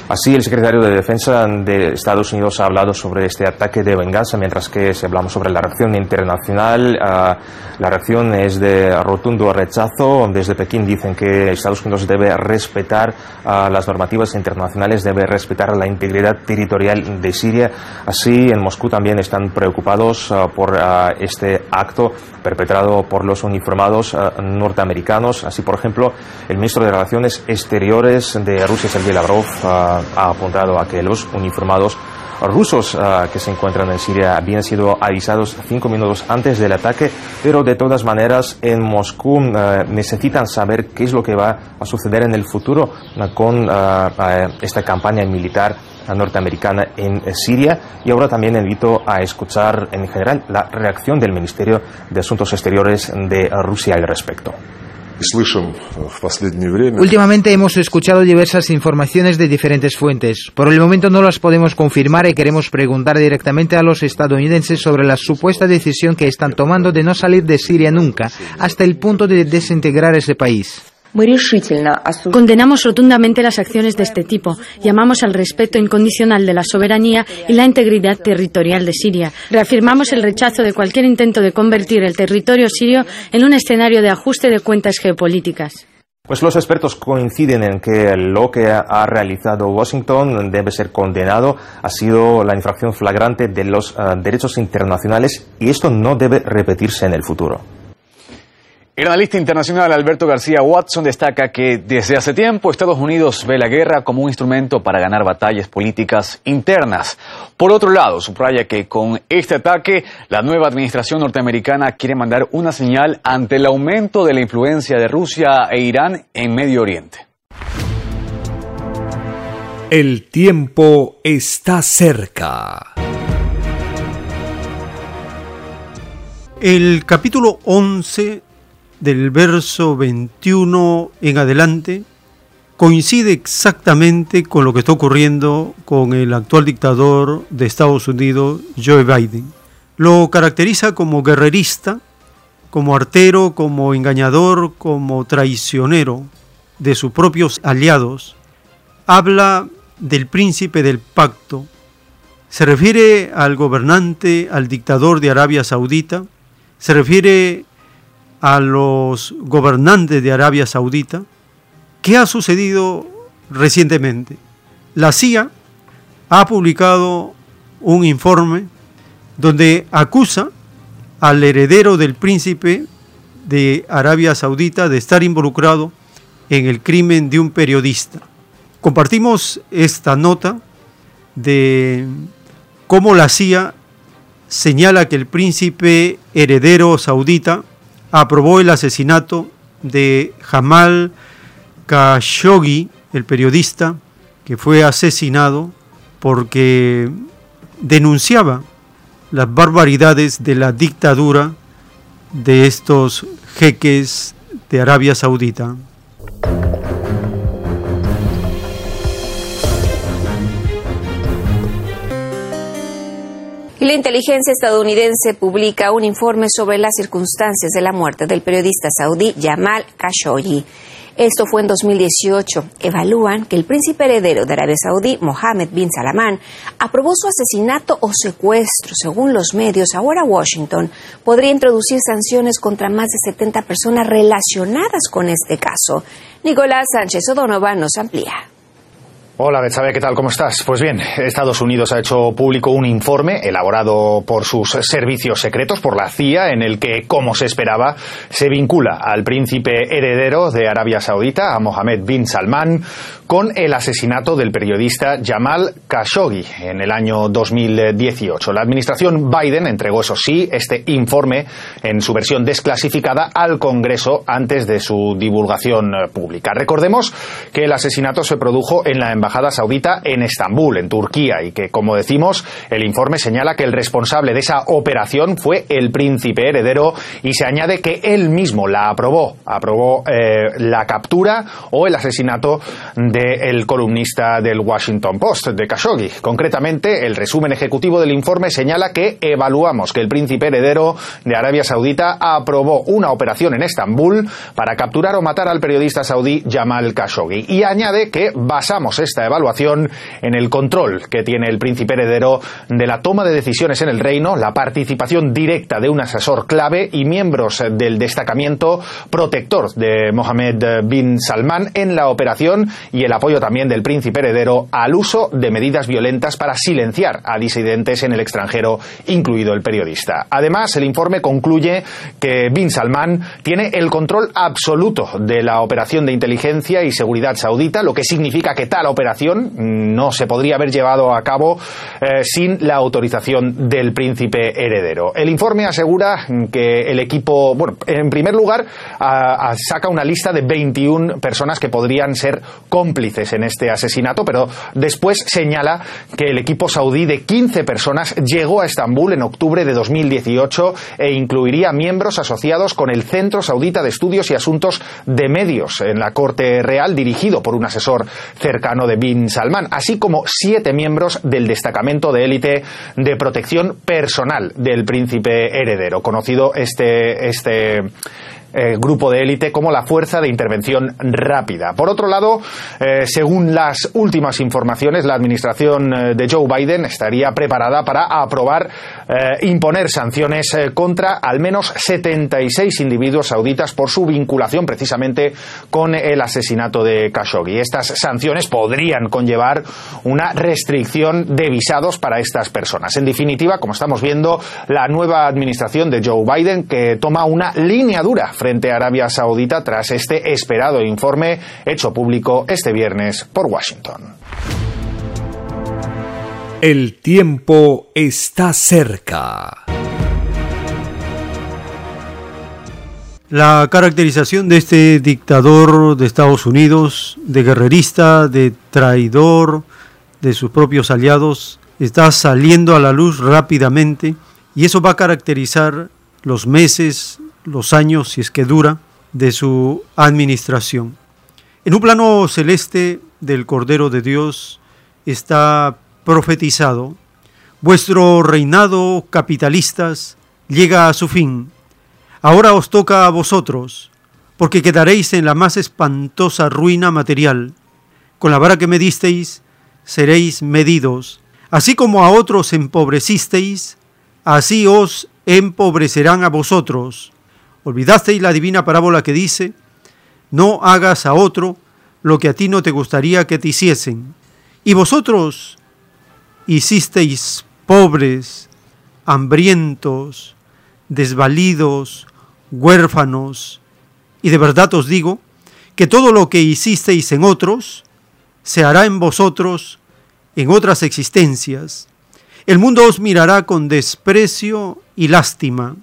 Speaker 16: Así, el secretario de Defensa de Estados Unidos ha hablado sobre este ataque de venganza, mientras que si hablamos sobre la reacción internacional, ah, la reacción es de rotundo rechazo. Desde Pekín dicen que Estados Unidos debe respetar ah, las normativas internacionales, debe respetar la integridad territorial de Siria. Así, en Moscú también están preocupados ah, por este acto perpetrado por los uniformados norteamericanos. Así, por ejemplo, el ministro de Relaciones Exteriores de Rusia, Sergei Lavrov, ha apuntado a que los uniformados rusos ah, que se encuentran en Siria habían sido avisados cinco minutos antes del ataque, pero de todas maneras en Moscú necesitan saber qué es lo que va a suceder en el futuro con esta campaña militar norteamericana en Siria y ahora también invito a escuchar en general la reacción del Ministerio de Asuntos Exteriores de Rusia al respecto.
Speaker 18: Últimamente hemos escuchado diversas informaciones de diferentes fuentes. Por el momento no las podemos confirmar y queremos preguntar directamente a los estadounidenses sobre la supuesta decisión que están tomando de no salir de Siria nunca, hasta el punto de desintegrar ese país.
Speaker 19: Condenamos rotundamente las acciones de este tipo. Llamamos al respeto incondicional de la soberanía y la integridad territorial de Siria. Reafirmamos el rechazo de cualquier intento de convertir el territorio sirio en un escenario de ajuste de cuentas geopolíticas.
Speaker 16: Pues los expertos coinciden en que lo que ha realizado Washington debe ser condenado, ha sido la infracción flagrante de los eh, derechos internacionales y esto no debe repetirse en el futuro.
Speaker 15: El analista internacional Alberto García Watson destaca que desde hace tiempo Estados Unidos ve la guerra como un instrumento para ganar batallas políticas internas. Por otro lado, subraya que con este ataque la nueva administración norteamericana quiere mandar una señal ante el aumento de la influencia de Rusia e Irán en Medio Oriente.
Speaker 1: El tiempo está cerca.
Speaker 2: El capítulo 11 del verso 21 en adelante coincide exactamente con lo que está ocurriendo con el actual dictador de Estados Unidos, Joe Biden. Lo caracteriza como guerrerista, como artero, como engañador, como traicionero de sus propios aliados. Habla del príncipe del pacto. Se refiere al gobernante, al dictador de Arabia Saudita. Se refiere a los gobernantes de Arabia Saudita ¿Qué ha sucedido recientemente? La CIA ha publicado un informe donde acusa al heredero del príncipe de Arabia Saudita de estar involucrado en el crimen de un periodista. Compartimos esta nota de cómo la CIA señala que el príncipe heredero saudita aprobó el asesinato de Jamal Khashoggi, el periodista que fue asesinado porque denunciaba las barbaridades de la dictadura de estos jeques de Arabia Saudita.
Speaker 20: La inteligencia estadounidense publica un informe sobre las circunstancias de la muerte del periodista saudí Jamal Khashoggi. Esto fue en 2018. Evalúan que el príncipe heredero de Arabia Saudí, Mohammed bin Salman, aprobó su asesinato o secuestro. Según los medios, ahora Washington podría introducir sanciones contra más de 70 personas relacionadas con este caso. Nicolás Sánchez O'Donovan nos amplía.
Speaker 21: Hola, Betsabe, ¿qué tal? ¿Cómo estás? Pues bien, Estados Unidos ha hecho público un informe elaborado por sus servicios secretos, por la CIA, en el que, como se esperaba, se vincula al príncipe heredero de Arabia Saudita, a Mohammed bin Salman, con el asesinato del periodista Jamal Khashoggi en el año 2018. La administración Biden entregó, eso sí, este informe en su versión desclasificada al Congreso antes de su divulgación pública. Recordemos que el asesinato se produjo en la embajada saudita en Estambul, en Turquía, y que, como decimos, el informe señala que el responsable de esa operación fue el príncipe heredero y se añade que él mismo la aprobó, aprobó eh, la captura o el asesinato del columnista del Washington Post, de Khashoggi. Concretamente, el resumen ejecutivo del informe señala que evaluamos que el príncipe heredero de Arabia Saudita aprobó una operación en Estambul para capturar o matar al periodista saudí Jamal Khashoggi y añade que basamos esta evaluación en el control que tiene el príncipe heredero de la toma de decisiones en el reino, la participación directa de un asesor clave y miembros del destacamento protector de Mohammed bin Salman en la operación y el apoyo también del príncipe heredero al uso de medidas violentas para silenciar a disidentes en el extranjero, incluido el periodista. Además, el informe concluye que bin Salman tiene el control absoluto de la operación de inteligencia y seguridad saudita, lo que significa que tal operación no se podría haber llevado a cabo eh, sin la autorización del príncipe heredero. El informe asegura que el equipo, bueno, en primer lugar, saca una lista de 21 personas que podrían ser en este asesinato, pero después señala que el equipo saudí de 15 personas llegó a Estambul en octubre de 2018 e incluiría miembros asociados con el Centro Saudita de Estudios y Asuntos de Medios en la Corte Real, dirigido por un asesor cercano de Bin Salman, así como siete miembros del destacamento de élite de protección personal del príncipe heredero, conocido este, este eh, grupo de élite como la Fuerza de Intervención Rápida. Por otro lado, eh, según las últimas informaciones, la administración eh, de Joe Biden estaría preparada para aprobar imponer sanciones contra al menos 76 individuos sauditas por su vinculación precisamente con el asesinato de Khashoggi. Estas sanciones podrían conllevar una restricción de visados para estas personas. En definitiva, como estamos viendo, la nueva administración de Joe Biden que toma una línea dura frente a Arabia Saudita tras este esperado informe hecho público este viernes por Washington.
Speaker 1: El tiempo está cerca.
Speaker 2: La caracterización de este dictador de Estados Unidos, de guerrerista, de traidor de sus propios aliados, está saliendo a la luz rápidamente y eso va a caracterizar los meses, los años, si es que dura, de su administración. En un plano celeste del Cordero de Dios está profetizado, vuestro reinado capitalistas llega a su fin. Ahora os toca a vosotros, porque quedaréis en la más espantosa ruina material. Con la vara que me disteis, seréis medidos. Así como a otros empobrecisteis, así os empobrecerán a vosotros. Olvidasteis la divina parábola que dice, no hagas a otro lo que a ti no te gustaría que te hiciesen. Y vosotros hicisteis pobres, hambrientos, desvalidos, huérfanos, y de verdad os digo que todo lo que hicisteis en otros, se hará en vosotros en otras existencias. El mundo os mirará con desprecio y lástima,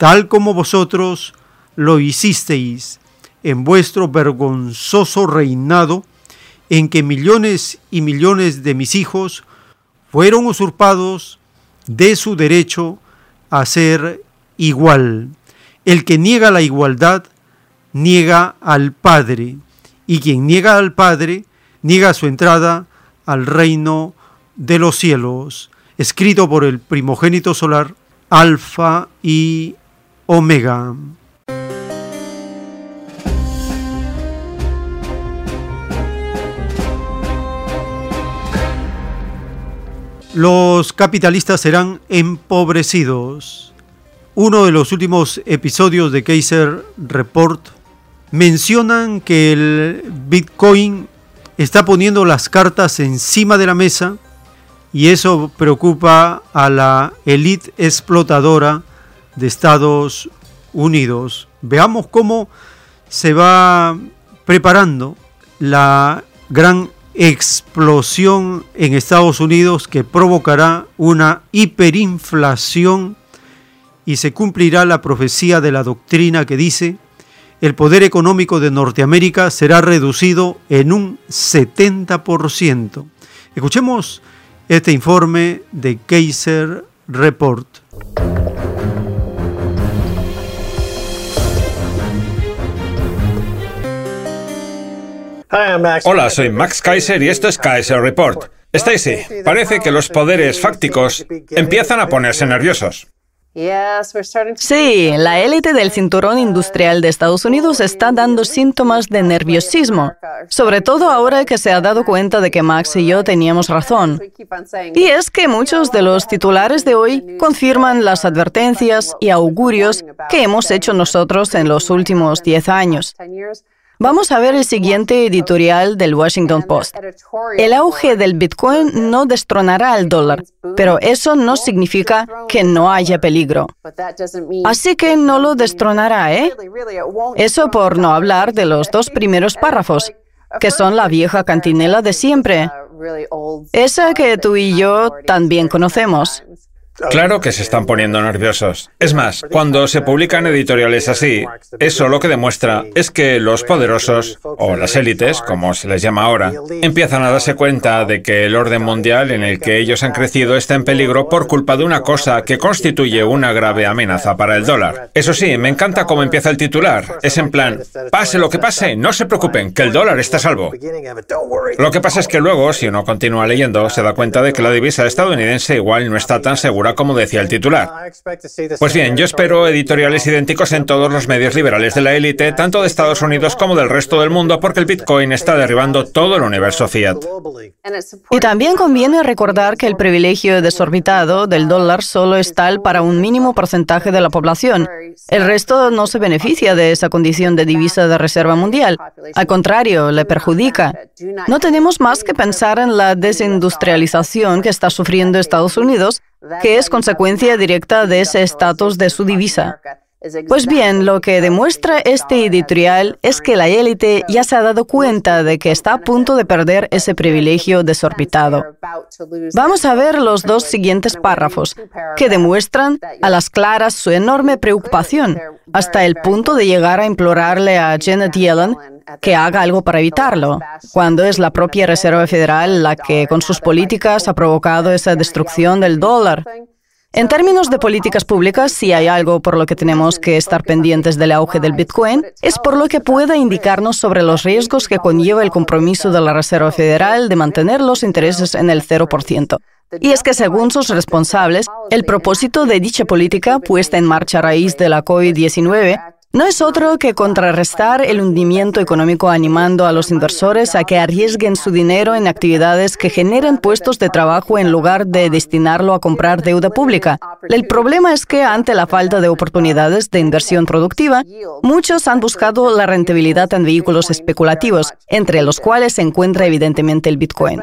Speaker 2: tal como vosotros lo hicisteis en vuestro vergonzoso reinado, en que millones y millones de mis hijos fueron usurpados de su derecho a ser igual. El que niega la igualdad, niega al Padre, y quien niega al Padre, niega su entrada al reino de los cielos, escrito por el primogénito solar, Alfa y Omega. Los capitalistas serán empobrecidos. Uno de los últimos episodios de Kaiser Report mencionan que el Bitcoin está poniendo las cartas encima de la mesa y eso preocupa a la élite explotadora de Estados Unidos. Veamos cómo se va preparando la gran explosión en Estados Unidos que provocará una hiperinflación y se cumplirá la profecía de la doctrina que dice el poder económico de Norteamérica será reducido en un 70%. Escuchemos este informe de Kaiser Report.
Speaker 22: Hola, soy Max Kaiser y esto es Kaiser Report. Stacy, parece que los poderes fácticos empiezan a ponerse nerviosos.
Speaker 23: Sí, la élite del cinturón industrial de Estados Unidos está dando síntomas de nerviosismo, sobre todo ahora que se ha dado cuenta de que Max y yo teníamos razón. Y es que muchos de los titulares de hoy confirman las advertencias y augurios que hemos hecho nosotros en los últimos 10 años. Vamos a ver el siguiente editorial del Washington Post. El auge del Bitcoin no destronará al dólar, pero eso no significa que no haya peligro. Así que no lo destronará, ¿eh? Eso por no hablar de los dos primeros párrafos, que son la vieja cantinela de siempre, esa que tú y yo también conocemos.
Speaker 22: Claro que se están poniendo nerviosos. Es más, cuando se publican editoriales así, eso lo que demuestra es que los poderosos, o las élites, como se les llama ahora, empiezan a darse cuenta de que el orden mundial en el que ellos han crecido está en peligro por culpa de una cosa que constituye una grave amenaza para el dólar. Eso sí, me encanta cómo empieza el titular. Es en plan, pase lo que pase, no se preocupen, que el dólar está salvo. Lo que pasa es que luego, si uno continúa leyendo, se da cuenta de que la divisa estadounidense igual no está tan segura como decía el titular. Pues bien, yo espero editoriales idénticos en todos los medios liberales de la élite, tanto de Estados Unidos como del resto del mundo, porque el Bitcoin está derribando todo el universo fiat.
Speaker 23: Y también conviene recordar que el privilegio desorbitado del dólar solo es tal para un mínimo porcentaje de la población. El resto no se beneficia de esa condición de divisa de reserva mundial. Al contrario, le perjudica. No tenemos más que pensar en la desindustrialización que está sufriendo Estados Unidos que es consecuencia directa de ese estatus de su divisa. Pues bien, lo que demuestra este editorial es que la élite ya se ha dado cuenta de que está a punto de perder ese privilegio desorbitado. Vamos a ver los dos siguientes párrafos, que demuestran a las claras su enorme preocupación, hasta el punto de llegar a implorarle a Janet Yellen que haga algo para evitarlo, cuando es la propia Reserva Federal la que con sus políticas ha provocado esa destrucción del dólar. En términos de políticas públicas, si hay algo por lo que tenemos que estar pendientes del auge del Bitcoin, es por lo que pueda indicarnos sobre los riesgos que conlleva el compromiso de la Reserva Federal de mantener los intereses en el 0%. Y es que según sus responsables, el propósito de dicha política puesta en marcha a raíz de la COVID-19 no es otro que contrarrestar el hundimiento económico animando a los inversores a que arriesguen su dinero en actividades que generen puestos de trabajo en lugar de destinarlo a comprar deuda pública. El problema es que ante la falta de oportunidades de inversión productiva, muchos han buscado la rentabilidad en vehículos especulativos, entre los cuales se encuentra evidentemente el Bitcoin.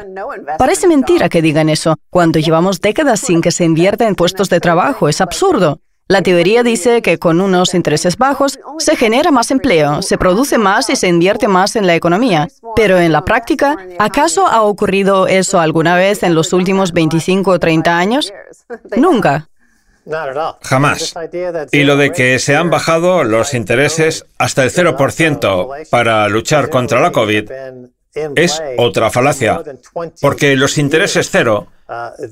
Speaker 23: Parece mentira que digan eso, cuando llevamos décadas sin que se invierta en puestos de trabajo. Es absurdo. La teoría dice que con unos intereses bajos se genera más empleo, se produce más y se invierte más en la economía. Pero en la práctica, ¿acaso ha ocurrido eso alguna vez en los últimos 25 o 30 años? Nunca.
Speaker 22: Jamás. Y lo de que se han bajado los intereses hasta el 0% para luchar contra la COVID es otra falacia, porque los intereses cero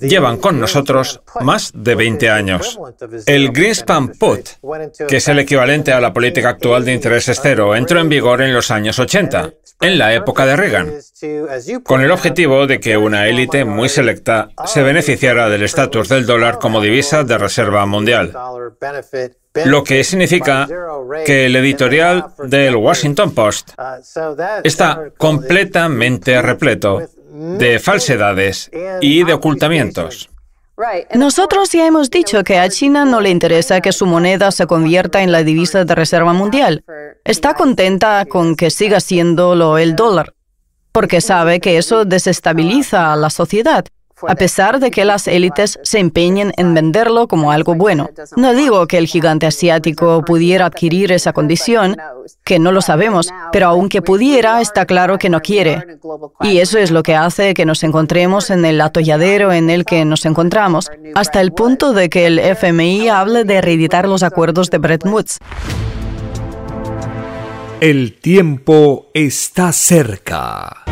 Speaker 22: llevan con nosotros más de 20 años. El Greenspan Put, que es el equivalente a la política actual de intereses cero, entró en vigor en los años 80, en la época de Reagan, con el objetivo de que una élite muy selecta se beneficiara del estatus del dólar como divisa de reserva mundial. Lo que significa que el editorial del Washington Post está completamente repleto de falsedades y de ocultamientos.
Speaker 23: Nosotros ya hemos dicho que a China no le interesa que su moneda se convierta en la divisa de reserva mundial. Está contenta con que siga siendo el dólar, porque sabe que eso desestabiliza a la sociedad a pesar de que las élites se empeñen en venderlo como algo bueno. No digo que el gigante asiático pudiera adquirir esa condición, que no lo sabemos, pero aunque pudiera, está claro que no quiere. Y eso es lo que hace que nos encontremos en el atolladero en el que nos encontramos, hasta el punto de que el FMI hable de reeditar los acuerdos de Bretton Woods.
Speaker 1: El tiempo está cerca.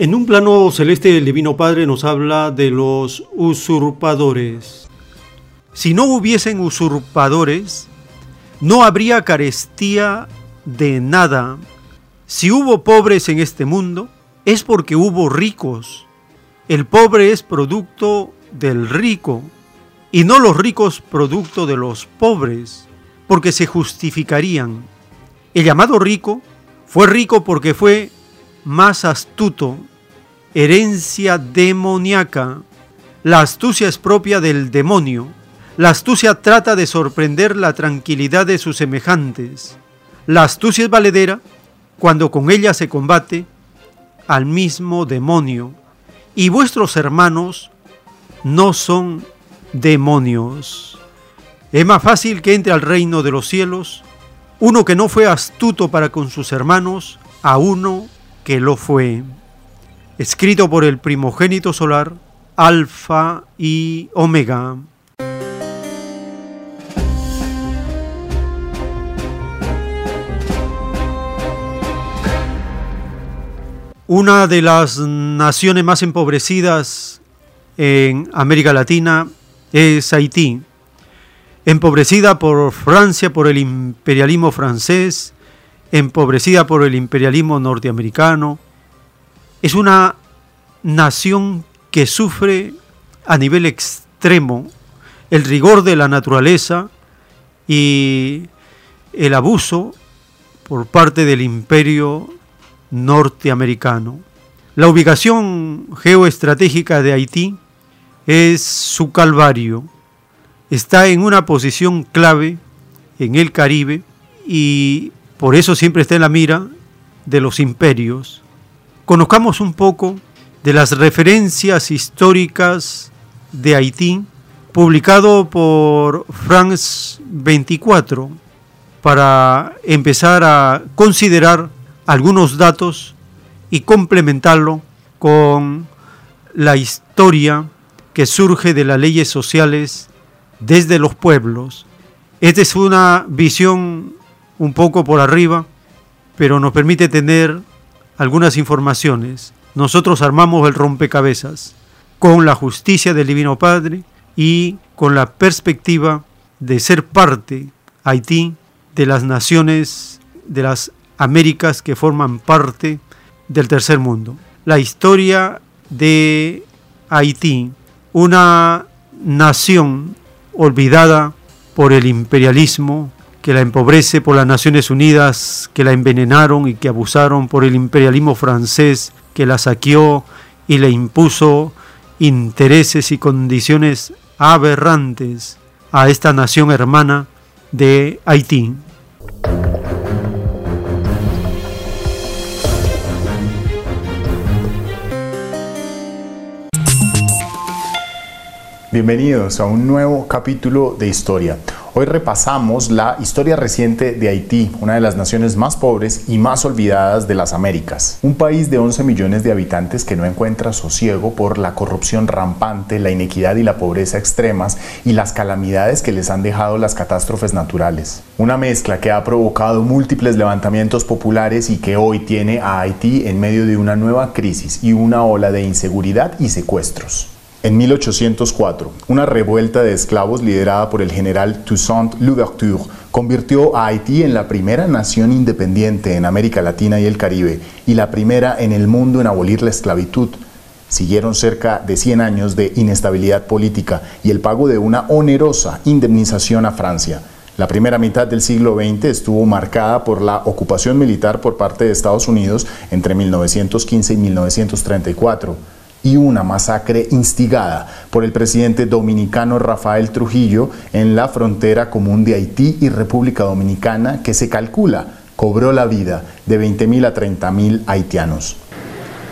Speaker 2: En un plano celeste, el Divino Padre nos habla de los usurpadores. Si no hubiesen usurpadores, no habría carestía de nada. Si hubo pobres en este mundo, es porque hubo ricos. El pobre es producto del rico y no los ricos producto de los pobres, porque se justificarían. El llamado rico fue rico porque fue más astuto, herencia demoníaca. La astucia es propia del demonio. La astucia trata de sorprender la tranquilidad de sus semejantes. La astucia es valedera cuando con ella se combate al mismo demonio. Y vuestros hermanos no son demonios. Es más fácil que entre al reino de los cielos uno que no fue astuto para con sus hermanos a uno que lo fue, escrito por el primogénito solar, Alfa y Omega. Una de las naciones más empobrecidas en América Latina es Haití, empobrecida por Francia, por el imperialismo francés, empobrecida por el imperialismo norteamericano. Es una nación que sufre a nivel extremo el rigor de la naturaleza y el abuso por parte del imperio norteamericano. La ubicación geoestratégica de Haití es su calvario. Está en una posición clave en el Caribe y por eso siempre está en la mira de los imperios. Conozcamos un poco de las referencias históricas de Haití, publicado por France 24, para empezar a considerar algunos datos y complementarlo con la historia que surge de las leyes sociales desde los pueblos. Esta es una visión un poco por arriba, pero nos permite tener algunas informaciones. Nosotros armamos el rompecabezas. con la justicia del Divino Padre y con la perspectiva de ser parte, Haití, de las naciones de las Américas que forman parte del tercer mundo. La historia de Haití, una nación olvidada por el imperialismo, que la empobrece por las Naciones Unidas, que la envenenaron y que abusaron por el imperialismo francés, que la saqueó y le impuso intereses y condiciones aberrantes a esta nación hermana de Haití.
Speaker 24: Bienvenidos a un nuevo capítulo de historia. Hoy repasamos la historia reciente de Haití, una de las naciones más pobres y más olvidadas de las Américas. Un país de 11 millones de habitantes que no encuentra sosiego por la corrupción rampante, la inequidad y la pobreza extremas y las calamidades que les han dejado las catástrofes naturales. Una mezcla que ha provocado múltiples levantamientos populares y que hoy tiene a Haití en medio de una nueva crisis y una ola de inseguridad y secuestros. En 1804, una revuelta de esclavos liderada por el general Toussaint Louverture convirtió a Haití en la primera nación independiente en América Latina y el Caribe y la primera en el mundo en abolir la esclavitud. Siguieron cerca de 100 años de inestabilidad política y el pago de una onerosa indemnización a Francia. La primera mitad del siglo XX estuvo marcada por la ocupación militar por parte de Estados Unidos entre 1915 y 1934 y una masacre instigada por el presidente dominicano Rafael Trujillo en la frontera común de Haití y República Dominicana que se calcula cobró la vida de 20.000 a 30.000 haitianos.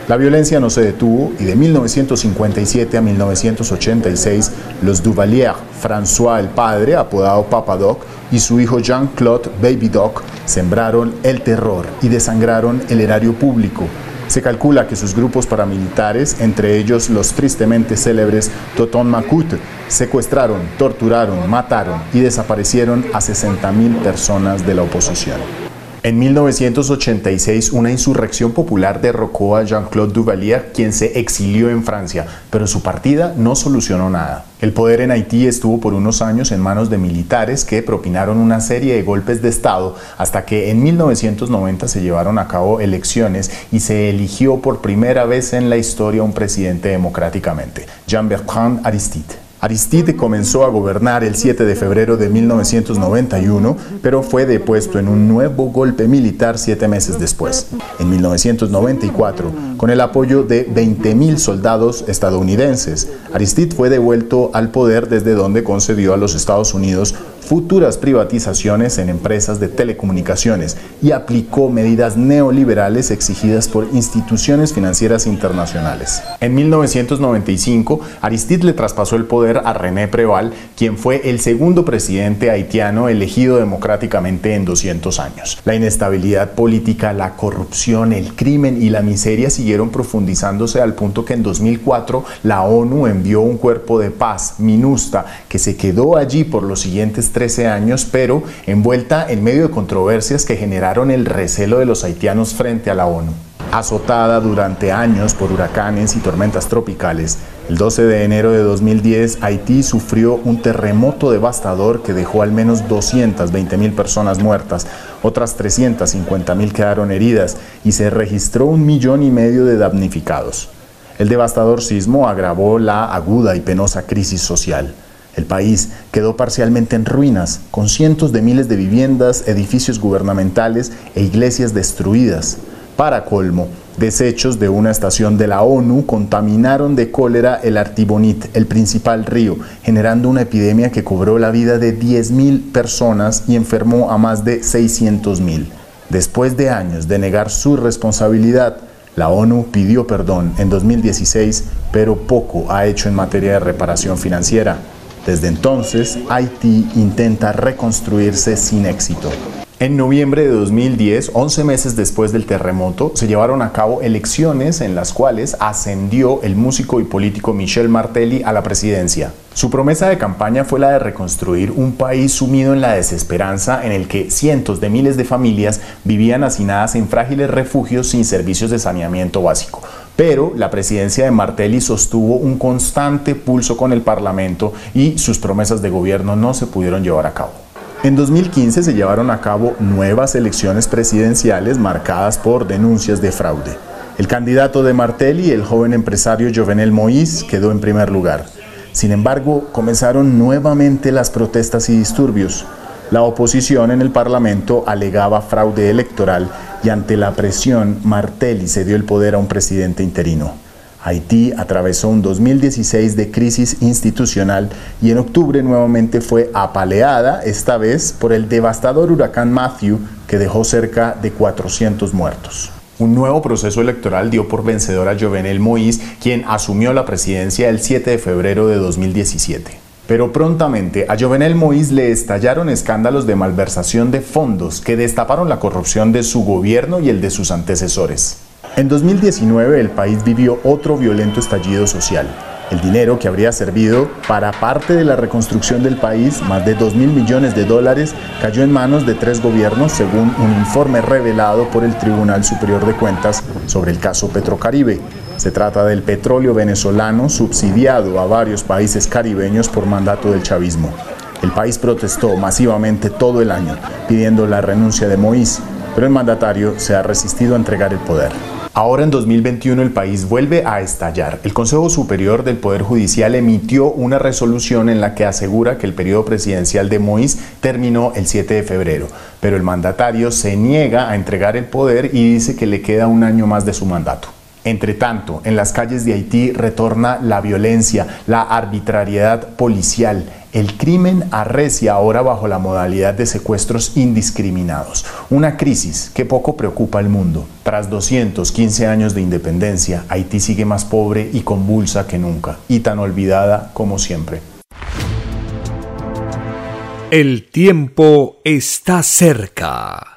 Speaker 24: La violencia no se detuvo y de 1957 a 1986 los Duvalier, François el padre, apodado Papa Doc, y su hijo Jean-Claude Baby Doc sembraron el terror y desangraron el erario público se calcula que sus grupos paramilitares, entre ellos los tristemente célebres Toton Makut, secuestraron, torturaron, mataron y desaparecieron a 60.000 personas de la oposición. En 1986, una insurrección popular derrocó a Jean-Claude Duvalier, quien se exilió en Francia, pero su partida no solucionó nada. El poder en Haití estuvo por unos años en manos de militares que propinaron una serie de golpes de Estado hasta que en 1990 se llevaron a cabo elecciones y se eligió por primera vez en la historia un presidente democráticamente, Jean-Bertrand Aristide. Aristide comenzó a gobernar el 7 de febrero de 1991, pero fue depuesto en un nuevo golpe militar siete meses después. En 1994, con el apoyo de 20.000 soldados estadounidenses, Aristide fue devuelto al poder desde donde concedió a los Estados Unidos futuras privatizaciones en empresas de telecomunicaciones y aplicó medidas neoliberales exigidas por instituciones financieras internacionales. En 1995, Aristide le traspasó el poder a René Preval, quien fue el segundo presidente haitiano elegido democráticamente en 200 años. La inestabilidad política, la corrupción, el crimen y la miseria siguieron profundizándose al punto que en 2004 la ONU envió un cuerpo de paz, MINUSTA, que se quedó allí por los siguientes 13 años, pero envuelta en medio de controversias que generaron el recelo de los haitianos frente a la ONU. Azotada durante años por huracanes y tormentas tropicales, el 12 de enero de 2010 Haití sufrió un terremoto devastador que dejó al menos 220 mil personas muertas, otras 350 mil quedaron heridas y se registró un millón y medio de damnificados. El devastador sismo agravó la aguda y penosa crisis social. El país quedó parcialmente en ruinas, con cientos de miles de viviendas, edificios gubernamentales e iglesias destruidas. Para colmo, desechos de una estación de la ONU contaminaron de cólera el Artibonit, el principal río, generando una epidemia que cobró la vida de 10.000 personas y enfermó a más de 600.000. Después de años de negar su responsabilidad, la ONU pidió perdón en 2016, pero poco ha hecho en materia de reparación financiera. Desde entonces, Haití intenta reconstruirse sin éxito. En noviembre de 2010, 11 meses después del terremoto, se llevaron a cabo elecciones en las cuales ascendió el músico y político Michel Martelly a la presidencia. Su promesa de campaña fue la de reconstruir un país sumido en la desesperanza en el que cientos de miles de familias vivían hacinadas en frágiles refugios sin servicios de saneamiento básico. Pero la presidencia de Martelli sostuvo un constante pulso con el Parlamento y sus promesas de gobierno no se pudieron llevar a cabo. En 2015 se llevaron a cabo nuevas elecciones presidenciales marcadas por denuncias de fraude. El candidato de Martelli, el joven empresario Jovenel Moïse, quedó en primer lugar. Sin embargo, comenzaron nuevamente las protestas y disturbios. La oposición en el Parlamento alegaba fraude electoral y ante la presión, Martelli cedió el poder a un presidente interino. Haití atravesó un 2016 de crisis institucional y en octubre nuevamente fue apaleada, esta vez por el devastador huracán Matthew que dejó cerca de 400 muertos. Un nuevo proceso electoral dio por vencedor a Jovenel Moïse, quien asumió la presidencia el 7 de febrero de 2017. Pero prontamente a Jovenel Moïse le estallaron escándalos de malversación de fondos que destaparon la corrupción de su gobierno y el de sus antecesores. En 2019 el país vivió otro violento estallido social. El dinero que habría servido para parte de la reconstrucción del país, más de 2 mil millones de dólares, cayó en manos de tres gobiernos según un informe revelado por el Tribunal Superior de Cuentas sobre el caso Petrocaribe. Se trata del petróleo venezolano subsidiado a varios países caribeños por mandato del chavismo. El país protestó masivamente todo el año pidiendo la renuncia de Moïse, pero el mandatario se ha resistido a entregar el poder. Ahora en 2021 el país vuelve a estallar. El Consejo Superior del Poder Judicial emitió una resolución en la que asegura que el periodo presidencial de Moïse terminó el 7 de febrero, pero el mandatario se niega a entregar el poder y dice que le queda un año más de su mandato. Entre tanto, en las calles de Haití retorna la violencia, la arbitrariedad policial. El crimen arrecia ahora bajo la modalidad de secuestros indiscriminados. Una crisis que poco preocupa al mundo. Tras 215 años de independencia, Haití sigue más pobre y convulsa que nunca, y tan olvidada como siempre.
Speaker 1: El tiempo está cerca.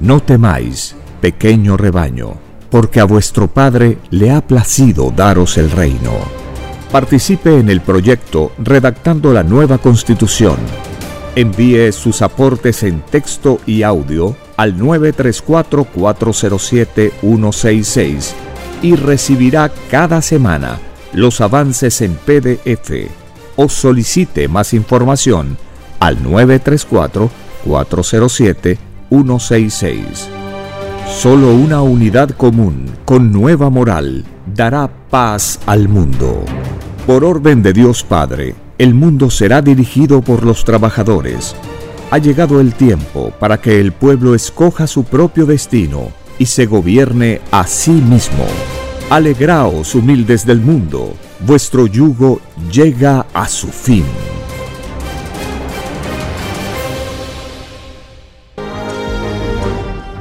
Speaker 1: no temáis, pequeño rebaño, porque a vuestro Padre le ha placido daros el reino. Participe en el proyecto redactando la nueva constitución. Envíe sus aportes en texto y audio al 934-407-166 y recibirá cada semana los avances en PDF o solicite más información al 934 407 166. Solo una unidad común, con nueva moral, dará paz al mundo. Por orden de Dios Padre, el mundo será dirigido por los trabajadores. Ha llegado el tiempo para que el pueblo escoja su propio destino y se gobierne a sí mismo. Alegraos, humildes del mundo, vuestro yugo llega a su fin.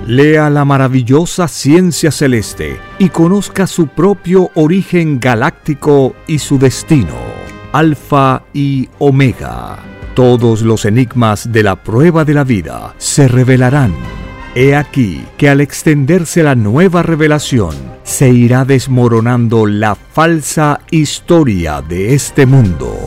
Speaker 1: Lea la maravillosa ciencia celeste y conozca su propio origen galáctico y su destino. Alfa y Omega. Todos los enigmas de la prueba de la vida se revelarán. He aquí que al extenderse la nueva revelación, se irá desmoronando la falsa historia de este mundo.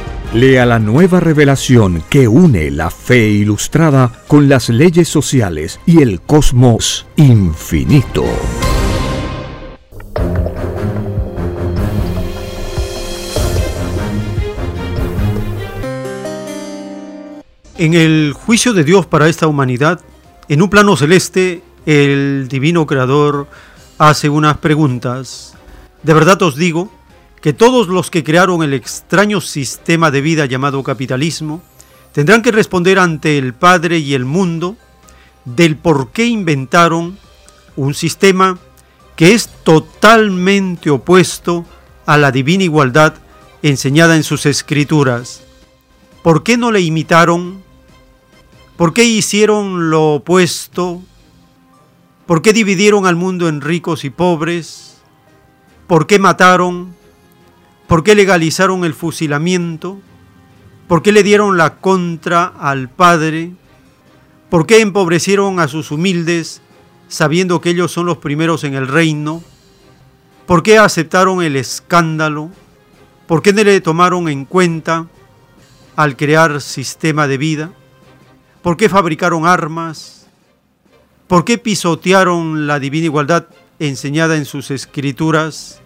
Speaker 1: Lea la nueva revelación que une la fe ilustrada con las leyes sociales y el cosmos infinito.
Speaker 2: En el juicio de Dios para esta humanidad, en un plano celeste, el divino creador hace unas preguntas. De verdad os digo que todos los que crearon el extraño sistema de vida llamado capitalismo tendrán que responder ante el Padre y el mundo del por qué inventaron un sistema que es totalmente opuesto a la divina igualdad enseñada en sus escrituras. ¿Por qué no le imitaron? ¿Por qué hicieron lo opuesto? ¿Por qué dividieron al mundo en ricos y pobres? ¿Por qué mataron? ¿Por qué legalizaron el fusilamiento? ¿Por qué le dieron la contra al Padre? ¿Por qué empobrecieron a sus humildes sabiendo que ellos son los primeros en el reino? ¿Por qué aceptaron el escándalo? ¿Por qué no le tomaron en cuenta al crear sistema de vida? ¿Por qué fabricaron armas? ¿Por qué pisotearon la divina igualdad enseñada en sus escrituras?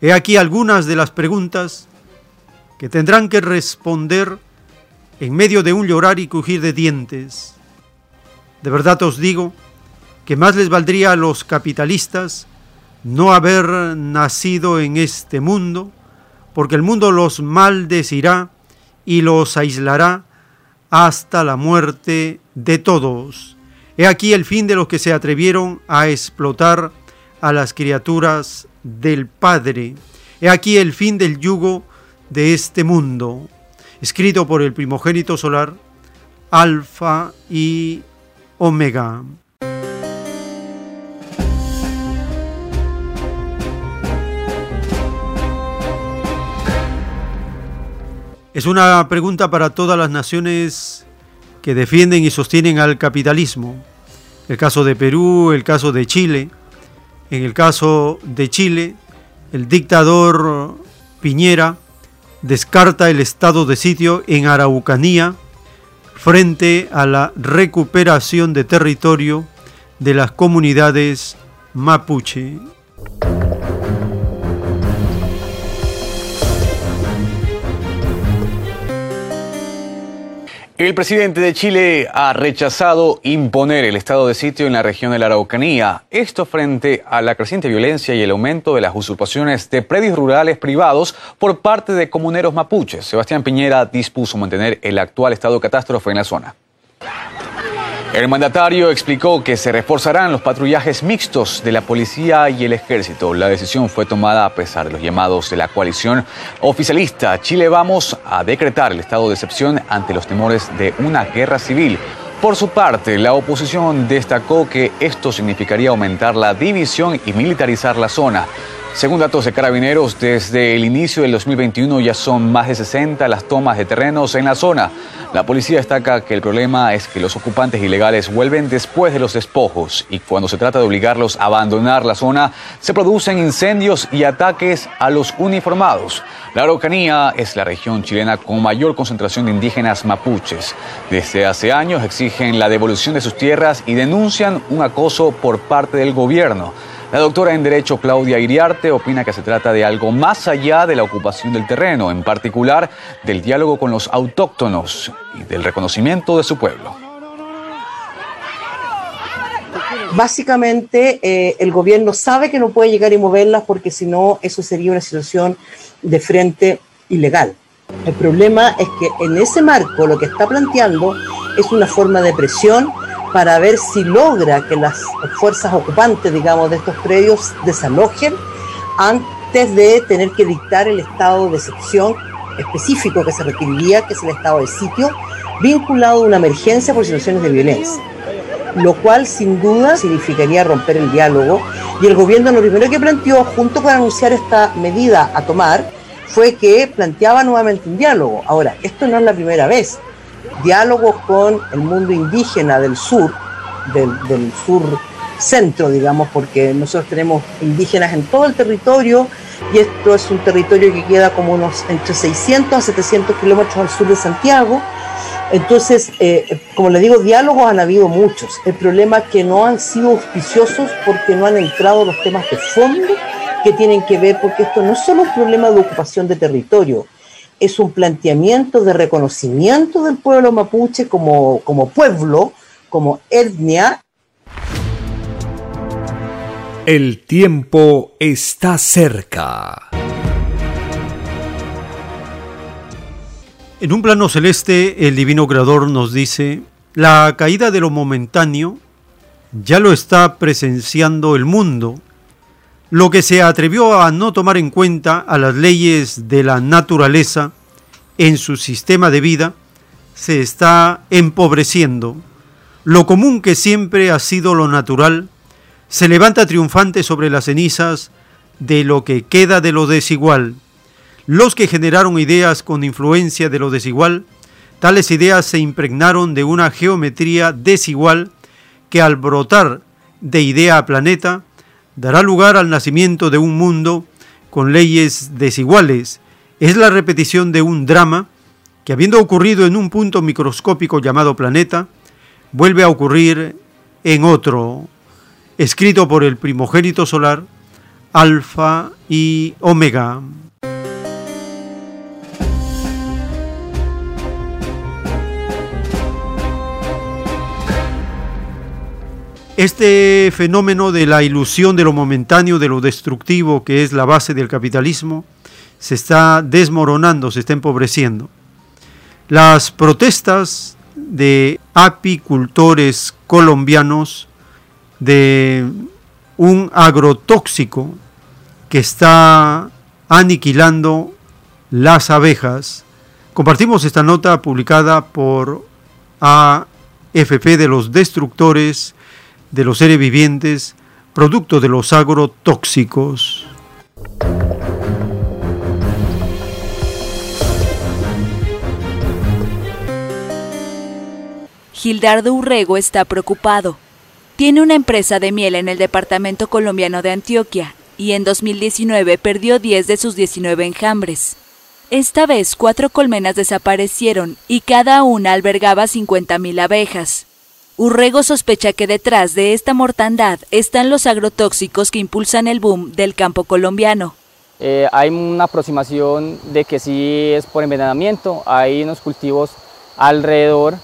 Speaker 2: He aquí algunas de las preguntas que tendrán que responder en medio de un llorar y crujir de dientes. De verdad os digo que más les valdría a los capitalistas no haber nacido en este mundo, porque el mundo los maldecirá y los aislará hasta la muerte de todos. He aquí el fin de los que se atrevieron a explotar a las criaturas del Padre. He aquí el fin del yugo de este mundo, escrito por el primogénito solar, Alfa y Omega. Es una pregunta para todas las naciones que defienden y sostienen al capitalismo. El caso de Perú, el caso de Chile. En el caso de Chile, el dictador Piñera descarta el estado de sitio en Araucanía frente a la recuperación de territorio de las comunidades mapuche.
Speaker 15: El presidente de Chile ha rechazado imponer el estado de sitio en la región de la Araucanía, esto frente a la creciente violencia y el aumento de las usurpaciones de predios rurales privados por parte de comuneros mapuches. Sebastián Piñera dispuso mantener el actual estado de catástrofe en la zona. El mandatario explicó que se reforzarán los patrullajes mixtos de la policía y el ejército. La decisión fue tomada a pesar de los llamados de la coalición oficialista. Chile vamos a decretar el estado de excepción ante los temores de una guerra civil. Por su parte, la oposición destacó que esto significaría aumentar la división y militarizar la zona. Según datos de carabineros, desde el inicio del 2021 ya son más de 60 las tomas de terrenos en la zona. La policía destaca que el problema es que los ocupantes ilegales vuelven después de los despojos y cuando se trata de obligarlos a abandonar la zona, se producen incendios y ataques a los uniformados. La Araucanía es la región chilena con mayor concentración de indígenas mapuches. Desde hace años exigen la devolución de sus tierras y denuncian un acoso por parte del gobierno. La doctora en Derecho Claudia Iriarte opina que se trata de algo más allá de la ocupación del terreno, en particular del diálogo con los autóctonos y del reconocimiento de su pueblo.
Speaker 25: Básicamente, eh, el gobierno sabe que no puede llegar y moverlas porque si no, eso sería una situación de frente ilegal. El problema es que en ese marco lo que está planteando es una forma de presión para ver si logra que las fuerzas ocupantes, digamos, de estos predios desalojen antes de tener que dictar el estado de excepción específico que se requeriría, que es el estado de sitio, vinculado a una emergencia por situaciones de violencia. Lo cual sin duda significaría romper el diálogo y el gobierno lo primero que planteó, junto con anunciar esta medida a tomar, fue que planteaba nuevamente un diálogo. Ahora, esto no es la primera vez diálogos con el mundo indígena del sur, del, sur centro, digamos, porque nosotros tenemos indígenas en todo el territorio y esto es un territorio que queda como unos entre 600 a 700 kilómetros al sur de Santiago. Entonces, eh, como le digo, diálogos han habido muchos. El problema es que no han sido auspiciosos porque no han entrado los temas de fondo que tienen que ver, porque esto no es solo un problema de ocupación de territorio, es un planteamiento de reconocimiento del pueblo mapuche como, como pueblo, como etnia.
Speaker 1: El tiempo está cerca.
Speaker 2: En un plano celeste, el divino creador nos dice, la caída de lo momentáneo ya lo está presenciando el mundo. Lo que se atrevió a no tomar en cuenta a las leyes de la naturaleza en su sistema de vida, se está empobreciendo. Lo común que siempre ha sido lo natural, se levanta triunfante sobre las cenizas de lo que queda de lo desigual. Los que generaron ideas con influencia de lo desigual, tales ideas se impregnaron de una geometría desigual que al brotar de idea a planeta, dará lugar al nacimiento de un mundo con leyes desiguales. Es la repetición de un drama que habiendo ocurrido en un punto microscópico llamado planeta, vuelve a ocurrir en otro, escrito por el primogénito solar, Alfa y Omega. Este fenómeno de la ilusión de lo momentáneo, de lo destructivo que es la base del capitalismo, se está desmoronando, se está empobreciendo. Las protestas de apicultores colombianos de un agrotóxico que está aniquilando las abejas. Compartimos esta nota publicada por AFP de los destructores de los seres vivientes, producto de los agrotóxicos.
Speaker 11: Gildardo Urrego está preocupado. Tiene una empresa de miel en el departamento colombiano de Antioquia y en 2019 perdió 10 de sus 19 enjambres. Esta vez cuatro colmenas desaparecieron y cada una albergaba 50.000 abejas. Urrego sospecha que detrás de esta mortandad están los agrotóxicos que impulsan el boom del campo colombiano.
Speaker 26: Eh, hay una aproximación de que sí es por envenenamiento, hay unos cultivos alrededor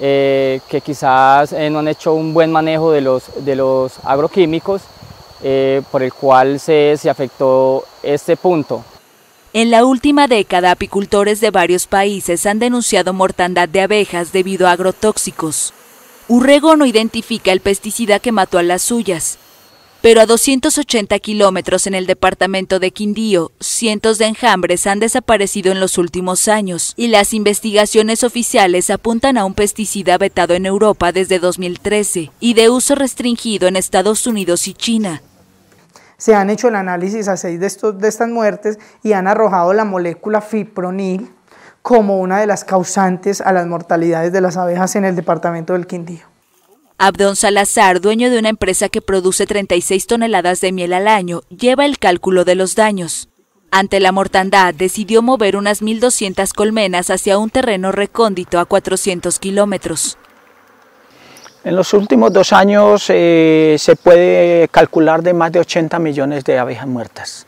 Speaker 26: eh, que quizás eh, no han hecho un buen manejo de los, de los agroquímicos, por el cual se, se afectó este punto.
Speaker 11: En la última década, apicultores de varios países han denunciado mortandad de abejas debido a agrotóxicos. Urrego no identifica el pesticida que mató a las suyas, pero a 280 kilómetros en el departamento de Quindío, cientos de enjambres han desaparecido en los últimos años y las investigaciones oficiales apuntan a un pesticida vetado en Europa desde 2013 y de uso restringido en Estados Unidos y China.
Speaker 27: Se han hecho el análisis a seis de, estos, de estas muertes y han arrojado la molécula fipronil, como una de las causantes a las mortalidades de las abejas en el departamento del Quindío.
Speaker 11: Abdón Salazar, dueño de una empresa que produce 36 toneladas de miel al año, lleva el cálculo de los daños. Ante la mortandad, decidió mover unas 1.200 colmenas hacia un terreno recóndito a 400 kilómetros.
Speaker 28: En los últimos dos años eh, se puede calcular de más de 80 millones de abejas muertas.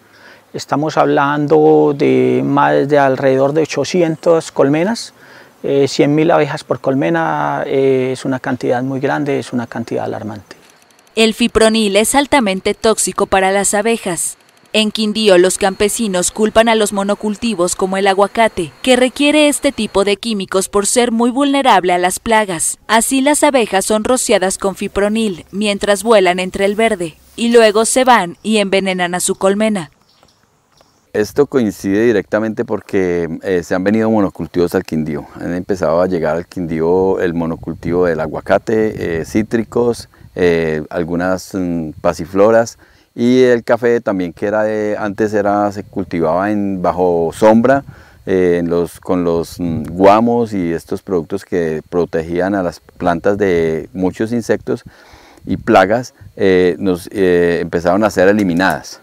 Speaker 28: Estamos hablando de más de alrededor de 800 colmenas. Eh, 100.000 abejas por colmena eh, es una cantidad muy grande, es una cantidad alarmante.
Speaker 11: El fipronil es altamente tóxico para las abejas. En Quindío los campesinos culpan a los monocultivos como el aguacate, que requiere este tipo de químicos por ser muy vulnerable a las plagas. Así las abejas son rociadas con fipronil mientras vuelan entre el verde, y luego se van y envenenan a su colmena.
Speaker 29: Esto coincide directamente porque eh, se han venido monocultivos al Quindío. Han empezado a llegar al Quindío el monocultivo del aguacate, eh, cítricos, eh, algunas mm, pasifloras y el café también que era de, antes era, se cultivaba en, bajo sombra en los, con los mm, guamos y estos productos que protegían a las plantas de muchos insectos y plagas nos empezaron a ser eliminadas.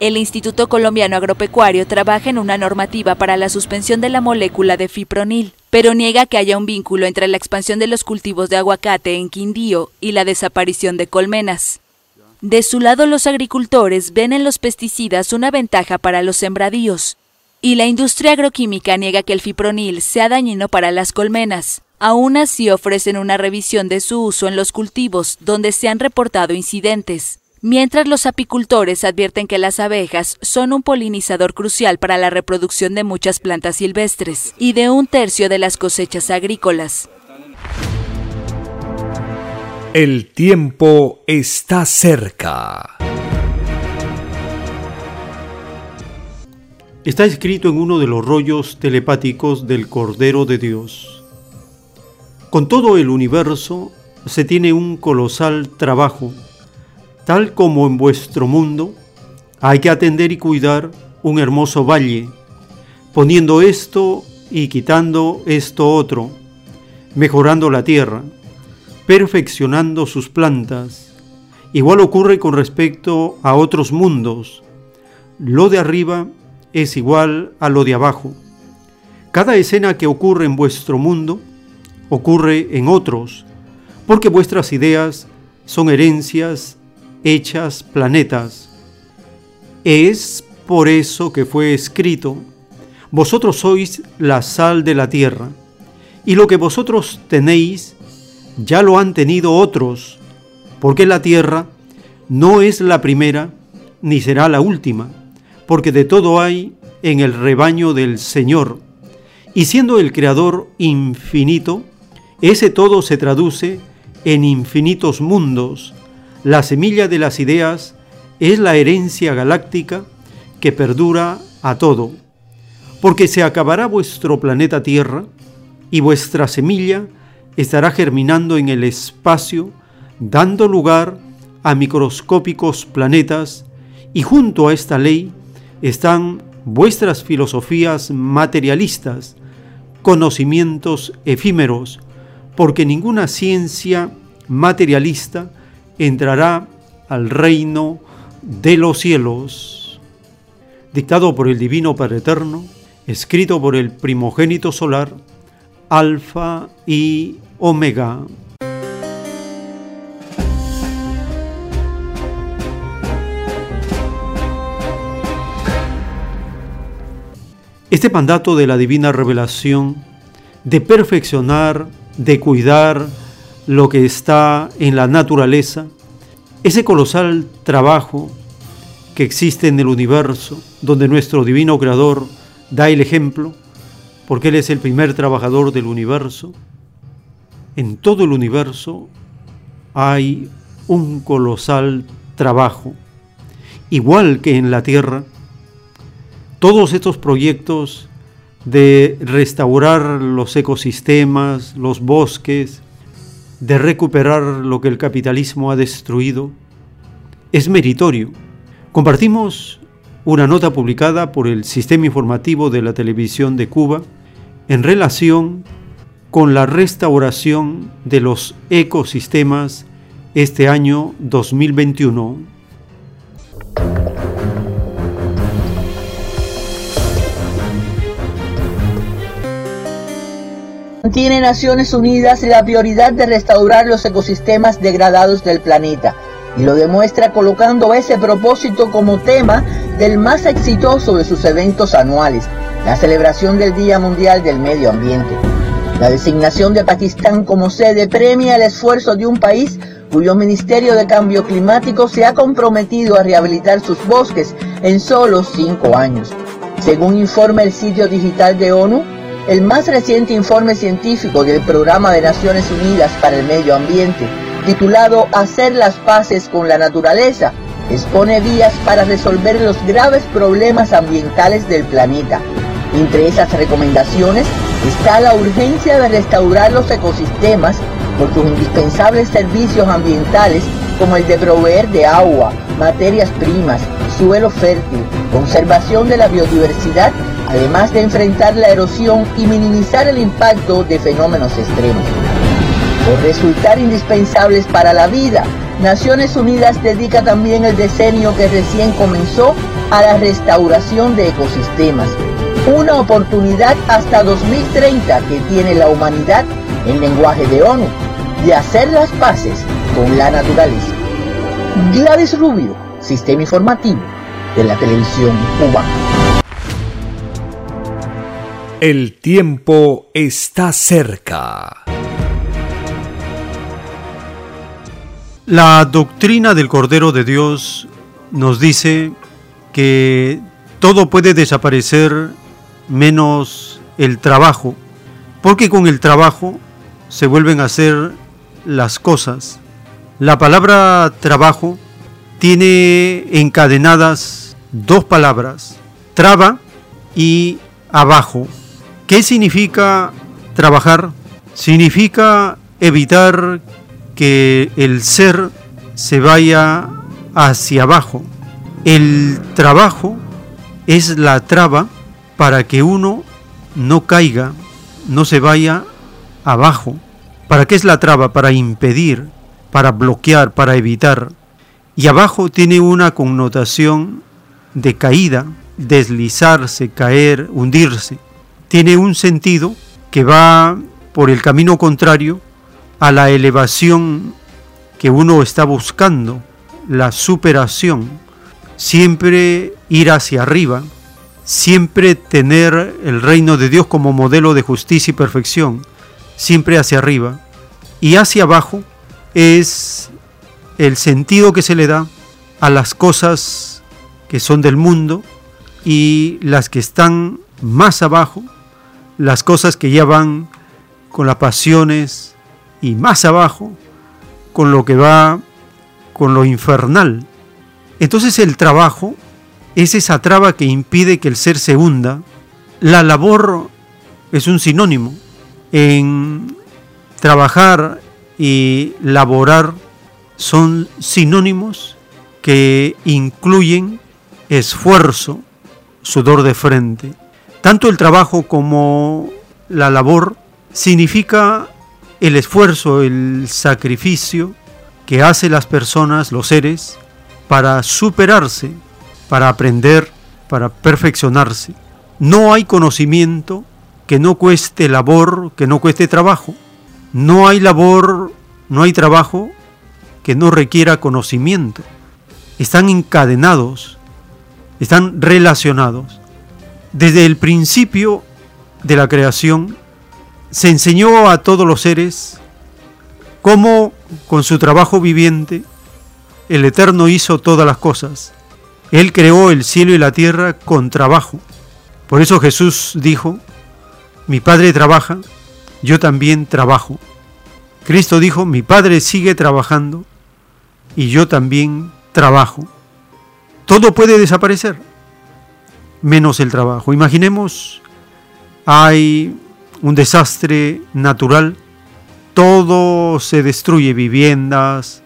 Speaker 11: El Instituto Colombiano Agropecuario trabaja en una normativa para la suspensión de la molécula de fipronil, pero niega que haya un vínculo entre la expansión de los cultivos de aguacate en Quindío y la desaparición de colmenas. De su lado, los agricultores ven en los pesticidas una ventaja para los sembradíos, y la industria agroquímica niega que el fipronil sea dañino para las colmenas. Aún así ofrecen una revisión de su uso en los cultivos donde se han reportado incidentes. Mientras los apicultores advierten que las abejas son un polinizador crucial para la reproducción de muchas plantas silvestres y de un tercio de las cosechas agrícolas.
Speaker 1: El tiempo está cerca.
Speaker 2: Está escrito en uno de los rollos telepáticos del Cordero de Dios. Con todo el universo se tiene un colosal trabajo, tal como en vuestro mundo hay que atender y cuidar un hermoso valle, poniendo esto y quitando esto otro, mejorando la tierra, perfeccionando sus plantas. Igual ocurre con respecto a otros mundos. Lo de arriba es igual a lo de abajo. Cada escena que ocurre en vuestro mundo ocurre en otros, porque vuestras ideas son herencias hechas planetas. Es por eso que fue escrito, vosotros sois la sal de la tierra, y lo que vosotros tenéis ya lo han tenido otros, porque la tierra no es la primera ni será la última, porque de todo hay en el rebaño del Señor, y siendo el Creador infinito, ese todo se traduce en infinitos mundos. La semilla de las ideas es la herencia galáctica que perdura a todo. Porque se acabará vuestro planeta Tierra y vuestra semilla estará germinando en el espacio, dando lugar a microscópicos planetas y junto a esta ley están vuestras filosofías materialistas, conocimientos efímeros, porque ninguna ciencia materialista entrará al reino de los cielos. Dictado por el Divino Padre Eterno, escrito por el primogénito solar, Alfa y Omega. Este mandato de la divina revelación de perfeccionar de cuidar lo que está en la naturaleza, ese colosal trabajo que existe en el universo, donde nuestro divino creador da el ejemplo, porque Él es el primer trabajador del universo, en todo el universo hay un colosal trabajo, igual que en la Tierra, todos estos proyectos de restaurar los ecosistemas, los bosques, de recuperar lo que el capitalismo ha destruido, es meritorio. Compartimos una nota publicada por el Sistema Informativo de la Televisión de Cuba en relación con la restauración de los ecosistemas este año 2021.
Speaker 30: Tiene Naciones Unidas la prioridad de restaurar los ecosistemas degradados del planeta y lo demuestra colocando ese propósito como tema del más exitoso de sus eventos anuales, la celebración del Día Mundial del Medio Ambiente. La designación de Pakistán como sede premia el esfuerzo de un país cuyo Ministerio de Cambio Climático se ha comprometido a rehabilitar sus bosques en solo cinco años. Según informa el sitio digital de ONU, el más reciente informe científico del Programa de Naciones Unidas para el Medio Ambiente, titulado Hacer las paces con la naturaleza, expone vías para resolver los graves problemas ambientales del planeta. Entre esas recomendaciones está la urgencia de restaurar los ecosistemas por sus indispensables servicios ambientales como el de proveer de agua, materias primas, suelo fértil, conservación de la biodiversidad además de enfrentar la erosión y minimizar el impacto de fenómenos extremos. Por resultar indispensables para la vida, Naciones Unidas dedica también el decenio que recién comenzó a la restauración de ecosistemas, una oportunidad hasta 2030 que tiene la humanidad en lenguaje de ONU de hacer las paces con la naturaleza. Gladys Rubio, Sistema Informativo de la Televisión Cubana.
Speaker 1: El tiempo está cerca.
Speaker 2: La doctrina del Cordero de Dios nos dice que todo puede desaparecer menos el trabajo, porque con el trabajo se vuelven a hacer las cosas. La palabra trabajo tiene encadenadas dos palabras, traba y abajo. ¿Qué significa trabajar? Significa evitar que el ser se vaya hacia abajo. El trabajo es la traba para que uno no caiga, no se vaya abajo. ¿Para qué es la traba? Para impedir, para bloquear, para evitar. Y abajo tiene una connotación de caída, deslizarse, caer, hundirse. Tiene un sentido que va por el camino contrario a la elevación que uno está buscando, la superación, siempre ir hacia arriba, siempre tener el reino de Dios como modelo de justicia y perfección, siempre hacia arriba. Y hacia abajo es el sentido que se le da a las cosas que son del mundo y las que están más abajo, las cosas que ya van con las pasiones y más abajo con lo que va con lo infernal. Entonces el trabajo es esa traba que impide que el ser se hunda. La labor es un sinónimo. En trabajar y laborar son sinónimos que incluyen esfuerzo, sudor de frente. Tanto el trabajo como la labor significa el esfuerzo, el sacrificio que hacen las personas, los seres, para superarse, para aprender, para perfeccionarse. No hay conocimiento que no cueste labor, que no cueste trabajo. No hay labor, no hay trabajo que no requiera conocimiento. Están encadenados, están relacionados. Desde el principio de la creación se enseñó a todos los seres cómo con su trabajo viviente el Eterno hizo todas las cosas. Él creó el cielo y la tierra con trabajo. Por eso Jesús dijo, mi Padre trabaja, yo también trabajo. Cristo dijo, mi Padre sigue trabajando y yo también trabajo. Todo puede desaparecer, menos el trabajo. Imaginemos, hay un desastre natural, todo se destruye, viviendas,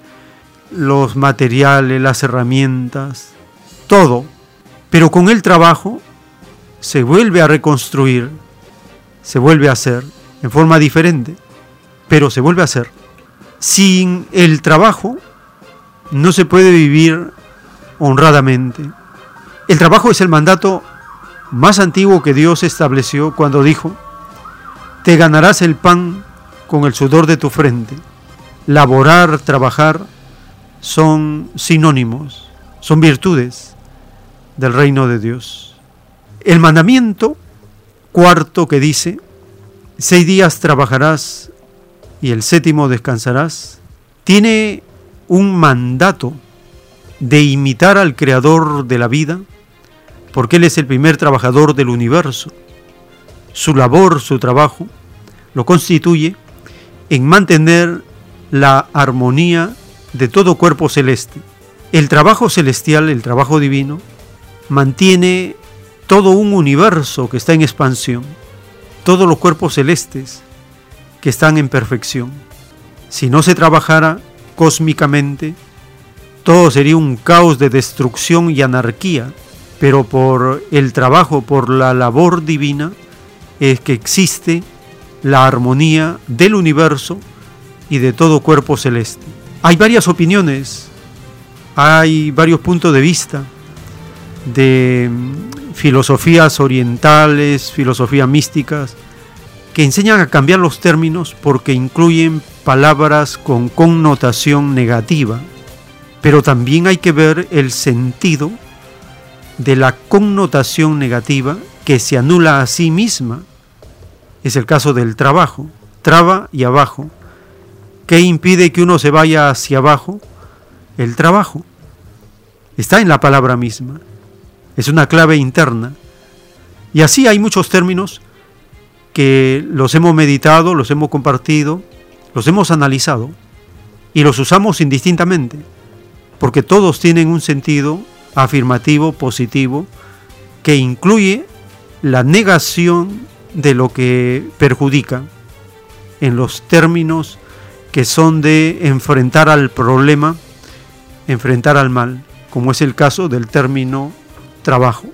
Speaker 2: los materiales, las herramientas, todo. Pero con el trabajo se vuelve a reconstruir, se vuelve a hacer en forma diferente, pero se vuelve a hacer. Sin el trabajo no se puede vivir honradamente. El trabajo es el mandato más antiguo que Dios estableció cuando dijo, te ganarás el pan con el sudor de tu frente. Laborar, trabajar son sinónimos, son virtudes del reino de Dios. El mandamiento cuarto que dice, seis días trabajarás y el séptimo descansarás, tiene un mandato de imitar al creador de la vida, porque Él es el primer trabajador del universo. Su labor, su trabajo, lo constituye en mantener la armonía de todo cuerpo celeste. El trabajo celestial, el trabajo divino, mantiene todo un universo que está en expansión, todos los cuerpos celestes que están en perfección. Si no se trabajara cósmicamente, todo sería un caos de destrucción y anarquía, pero por el trabajo, por la labor divina, es que existe la armonía del universo y de todo cuerpo celeste. Hay varias opiniones, hay varios puntos de vista de mm, filosofías orientales, filosofías místicas, que enseñan a cambiar los términos porque incluyen palabras con connotación negativa, pero también hay que ver el sentido de la connotación negativa que se anula a sí misma es el caso del trabajo, traba y abajo. ¿Qué impide que uno se vaya hacia abajo? El trabajo. Está en la palabra misma. Es una clave interna. Y así hay muchos términos que los hemos meditado, los hemos compartido, los hemos analizado y los usamos indistintamente, porque todos tienen un sentido afirmativo, positivo, que incluye la negación de lo que perjudica en los términos que son de enfrentar al problema, enfrentar al mal, como es el caso del término trabajo.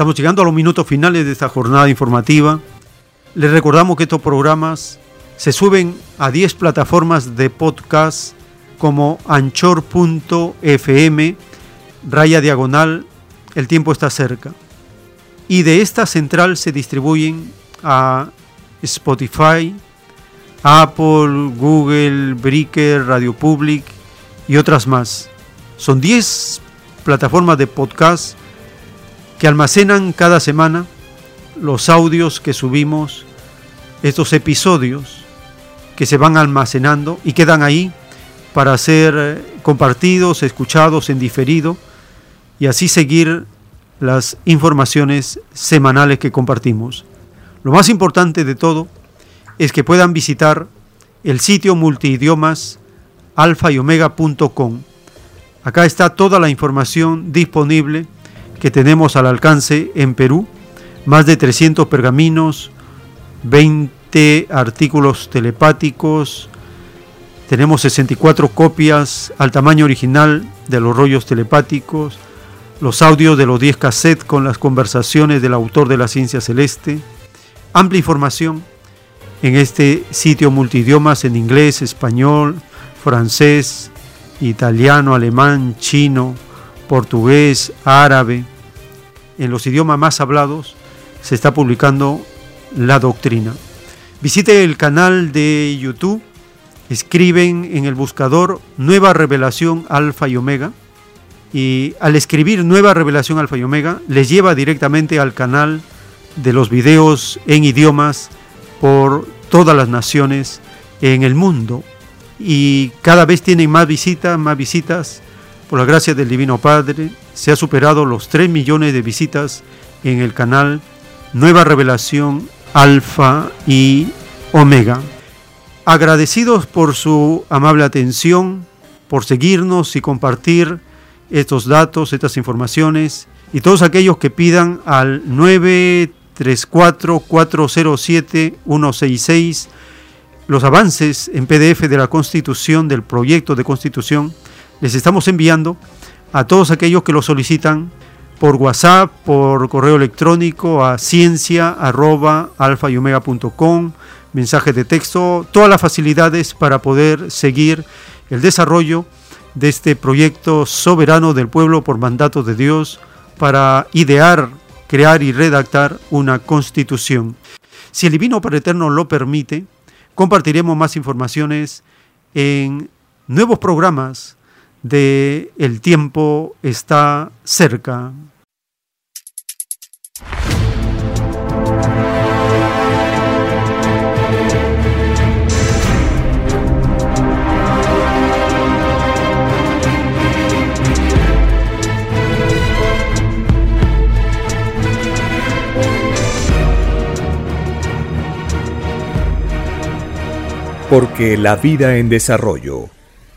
Speaker 2: Estamos llegando a los minutos finales de esta jornada informativa. Les recordamos que estos programas se suben a 10 plataformas de podcast como anchor.fm, raya diagonal, el tiempo está cerca. Y de esta central se distribuyen a Spotify, Apple, Google, Breaker, Radio Public y otras más. Son 10 plataformas de podcast que almacenan cada semana los audios que subimos, estos episodios que se van almacenando y quedan ahí para ser eh, compartidos, escuchados en diferido y así seguir las informaciones semanales que compartimos. Lo más importante de todo es que puedan visitar el sitio multidiomas alfa y omega.com. Acá está toda la información disponible que tenemos al alcance en Perú, más de 300 pergaminos, 20 artículos telepáticos, tenemos 64 copias al tamaño original de los rollos telepáticos, los audios de los 10 cassettes con las conversaciones del autor de la ciencia celeste, amplia información en este sitio multidiomas en inglés, español, francés, italiano, alemán, chino, portugués, árabe. En los idiomas más hablados se está publicando la doctrina. Visite el canal de YouTube escriben en el buscador Nueva Revelación Alfa y Omega y al escribir Nueva Revelación Alfa y Omega les lleva directamente al canal de los videos en idiomas por todas las naciones en el mundo y cada vez tienen más visitas, más visitas por la gracia del Divino Padre. Se ha superado los 3 millones de visitas en el canal Nueva Revelación Alfa y Omega agradecidos por su amable atención, por seguirnos y compartir estos datos, estas informaciones y todos aquellos que pidan al 934-407-166 los avances en PDF de la Constitución, del proyecto de Constitución, les estamos enviando a todos aquellos que lo solicitan por WhatsApp, por correo electrónico a ciencia mensajes de texto, todas las facilidades para poder seguir el desarrollo de este proyecto soberano del pueblo por mandato de Dios para idear, crear y redactar una constitución. Si el Divino Padre Eterno lo permite, compartiremos más informaciones en nuevos programas de El tiempo está cerca.
Speaker 1: Porque la vida en desarrollo